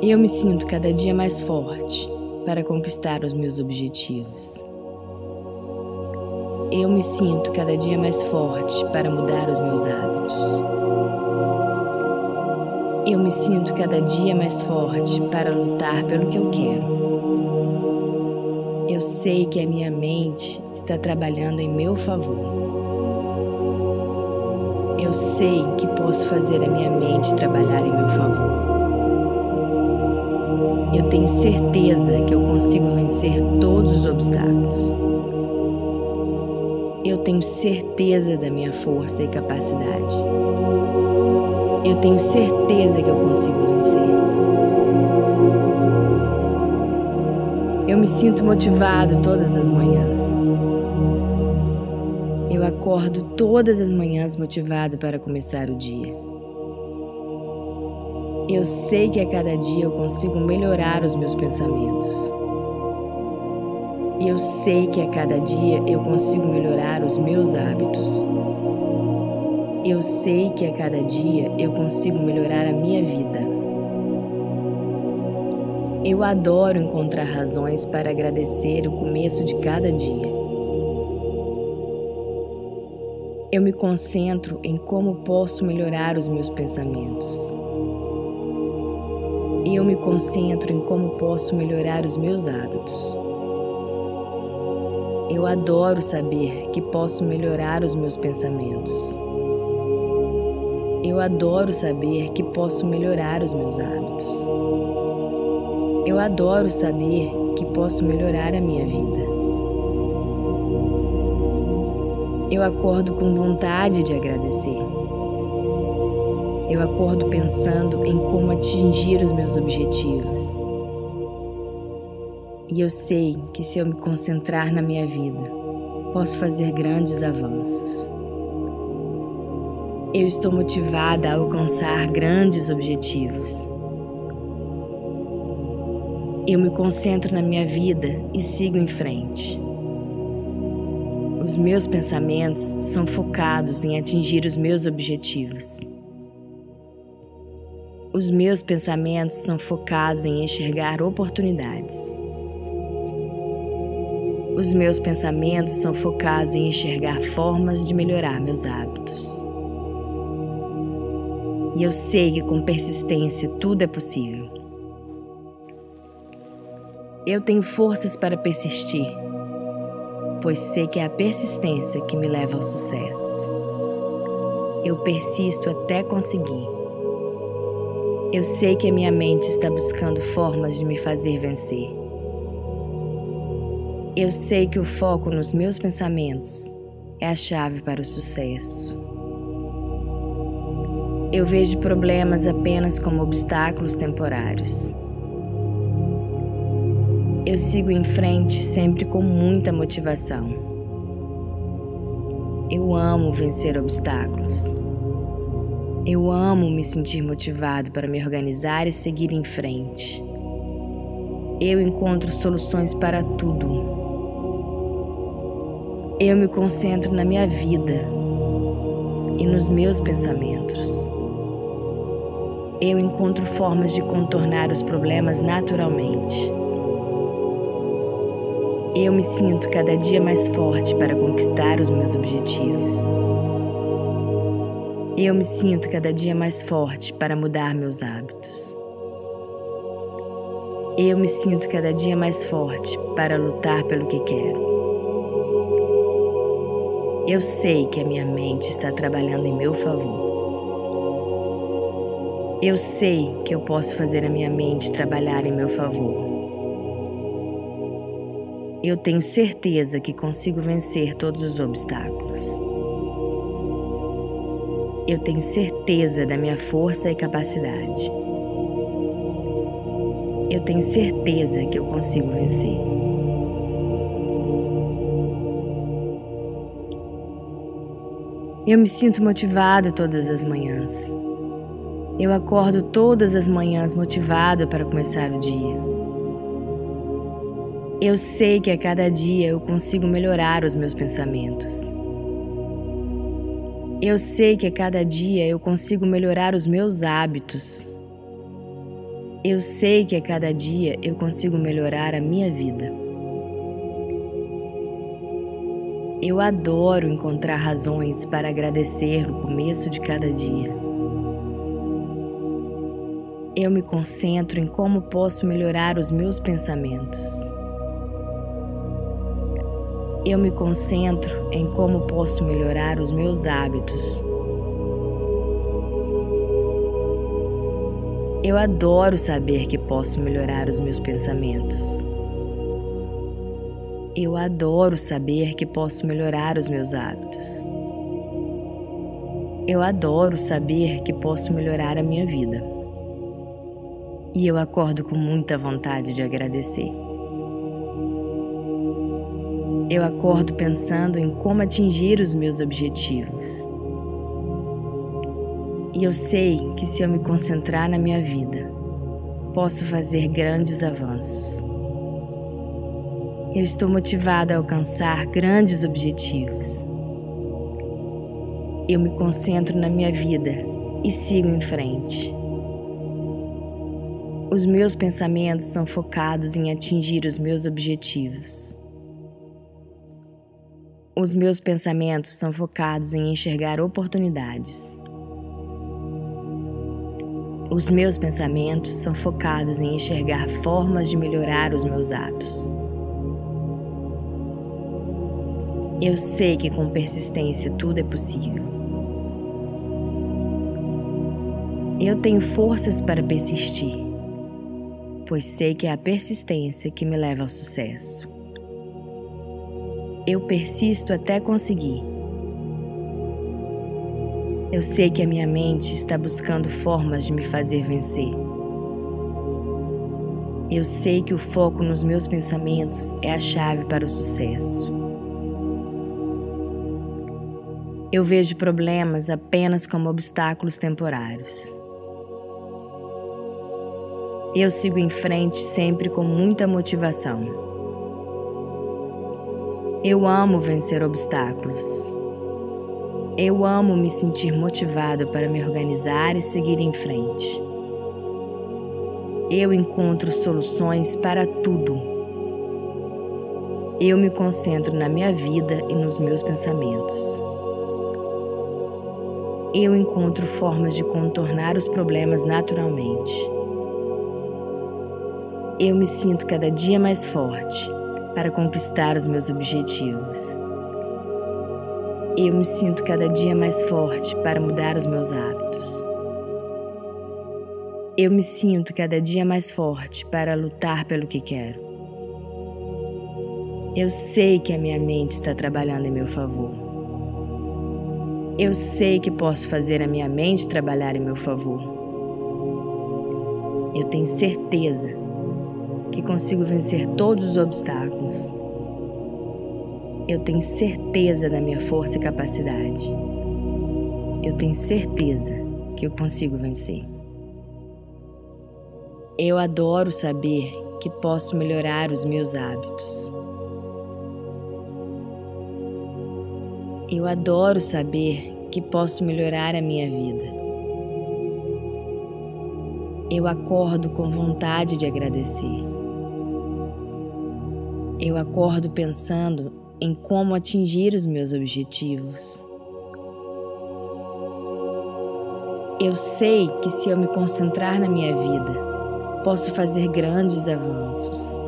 Eu me sinto cada dia mais forte para conquistar os meus objetivos. Eu me sinto cada dia mais forte para mudar os meus hábitos. Eu me sinto cada dia mais forte para lutar pelo que eu quero. Eu sei que a minha mente está trabalhando em meu favor. Eu sei que posso fazer a minha mente trabalhar em meu favor. Eu tenho certeza que eu consigo vencer todos os obstáculos. Eu tenho certeza da minha força e capacidade. Eu tenho certeza que eu consigo vencer. Eu me sinto motivado todas as manhãs. Acordo todas as manhãs motivado para começar o dia. Eu sei que a cada dia eu consigo melhorar os meus pensamentos. Eu sei que a cada dia eu consigo melhorar os meus hábitos. Eu sei que a cada dia eu consigo melhorar a minha vida. Eu adoro encontrar razões para agradecer o começo de cada dia. Eu me concentro em como posso melhorar os meus pensamentos. Eu me concentro em como posso melhorar os meus hábitos. Eu adoro saber que posso melhorar os meus pensamentos. Eu adoro saber que posso melhorar os meus hábitos. Eu adoro saber que posso melhorar a minha vida. Eu acordo com vontade de agradecer. Eu acordo pensando em como atingir os meus objetivos. E eu sei que se eu me concentrar na minha vida, posso fazer grandes avanços. Eu estou motivada a alcançar grandes objetivos. Eu me concentro na minha vida e sigo em frente. Os meus pensamentos são focados em atingir os meus objetivos. Os meus pensamentos são focados em enxergar oportunidades. Os meus pensamentos são focados em enxergar formas de melhorar meus hábitos. E eu sei que com persistência tudo é possível. Eu tenho forças para persistir, pois sei que é a persistência que me leva ao sucesso. Eu persisto até conseguir. Eu sei que a minha mente está buscando formas de me fazer vencer. Eu sei que o foco nos meus pensamentos é a chave para o sucesso. Eu vejo problemas apenas como obstáculos temporários. Eu sigo em frente sempre com muita motivação. Eu amo vencer obstáculos. Eu amo me sentir motivado para me organizar e seguir em frente. Eu encontro soluções para tudo. Eu me concentro na minha vida e nos meus pensamentos eu encontro formas de contornar os problemas naturalmente. Eu me sinto cada dia mais forte para conquistar os meus objetivos. Eu me sinto cada dia mais forte para mudar meus hábitos. Eu me sinto cada dia mais forte para lutar pelo que quero. Eu sei que a minha mente está trabalhando em meu favor. Eu sei que eu posso fazer a minha mente trabalhar em meu favor. Eu tenho certeza que consigo vencer todos os obstáculos. Eu tenho certeza da minha força e capacidade. Eu tenho certeza que eu consigo vencer. Eu me sinto motivado todas as manhãs. Eu acordo todas as manhãs motivada para começar o dia. Eu sei que a cada dia eu consigo melhorar os meus pensamentos. Eu sei que a cada dia eu consigo melhorar os meus hábitos. Eu sei que a cada dia eu consigo melhorar a minha vida. Eu adoro encontrar razões para agradecer no começo de cada dia. Eu me concentro em como posso melhorar os meus pensamentos. Eu me concentro em como posso melhorar os meus hábitos. Eu adoro saber que posso melhorar os meus pensamentos. Eu adoro saber que posso melhorar os meus hábitos. Eu adoro saber que posso melhorar a minha vida. E eu acordo com muita vontade de agradecer. Eu acordo pensando em como atingir os meus objetivos. E eu sei que se eu me concentrar na minha vida, posso fazer grandes avanços. Eu estou motivada a alcançar grandes objetivos. Eu me concentro na minha vida e sigo em frente. Os meus pensamentos são focados em atingir os meus objetivos. Os meus pensamentos são focados em enxergar oportunidades. Os meus pensamentos são focados em enxergar formas de melhorar os meus atos. Eu sei que com persistência tudo é possível. Eu tenho forças para persistir, pois sei que é a persistência que me leva ao sucesso. Eu persisto até conseguir. Eu sei que a minha mente está buscando formas de me fazer vencer. Eu sei que o foco nos meus pensamentos é a chave para o sucesso. Eu vejo problemas apenas como obstáculos temporários. Eu sigo em frente sempre com muita motivação. Eu amo vencer obstáculos. Eu amo me sentir motivado para me organizar e seguir em frente. Eu encontro soluções para tudo. Eu me concentro na minha vida e nos meus pensamentos. Eu encontro formas de contornar os problemas naturalmente. Eu me sinto cada dia mais forte para conquistar os meus objetivos. Eu me sinto cada dia mais forte para mudar os meus hábitos. Eu me sinto cada dia mais forte para lutar pelo que quero. Eu sei que a minha mente está trabalhando em meu favor. Eu sei que posso fazer a minha mente trabalhar em meu favor. Eu tenho certeza que consigo vencer todos os obstáculos. Eu tenho certeza da minha força e capacidade. Eu tenho certeza que eu consigo vencer. Eu adoro saber que posso melhorar os meus hábitos. Eu adoro saber que posso melhorar a minha vida. Eu acordo com vontade de agradecer. Eu acordo pensando em como atingir os meus objetivos. Eu sei que se eu me concentrar na minha vida, posso fazer grandes avanços.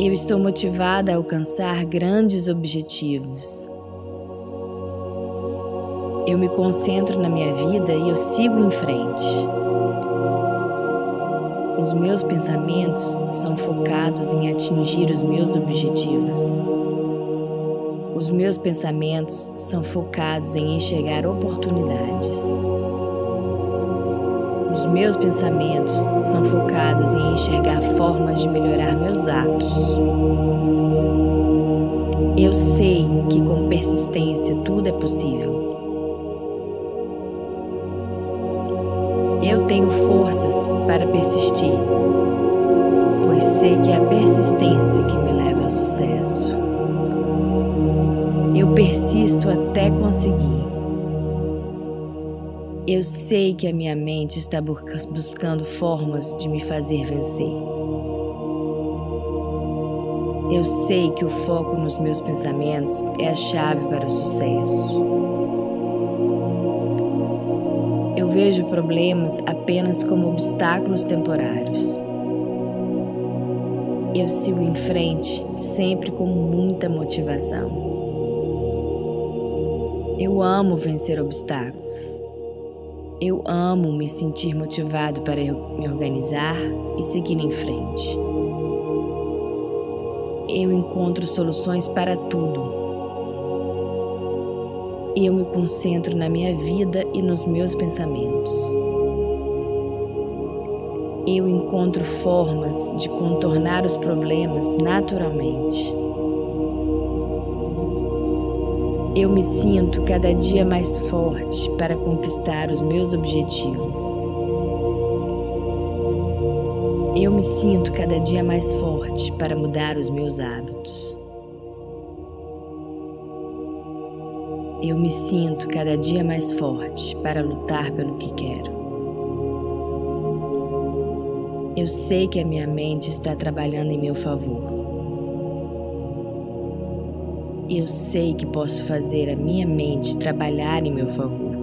Eu estou motivada a alcançar grandes objetivos. Eu me concentro na minha vida e eu sigo em frente. Os meus pensamentos são focados em atingir os meus objetivos. Os meus pensamentos são focados em enxergar oportunidades. Os meus pensamentos são focados em enxergar formas de melhorar meus atos. Eu sei que com persistência tudo é possível. Eu tenho forças para persistir, pois sei que é a persistência que me leva ao sucesso. Eu persisto até conseguir. Eu sei que a minha mente está buscando formas de me fazer vencer. Eu sei que o foco nos meus pensamentos é a chave para o sucesso. Vejo problemas apenas como obstáculos temporários. Eu sigo em frente, sempre com muita motivação. Eu amo vencer obstáculos. Eu amo me sentir motivado para me organizar e seguir em frente. Eu encontro soluções para tudo. Eu me concentro na minha vida e nos meus pensamentos eu encontro formas de contornar os problemas naturalmente. Eu me sinto cada dia mais forte para conquistar os meus objetivos. Eu me sinto cada dia mais forte para mudar os meus hábitos. Eu me sinto cada dia mais forte para lutar pelo que quero. Eu sei que a minha mente está trabalhando em meu favor. Eu sei que posso fazer a minha mente trabalhar em meu favor.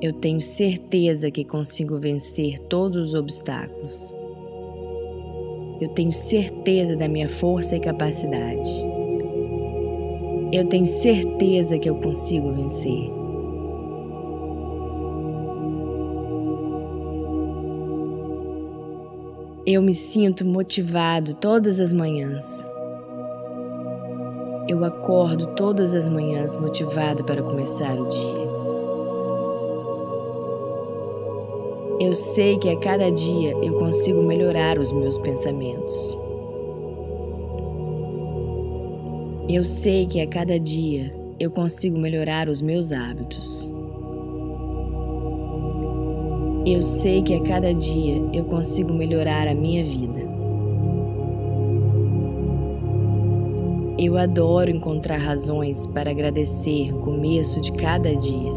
Eu tenho certeza que consigo vencer todos os obstáculos. Eu tenho certeza da minha força e capacidade. Eu tenho certeza que eu consigo vencer. Eu me sinto motivado todas as manhãs. Eu acordo todas as manhãs motivado para começar o dia. Eu sei que a cada dia eu consigo melhorar os meus pensamentos. Eu sei que a cada dia eu consigo melhorar os meus hábitos. Eu sei que a cada dia eu consigo melhorar a minha vida. Eu adoro encontrar razões para agradecer o começo de cada dia.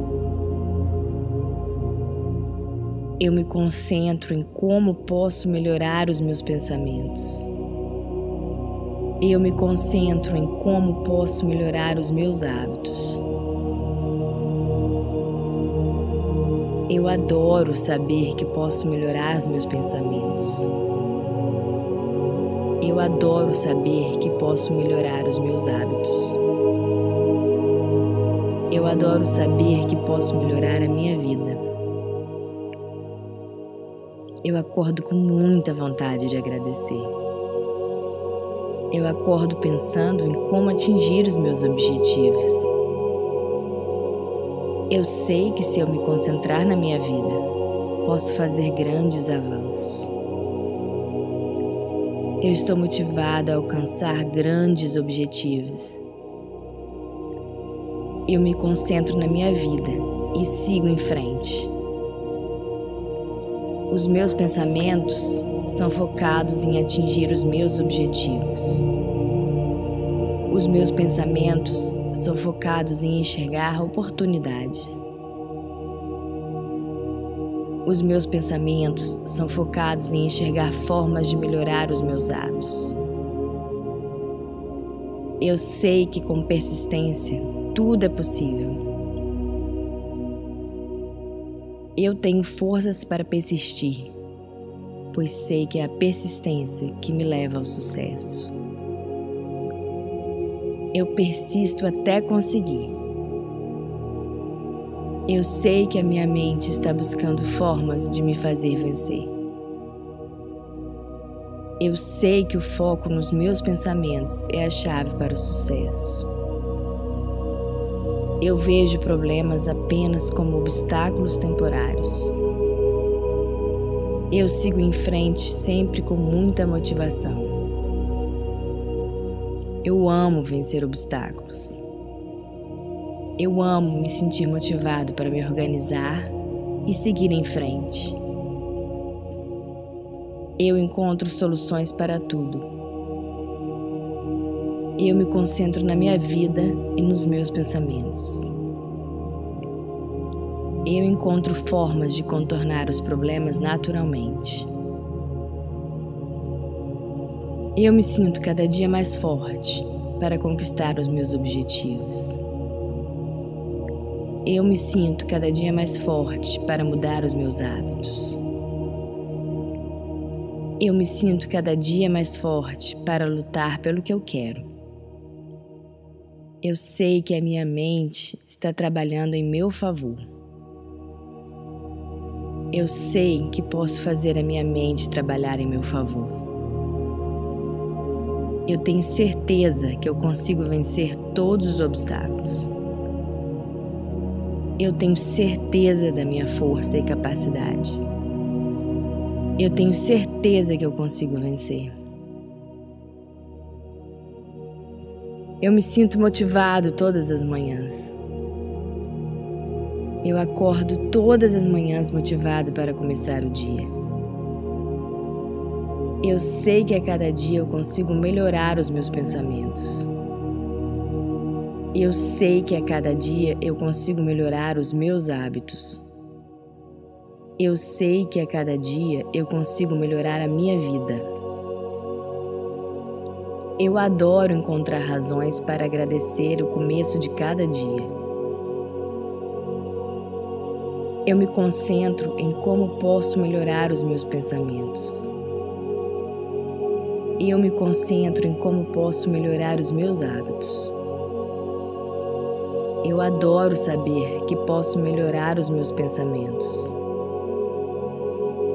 Eu me concentro em como posso melhorar os meus pensamentos. Eu me concentro em como posso melhorar os meus hábitos. Eu adoro saber que posso melhorar os meus pensamentos. Eu adoro saber que posso melhorar os meus hábitos. Eu adoro saber que posso melhorar a minha vida. Eu acordo com muita vontade de agradecer. Eu acordo pensando em como atingir os meus objetivos. Eu sei que se eu me concentrar na minha vida, posso fazer grandes avanços. Eu estou motivada a alcançar grandes objetivos. Eu me concentro na minha vida e sigo em frente. Os meus pensamentos são focados em atingir os meus objetivos. Os meus pensamentos são focados em enxergar oportunidades. Os meus pensamentos são focados em enxergar formas de melhorar os meus atos. Eu sei que com persistência tudo é possível. Eu tenho forças para persistir, pois sei que é a persistência que me leva ao sucesso eu persisto até conseguir. Eu sei que a minha mente está buscando formas de me fazer vencer. Eu sei que o foco nos meus pensamentos é a chave para o sucesso. Eu vejo problemas apenas como obstáculos temporários. Eu sigo em frente sempre com muita motivação. Eu amo vencer obstáculos. Eu amo me sentir motivado para me organizar e seguir em frente. Eu encontro soluções para tudo. Eu me concentro na minha vida e nos meus pensamentos. Eu encontro formas de contornar os problemas naturalmente. Eu me sinto cada dia mais forte para conquistar os meus objetivos. Eu me sinto cada dia mais forte para mudar os meus hábitos. Eu me sinto cada dia mais forte para lutar pelo que eu quero. Eu sei que a minha mente está trabalhando em meu favor. Eu sei que posso fazer a minha mente trabalhar em meu favor. Eu tenho certeza que eu consigo vencer todos os obstáculos. Eu tenho certeza da minha força e capacidade. Eu tenho certeza que eu consigo vencer. Eu me sinto motivado todas as manhãs. Eu acordo todas as manhãs motivado para começar o dia. Eu sei que a cada dia eu consigo melhorar os meus pensamentos. Eu sei que a cada dia eu consigo melhorar os meus hábitos. Eu sei que a cada dia eu consigo melhorar a minha vida. Eu adoro encontrar razões para agradecer o começo de cada dia. Eu me concentro em como posso melhorar os meus pensamentos. Eu me concentro em como posso melhorar os meus hábitos. Eu adoro saber que posso melhorar os meus pensamentos.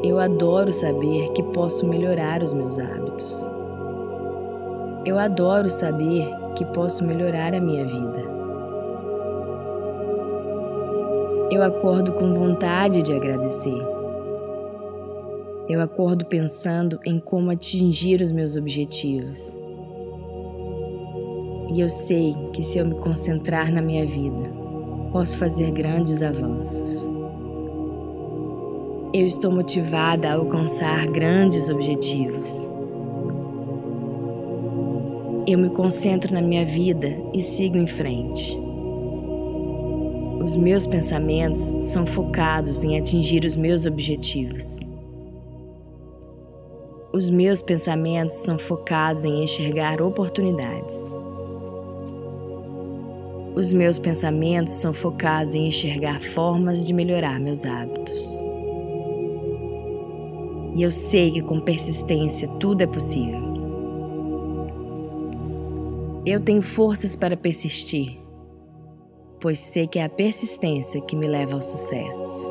Eu adoro saber que posso melhorar os meus hábitos. Eu adoro saber que posso melhorar a minha vida. Eu acordo com vontade de agradecer. Eu acordo pensando em como atingir os meus objetivos. E eu sei que se eu me concentrar na minha vida, posso fazer grandes avanços. Eu estou motivada a alcançar grandes objetivos. Eu me concentro na minha vida e sigo em frente. Os meus pensamentos são focados em atingir os meus objetivos. Os meus pensamentos são focados em enxergar oportunidades. Os meus pensamentos são focados em enxergar formas de melhorar meus hábitos. E eu sei que com persistência tudo é possível. Eu tenho forças para persistir, pois sei que é a persistência que me leva ao sucesso.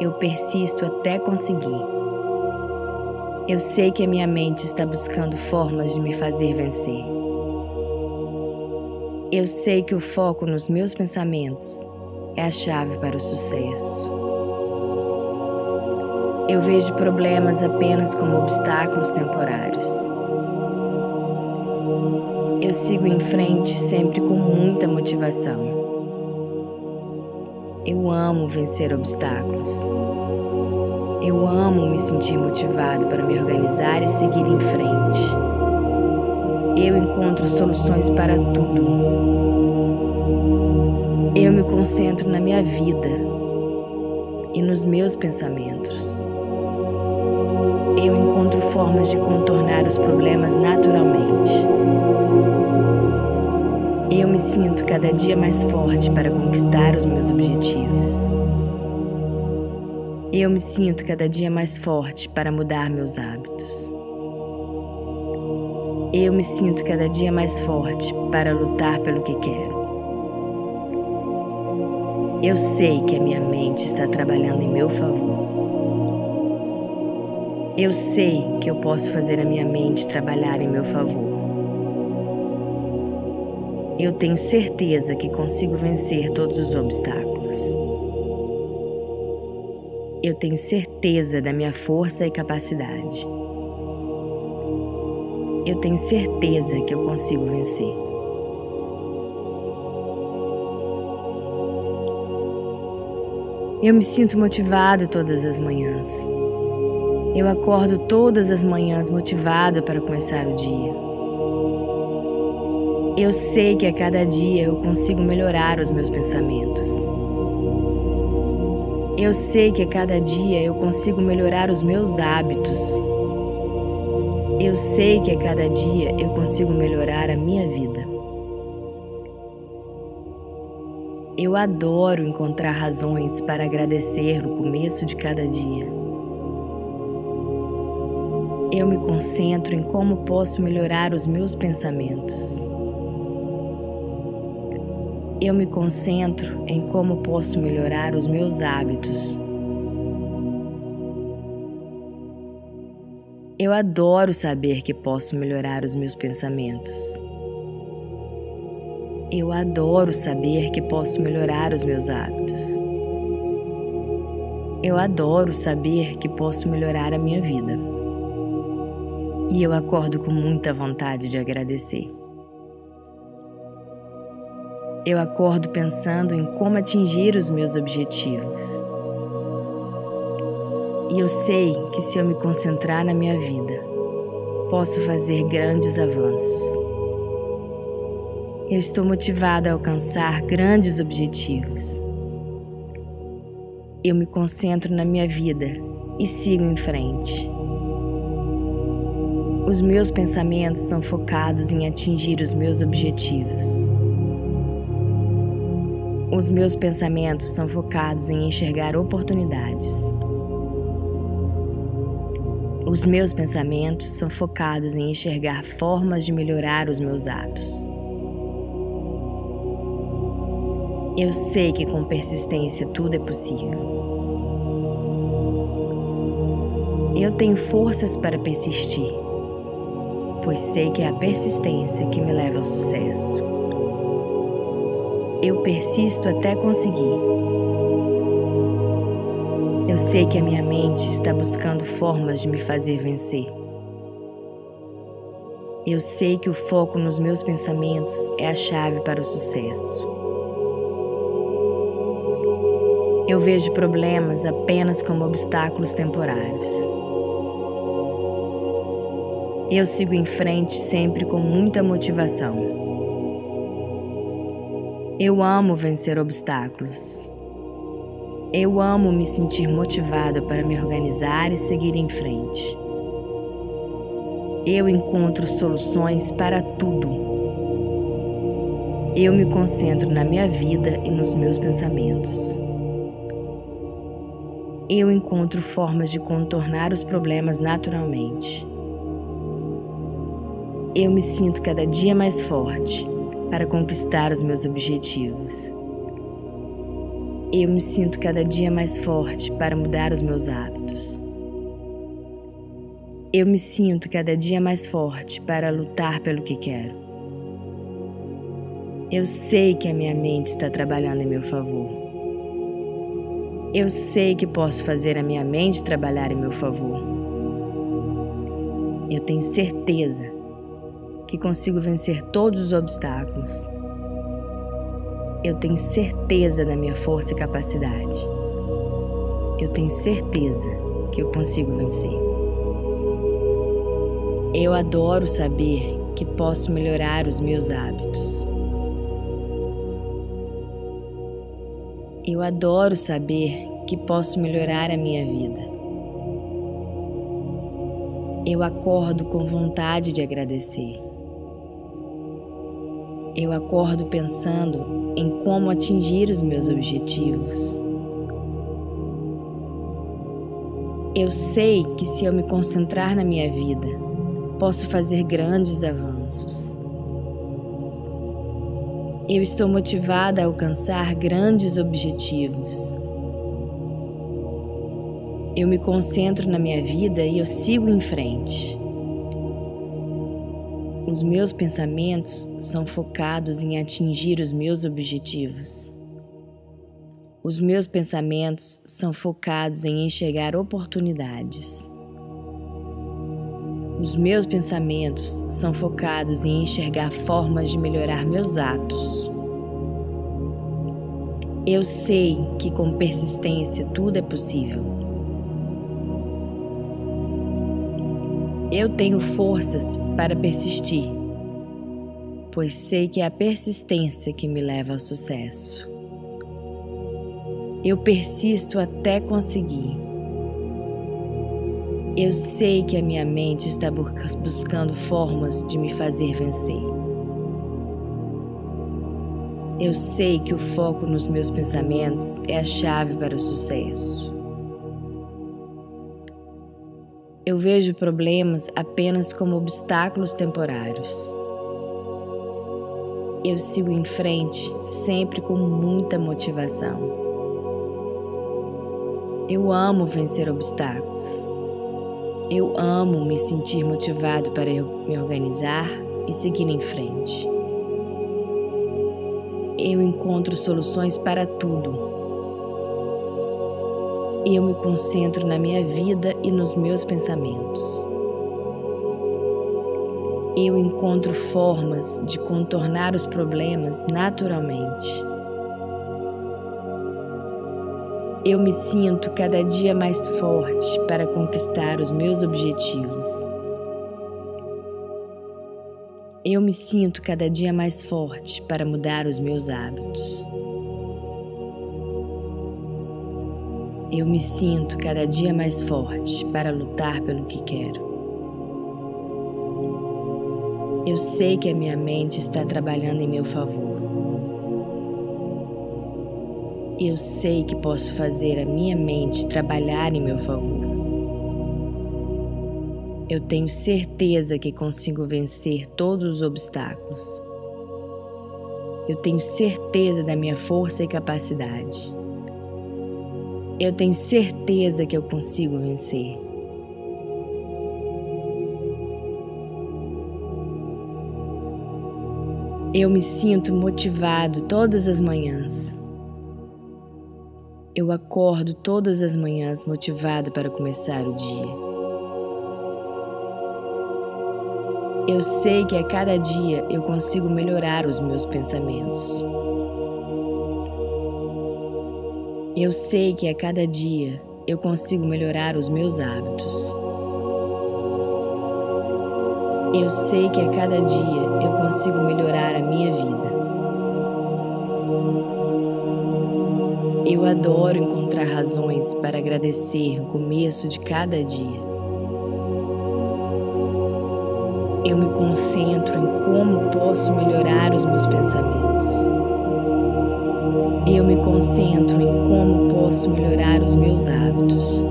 Eu persisto até conseguir. Eu sei que a minha mente está buscando formas de me fazer vencer. Eu sei que o foco nos meus pensamentos é a chave para o sucesso. Eu vejo problemas apenas como obstáculos temporários. Eu sigo em frente sempre com muita motivação. Eu amo vencer obstáculos. Eu amo me sentir motivado para me organizar e seguir em frente eu encontro soluções para tudo. Eu me concentro na minha vida e nos meus pensamentos. Eu encontro formas de contornar os problemas naturalmente. Eu me sinto cada dia mais forte para conquistar os meus objetivos. Eu me sinto cada dia mais forte para mudar meus hábitos. Eu me sinto cada dia mais forte para lutar pelo que quero. Eu sei que a minha mente está trabalhando em meu favor. Eu sei que eu posso fazer a minha mente trabalhar em meu favor. Eu tenho certeza que consigo vencer todos os obstáculos. Eu tenho certeza da minha força e capacidade eu tenho certeza que eu consigo vencer. Eu me sinto motivado todas as manhãs. Eu acordo todas as manhãs motivado para começar o dia. Eu sei que a cada dia eu consigo melhorar os meus pensamentos. Eu sei que a cada dia eu consigo melhorar os meus hábitos. Eu sei que a cada dia eu consigo melhorar a minha vida. Eu adoro encontrar razões para agradecer no começo de cada dia. Eu me concentro em como posso melhorar os meus pensamentos. Eu me concentro em como posso melhorar os meus hábitos. Eu adoro saber que posso melhorar os meus pensamentos. Eu adoro saber que posso melhorar os meus hábitos. Eu adoro saber que posso melhorar a minha vida. E eu acordo com muita vontade de agradecer. Eu acordo pensando em como atingir os meus objetivos. E eu sei que se eu me concentrar na minha vida, posso fazer grandes avanços. Eu estou motivada a alcançar grandes objetivos. Eu me concentro na minha vida e sigo em frente. Os meus pensamentos são focados em atingir os meus objetivos. Os meus pensamentos são focados em enxergar oportunidades. Os meus pensamentos são focados em enxergar formas de melhorar os meus atos. Eu sei que com persistência tudo é possível. Eu tenho forças para persistir, pois sei que é a persistência que me leva ao sucesso. Eu persisto até conseguir. Eu sei que a minha mente está buscando formas de me fazer vencer. Eu sei que o foco nos meus pensamentos é a chave para o sucesso. Eu vejo problemas apenas como obstáculos temporários. Eu sigo em frente sempre com muita motivação. Eu amo vencer obstáculos. Eu amo me sentir motivado para me organizar e seguir em frente. Eu encontro soluções para tudo. Eu me concentro na minha vida e nos meus pensamentos eu encontro formas de contornar os problemas naturalmente. Eu me sinto cada dia mais forte para conquistar os meus objetivos. Eu me sinto cada dia mais forte para mudar os meus hábitos. Eu me sinto cada dia mais forte para lutar pelo que quero. Eu sei que a minha mente está trabalhando em meu favor. Eu sei que posso fazer a minha mente trabalhar em meu favor. Eu tenho certeza que consigo vencer todos os obstáculos. Eu tenho certeza da minha força e capacidade. Eu tenho certeza que eu consigo vencer. Eu adoro saber que posso melhorar os meus hábitos. Eu adoro saber que posso melhorar a minha vida. Eu acordo com vontade de agradecer. Eu acordo pensando em como atingir os meus objetivos. Eu sei que se eu me concentrar na minha vida, posso fazer grandes avanços. Eu estou motivada a alcançar grandes objetivos. Eu me concentro na minha vida e eu sigo em frente. Os meus pensamentos são focados em atingir os meus objetivos. Os meus pensamentos são focados em enxergar oportunidades. Os meus pensamentos são focados em enxergar formas de melhorar meus atos. Eu sei que com persistência tudo é possível. Eu tenho forças para persistir, pois sei que é a persistência que me leva ao sucesso. Eu persisto até conseguir. Eu sei que a minha mente está buscando formas de me fazer vencer. Eu sei que o foco nos meus pensamentos é a chave para o sucesso. Eu vejo problemas apenas como obstáculos temporários. Eu sigo em frente sempre com muita motivação. Eu amo vencer obstáculos. Eu amo me sentir motivado para me organizar e seguir em frente. Eu encontro soluções para tudo eu me concentro na minha vida e nos meus pensamentos. Eu encontro formas de contornar os problemas naturalmente. Eu me sinto cada dia mais forte para conquistar os meus objetivos. Eu me sinto cada dia mais forte para mudar os meus hábitos. Eu me sinto cada dia mais forte para lutar pelo que quero. Eu sei que a minha mente está trabalhando em meu favor. Eu sei que posso fazer a minha mente trabalhar em meu favor. Eu tenho certeza que consigo vencer todos os obstáculos. Eu tenho certeza da minha força e capacidade. Eu tenho certeza que eu consigo vencer. Eu me sinto motivado todas as manhãs. Eu acordo todas as manhãs motivado para começar o dia. Eu sei que a cada dia eu consigo melhorar os meus pensamentos. Eu sei que a cada dia eu consigo melhorar os meus hábitos. Eu sei que a cada dia eu consigo melhorar a minha vida. Eu adoro encontrar razões para agradecer no começo de cada dia. Eu me concentro em como posso melhorar os meus pensamentos. Eu me concentro em como posso melhorar os meus hábitos.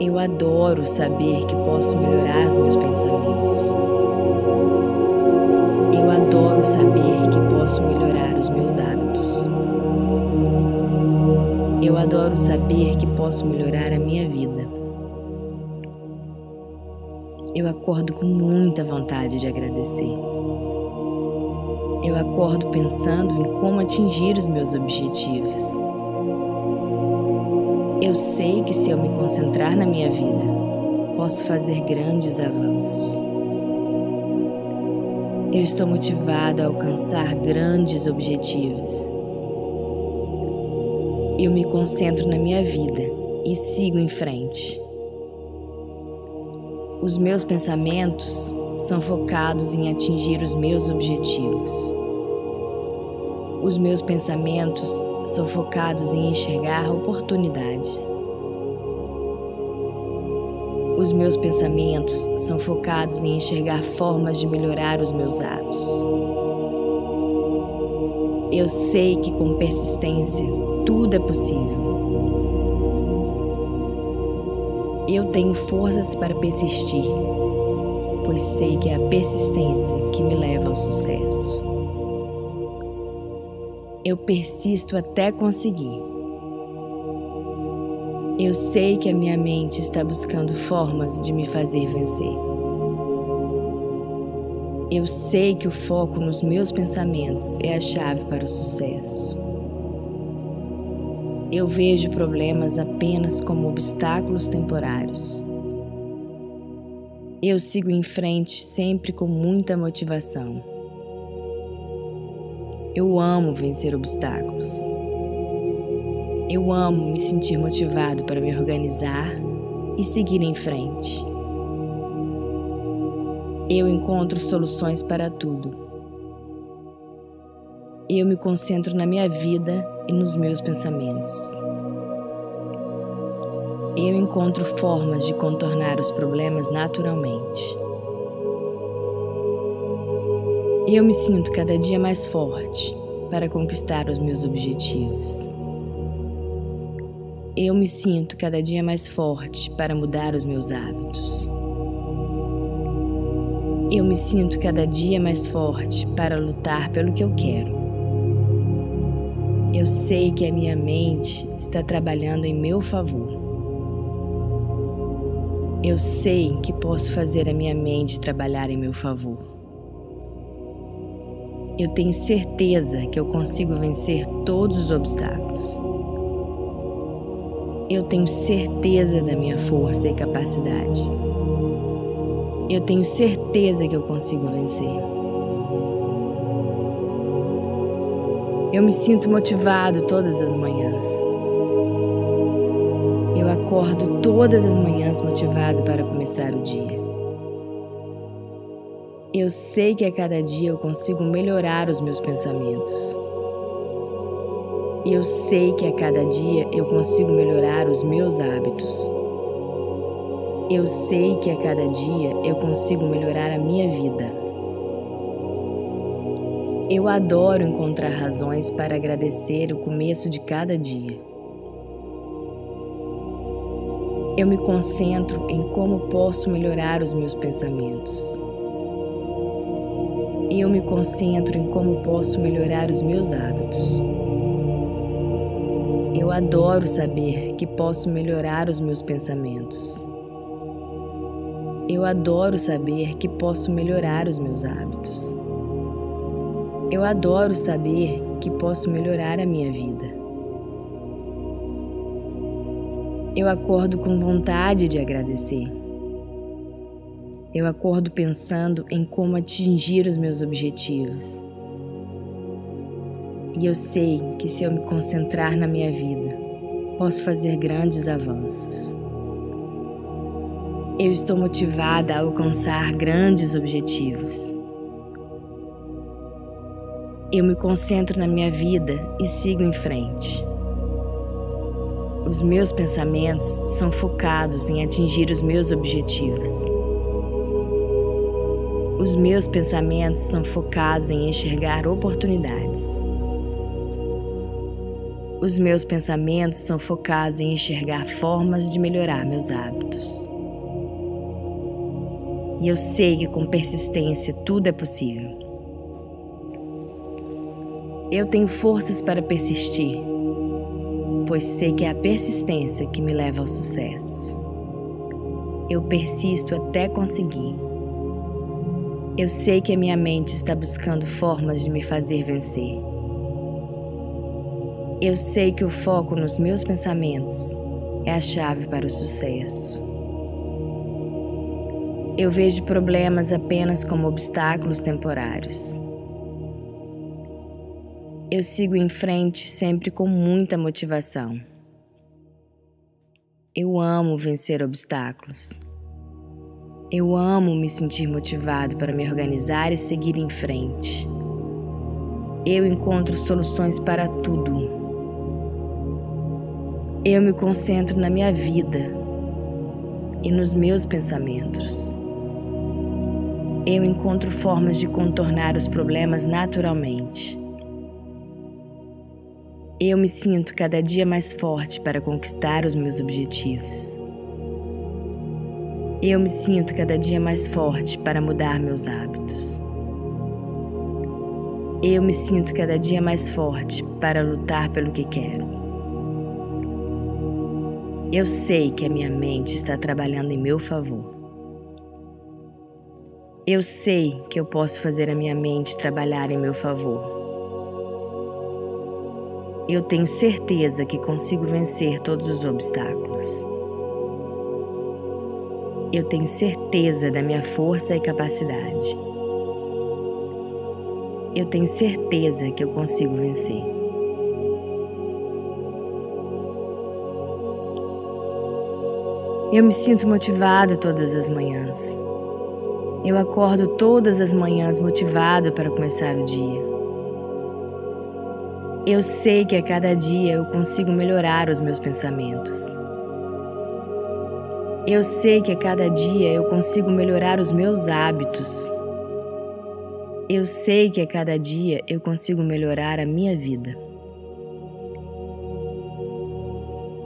Eu adoro saber que posso melhorar os meus pensamentos. Eu adoro saber que posso melhorar os meus hábitos. Eu adoro saber que posso melhorar a minha vida. Eu acordo com muita vontade de agradecer. Eu acordo pensando em como atingir os meus objetivos. Eu sei que se eu me concentrar na minha vida, posso fazer grandes avanços. Eu estou motivado a alcançar grandes objetivos. Eu me concentro na minha vida e sigo em frente. Os meus pensamentos são focados em atingir os meus objetivos. Os meus pensamentos são focados em enxergar oportunidades. Os meus pensamentos são focados em enxergar formas de melhorar os meus atos. Eu sei que com persistência tudo é possível. Eu tenho forças para persistir pois sei que é a persistência que me leva ao sucesso. Eu persisto até conseguir. Eu sei que a minha mente está buscando formas de me fazer vencer. Eu sei que o foco nos meus pensamentos é a chave para o sucesso. Eu vejo problemas apenas como obstáculos temporários eu sigo em frente sempre com muita motivação. Eu amo vencer obstáculos. Eu amo me sentir motivado para me organizar e seguir em frente. Eu encontro soluções para tudo. Eu me concentro na minha vida e nos meus pensamentos eu encontro formas de contornar os problemas naturalmente. Eu me sinto cada dia mais forte para conquistar os meus objetivos. Eu me sinto cada dia mais forte para mudar os meus hábitos. Eu me sinto cada dia mais forte para lutar pelo que eu quero. Eu sei que a minha mente está trabalhando em meu favor. Eu sei que posso fazer a minha mente trabalhar em meu favor. Eu tenho certeza que eu consigo vencer todos os obstáculos. Eu tenho certeza da minha força e capacidade. Eu tenho certeza que eu consigo vencer. Eu me sinto motivado todas as manhãs. Acordo todas as manhãs motivado para começar o dia. Eu sei que a cada dia eu consigo melhorar os meus pensamentos. Eu sei que a cada dia eu consigo melhorar os meus hábitos. Eu sei que a cada dia eu consigo melhorar a minha vida. Eu adoro encontrar razões para agradecer o começo de cada dia. Eu me concentro em como posso melhorar os meus pensamentos. Eu me concentro em como posso melhorar os meus hábitos. Eu adoro saber que posso melhorar os meus pensamentos. Eu adoro saber que posso melhorar os meus hábitos. Eu adoro saber que posso melhorar a minha vida. Eu acordo com vontade de agradecer. Eu acordo pensando em como atingir os meus objetivos. E eu sei que se eu me concentrar na minha vida, posso fazer grandes avanços. Eu estou motivada a alcançar grandes objetivos. Eu me concentro na minha vida e sigo em frente. Os meus pensamentos são focados em atingir os meus objetivos. Os meus pensamentos são focados em enxergar oportunidades. Os meus pensamentos são focados em enxergar formas de melhorar meus hábitos. E eu sei que com persistência tudo é possível. Eu tenho forças para persistir, pois sei que é a persistência que me leva ao sucesso. Eu persisto até conseguir. Eu sei que a minha mente está buscando formas de me fazer vencer. Eu sei que o foco nos meus pensamentos é a chave para o sucesso. Eu vejo problemas apenas como obstáculos temporários. Eu sigo em frente sempre com muita motivação. Eu amo vencer obstáculos. Eu amo me sentir motivado para me organizar e seguir em frente. Eu encontro soluções para tudo eu me concentro na minha vida e nos meus pensamentos. Eu encontro formas de contornar os problemas naturalmente. Eu me sinto cada dia mais forte para conquistar os meus objetivos. Eu me sinto cada dia mais forte para mudar meus hábitos. Eu me sinto cada dia mais forte para lutar pelo que quero. Eu sei que a minha mente está trabalhando em meu favor. Eu sei que eu posso fazer a minha mente trabalhar em meu favor. Eu tenho certeza que consigo vencer todos os obstáculos. Eu tenho certeza da minha força e capacidade. Eu tenho certeza que eu consigo vencer. Eu me sinto motivado todas as manhãs. Eu acordo todas as manhãs motivado para começar o dia. Eu sei que a cada dia eu consigo melhorar os meus pensamentos. Eu sei que a cada dia eu consigo melhorar os meus hábitos. Eu sei que a cada dia eu consigo melhorar a minha vida.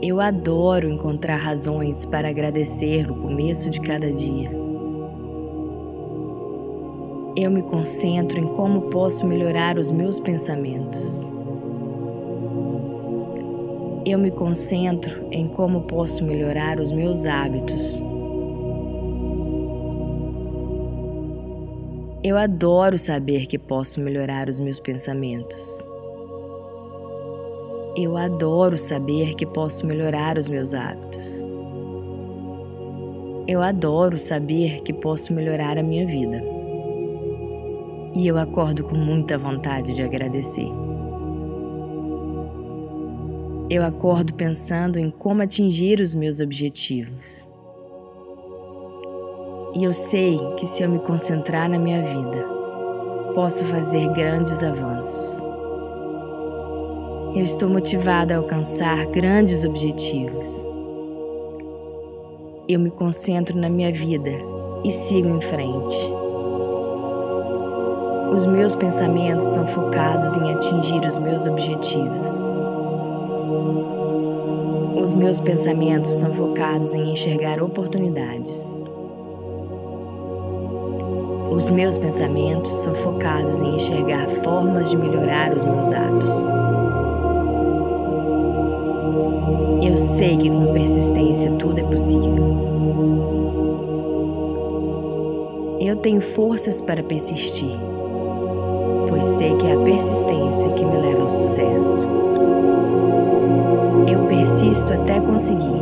Eu adoro encontrar razões para agradecer no começo de cada dia. Eu me concentro em como posso melhorar os meus pensamentos. Eu me concentro em como posso melhorar os meus hábitos. Eu adoro saber que posso melhorar os meus pensamentos. Eu adoro saber que posso melhorar os meus hábitos. Eu adoro saber que posso melhorar a minha vida. E eu acordo com muita vontade de agradecer. Eu acordo pensando em como atingir os meus objetivos. E eu sei que se eu me concentrar na minha vida, posso fazer grandes avanços. Eu estou motivada a alcançar grandes objetivos. Eu me concentro na minha vida e sigo em frente. Os meus pensamentos são focados em atingir os meus objetivos. Os meus pensamentos são focados em enxergar oportunidades. Os meus pensamentos são focados em enxergar formas de melhorar os meus atos. Eu sei que com persistência tudo é possível. Eu tenho forças para persistir, pois sei que é a persistência que me leva ao sucesso. Eu persisto até conseguir.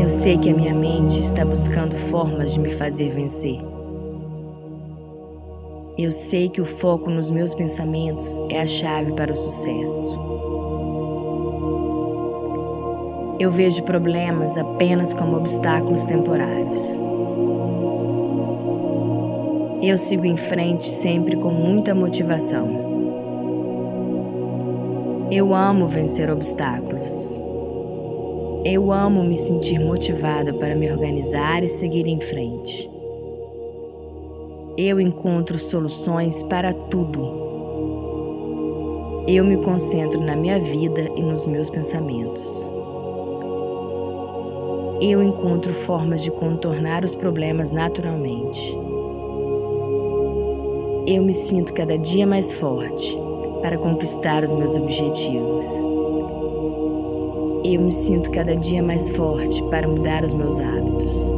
Eu sei que a minha mente está buscando formas de me fazer vencer. Eu sei que o foco nos meus pensamentos é a chave para o sucesso. Eu vejo problemas apenas como obstáculos temporários. Eu sigo em frente sempre com muita motivação. Eu amo vencer obstáculos. Eu amo me sentir motivado para me organizar e seguir em frente. Eu encontro soluções para tudo. Eu me concentro na minha vida e nos meus pensamentos. Eu encontro formas de contornar os problemas naturalmente. Eu me sinto cada dia mais forte para conquistar os meus objetivos. Eu me sinto cada dia mais forte para mudar os meus hábitos.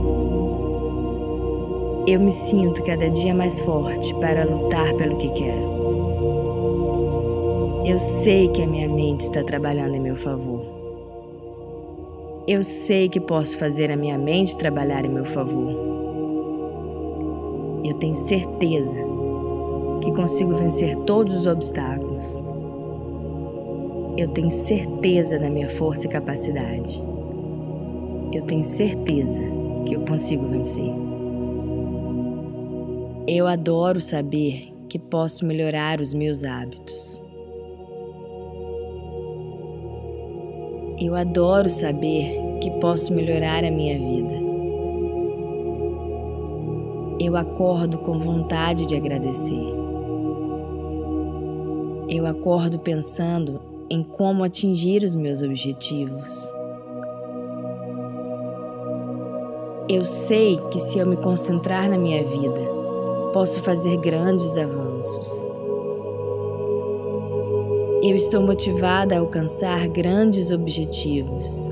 Eu me sinto cada dia mais forte para lutar pelo que quero. Eu sei que a minha mente está trabalhando em meu favor. Eu sei que posso fazer a minha mente trabalhar em meu favor. Eu tenho certeza que consigo vencer todos os obstáculos eu tenho certeza da minha força e capacidade. Eu tenho certeza que eu consigo vencer. Eu adoro saber que posso melhorar os meus hábitos. Eu adoro saber que posso melhorar a minha vida. Eu acordo com vontade de agradecer. Eu acordo pensando em como atingir os meus objetivos. Eu sei que se eu me concentrar na minha vida, posso fazer grandes avanços. Eu estou motivada a alcançar grandes objetivos.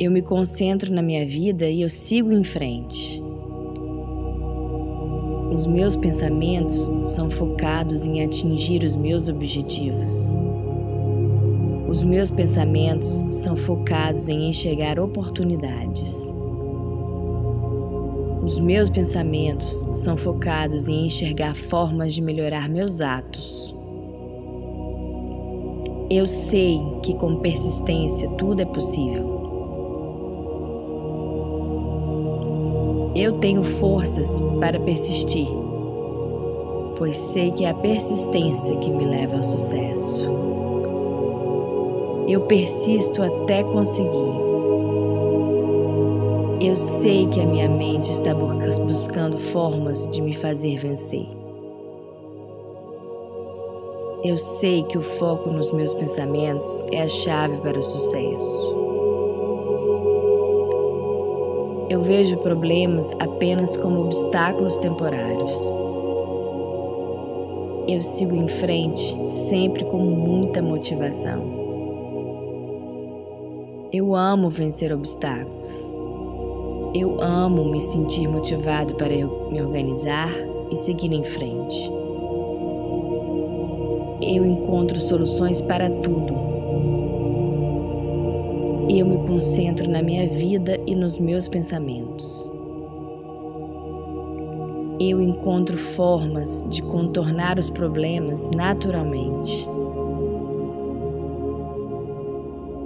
Eu me concentro na minha vida e eu sigo em frente. Os meus pensamentos são focados em atingir os meus objetivos. Os meus pensamentos são focados em enxergar oportunidades. Os meus pensamentos são focados em enxergar formas de melhorar meus atos. Eu sei que com persistência tudo é possível. Eu tenho forças para persistir, pois sei que é a persistência que me leva ao sucesso. Eu persisto até conseguir. Eu sei que a minha mente está buscando formas de me fazer vencer. Eu sei que o foco nos meus pensamentos é a chave para o sucesso. Eu vejo problemas apenas como obstáculos temporários. Eu sigo em frente sempre com muita motivação. Eu amo vencer obstáculos. Eu amo me sentir motivado para me organizar e seguir em frente. Eu encontro soluções para tudo. Eu me concentro na minha vida e nos meus pensamentos. Eu encontro formas de contornar os problemas naturalmente.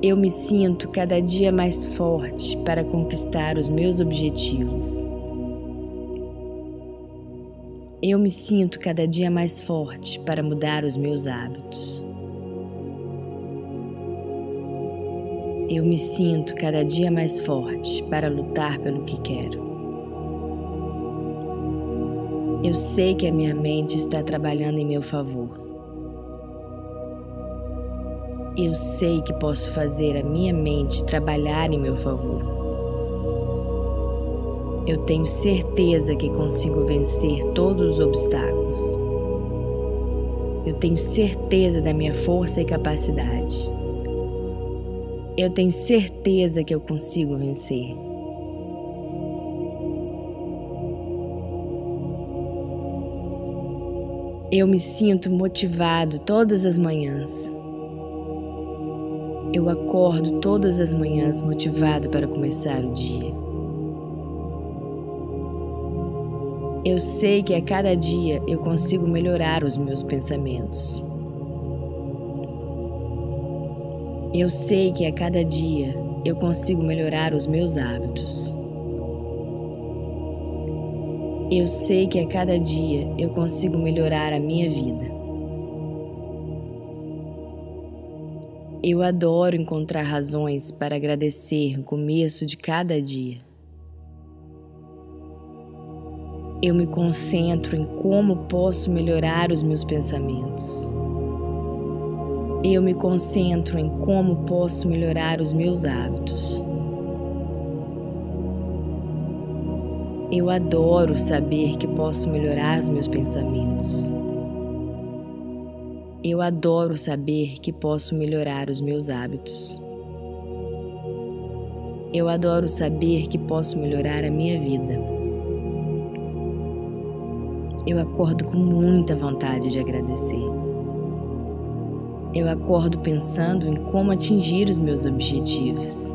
Eu me sinto cada dia mais forte para conquistar os meus objetivos. Eu me sinto cada dia mais forte para mudar os meus hábitos. Eu me sinto cada dia mais forte para lutar pelo que quero. Eu sei que a minha mente está trabalhando em meu favor. Eu sei que posso fazer a minha mente trabalhar em meu favor. Eu tenho certeza que consigo vencer todos os obstáculos. Eu tenho certeza da minha força e capacidade. Eu tenho certeza que eu consigo vencer. Eu me sinto motivado todas as manhãs. Eu acordo todas as manhãs motivado para começar o dia. Eu sei que a cada dia eu consigo melhorar os meus pensamentos. Eu sei que a cada dia eu consigo melhorar os meus hábitos. Eu sei que a cada dia eu consigo melhorar a minha vida. Eu adoro encontrar razões para agradecer no começo de cada dia. eu me concentro em como posso melhorar os meus pensamentos. Eu me concentro em como posso melhorar os meus hábitos. Eu adoro saber que posso melhorar os meus pensamentos. Eu adoro saber que posso melhorar os meus hábitos. Eu adoro saber que posso melhorar a minha vida eu acordo com muita vontade de agradecer. Eu acordo pensando em como atingir os meus objetivos.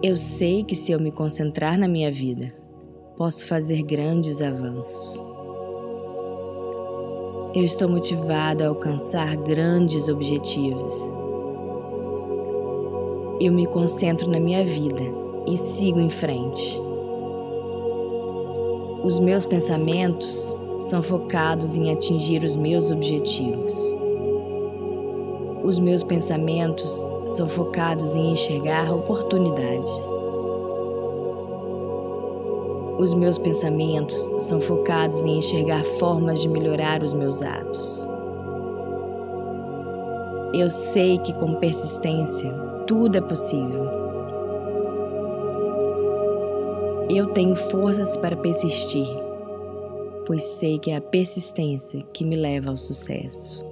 Eu sei que se eu me concentrar na minha vida, posso fazer grandes avanços. Eu estou motivado a alcançar grandes objetivos. Eu me concentro na minha vida e sigo em frente. Os meus pensamentos são focados em atingir os meus objetivos. Os meus pensamentos são focados em enxergar oportunidades. Os meus pensamentos são focados em enxergar formas de melhorar os meus atos. Eu sei que com persistência tudo é possível. Eu tenho forças para persistir, pois sei que é a persistência que me leva ao sucesso.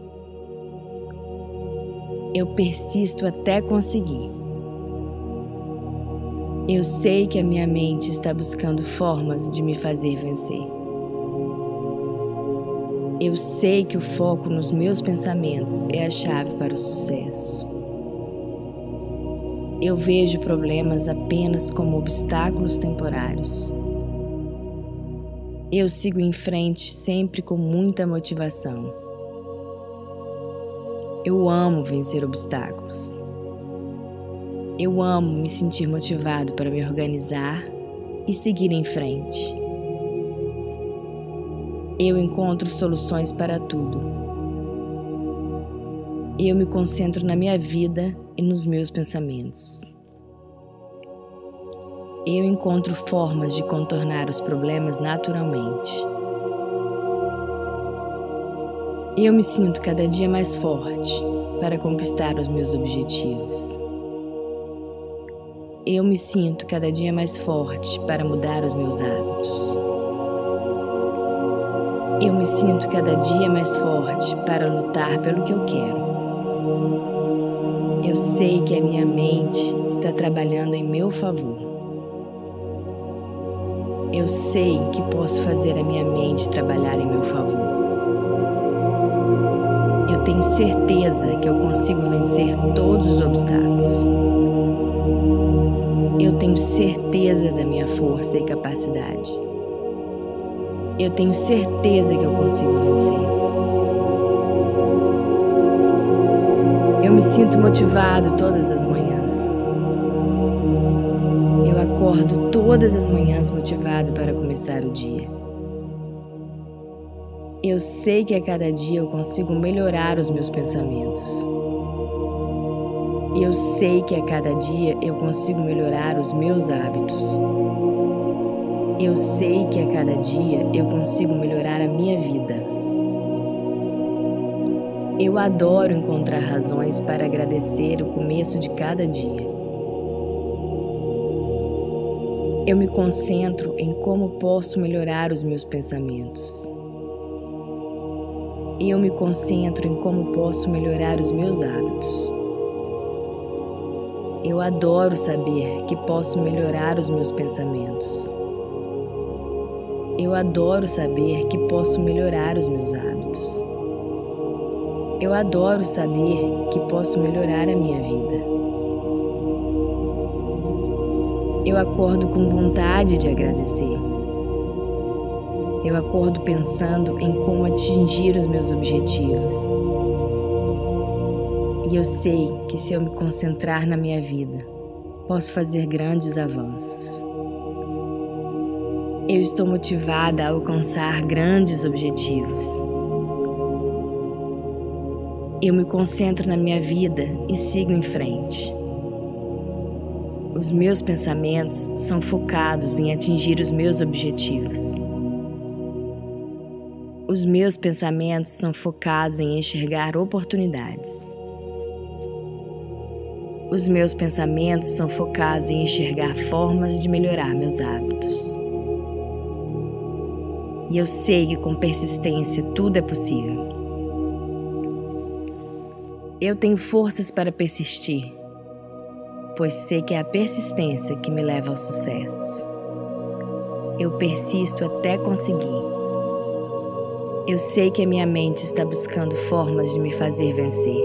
Eu persisto até conseguir. Eu sei que a minha mente está buscando formas de me fazer vencer. Eu sei que o foco nos meus pensamentos é a chave para o sucesso. Eu vejo problemas apenas como obstáculos temporários. Eu sigo em frente sempre com muita motivação. Eu amo vencer obstáculos. Eu amo me sentir motivado para me organizar e seguir em frente. Eu encontro soluções para tudo. Eu me concentro na minha vida e nos meus pensamentos. Eu encontro formas de contornar os problemas naturalmente. Eu me sinto cada dia mais forte para conquistar os meus objetivos. Eu me sinto cada dia mais forte para mudar os meus hábitos. Eu me sinto cada dia mais forte para lutar pelo que eu quero. Eu sei que a minha mente está trabalhando em meu favor. Eu sei que posso fazer a minha mente trabalhar em meu favor tenho certeza que eu consigo vencer todos os obstáculos. Eu tenho certeza da minha força e capacidade. Eu tenho certeza que eu consigo vencer. Eu me sinto motivado todas as manhãs. Acordo todas as manhãs motivado para começar o dia. Eu sei que a cada dia eu consigo melhorar os meus pensamentos. Eu sei que a cada dia eu consigo melhorar os meus hábitos. Eu sei que a cada dia eu consigo melhorar a minha vida. Eu adoro encontrar razões para agradecer o começo de cada dia. Eu me concentro em como posso melhorar os meus pensamentos eu me concentro em como posso melhorar os meus hábitos. Eu adoro saber que posso melhorar os meus pensamentos. Eu adoro saber que posso melhorar os meus hábitos. Eu adoro saber que posso melhorar a minha vida. Eu acordo com vontade de agradecer. Eu acordo pensando em como atingir os meus objetivos. E eu sei que se eu me concentrar na minha vida, posso fazer grandes avanços. Eu estou motivada a alcançar grandes objetivos. Eu me concentro na minha vida e sigo em frente. Os meus pensamentos são focados em atingir os meus objetivos. Os meus pensamentos são focados em enxergar oportunidades. Os meus pensamentos são focados em enxergar formas de melhorar meus hábitos. E eu sei que com persistência tudo é possível. Eu tenho forças para persistir, pois sei que é a persistência que me leva ao sucesso. Eu persisto até conseguir. Eu sei que a minha mente está buscando formas de me fazer vencer.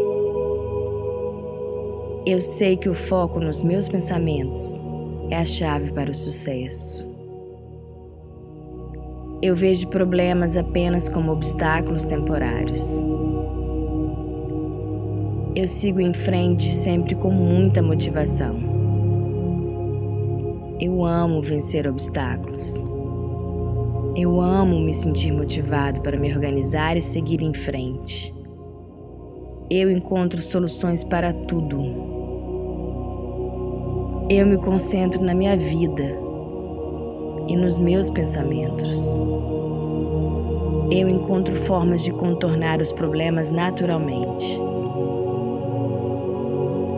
Eu sei que o foco nos meus pensamentos é a chave para o sucesso. Eu vejo problemas apenas como obstáculos temporários. Eu sigo em frente sempre com muita motivação. Eu amo vencer obstáculos. Eu amo me sentir motivado para me organizar e seguir em frente. Eu encontro soluções para tudo. Eu me concentro na minha vida e nos meus pensamentos. Eu encontro formas de contornar os problemas naturalmente.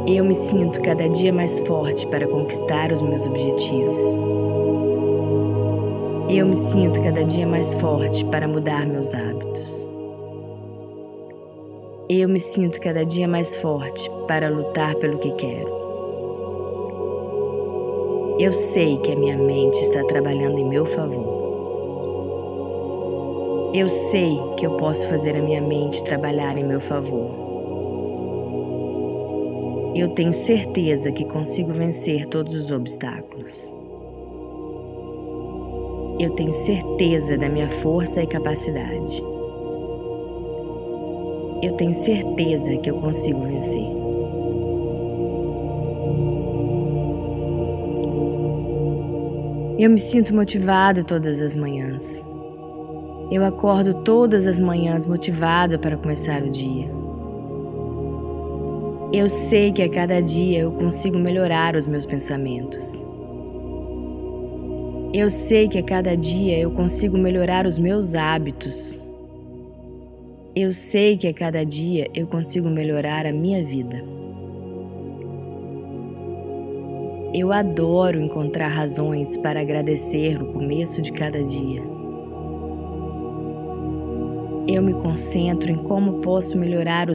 Eu me sinto cada dia mais forte para conquistar os meus objetivos. Eu me sinto cada dia mais forte para mudar meus hábitos. Eu me sinto cada dia mais forte para lutar pelo que quero. Eu sei que a minha mente está trabalhando em meu favor. Eu sei que eu posso fazer a minha mente trabalhar em meu favor. Eu tenho certeza que consigo vencer todos os obstáculos. Eu tenho certeza da minha força e capacidade. Eu tenho certeza que eu consigo vencer. Eu me sinto motivado todas as manhãs. Eu acordo todas as manhãs motivado para começar o dia. Eu sei que a cada dia eu consigo melhorar os meus pensamentos. Eu sei que a cada dia eu consigo melhorar os meus hábitos. Eu sei que a cada dia eu consigo melhorar a minha vida. Eu adoro encontrar razões para agradecer no começo de cada dia. Eu me concentro em como posso melhorar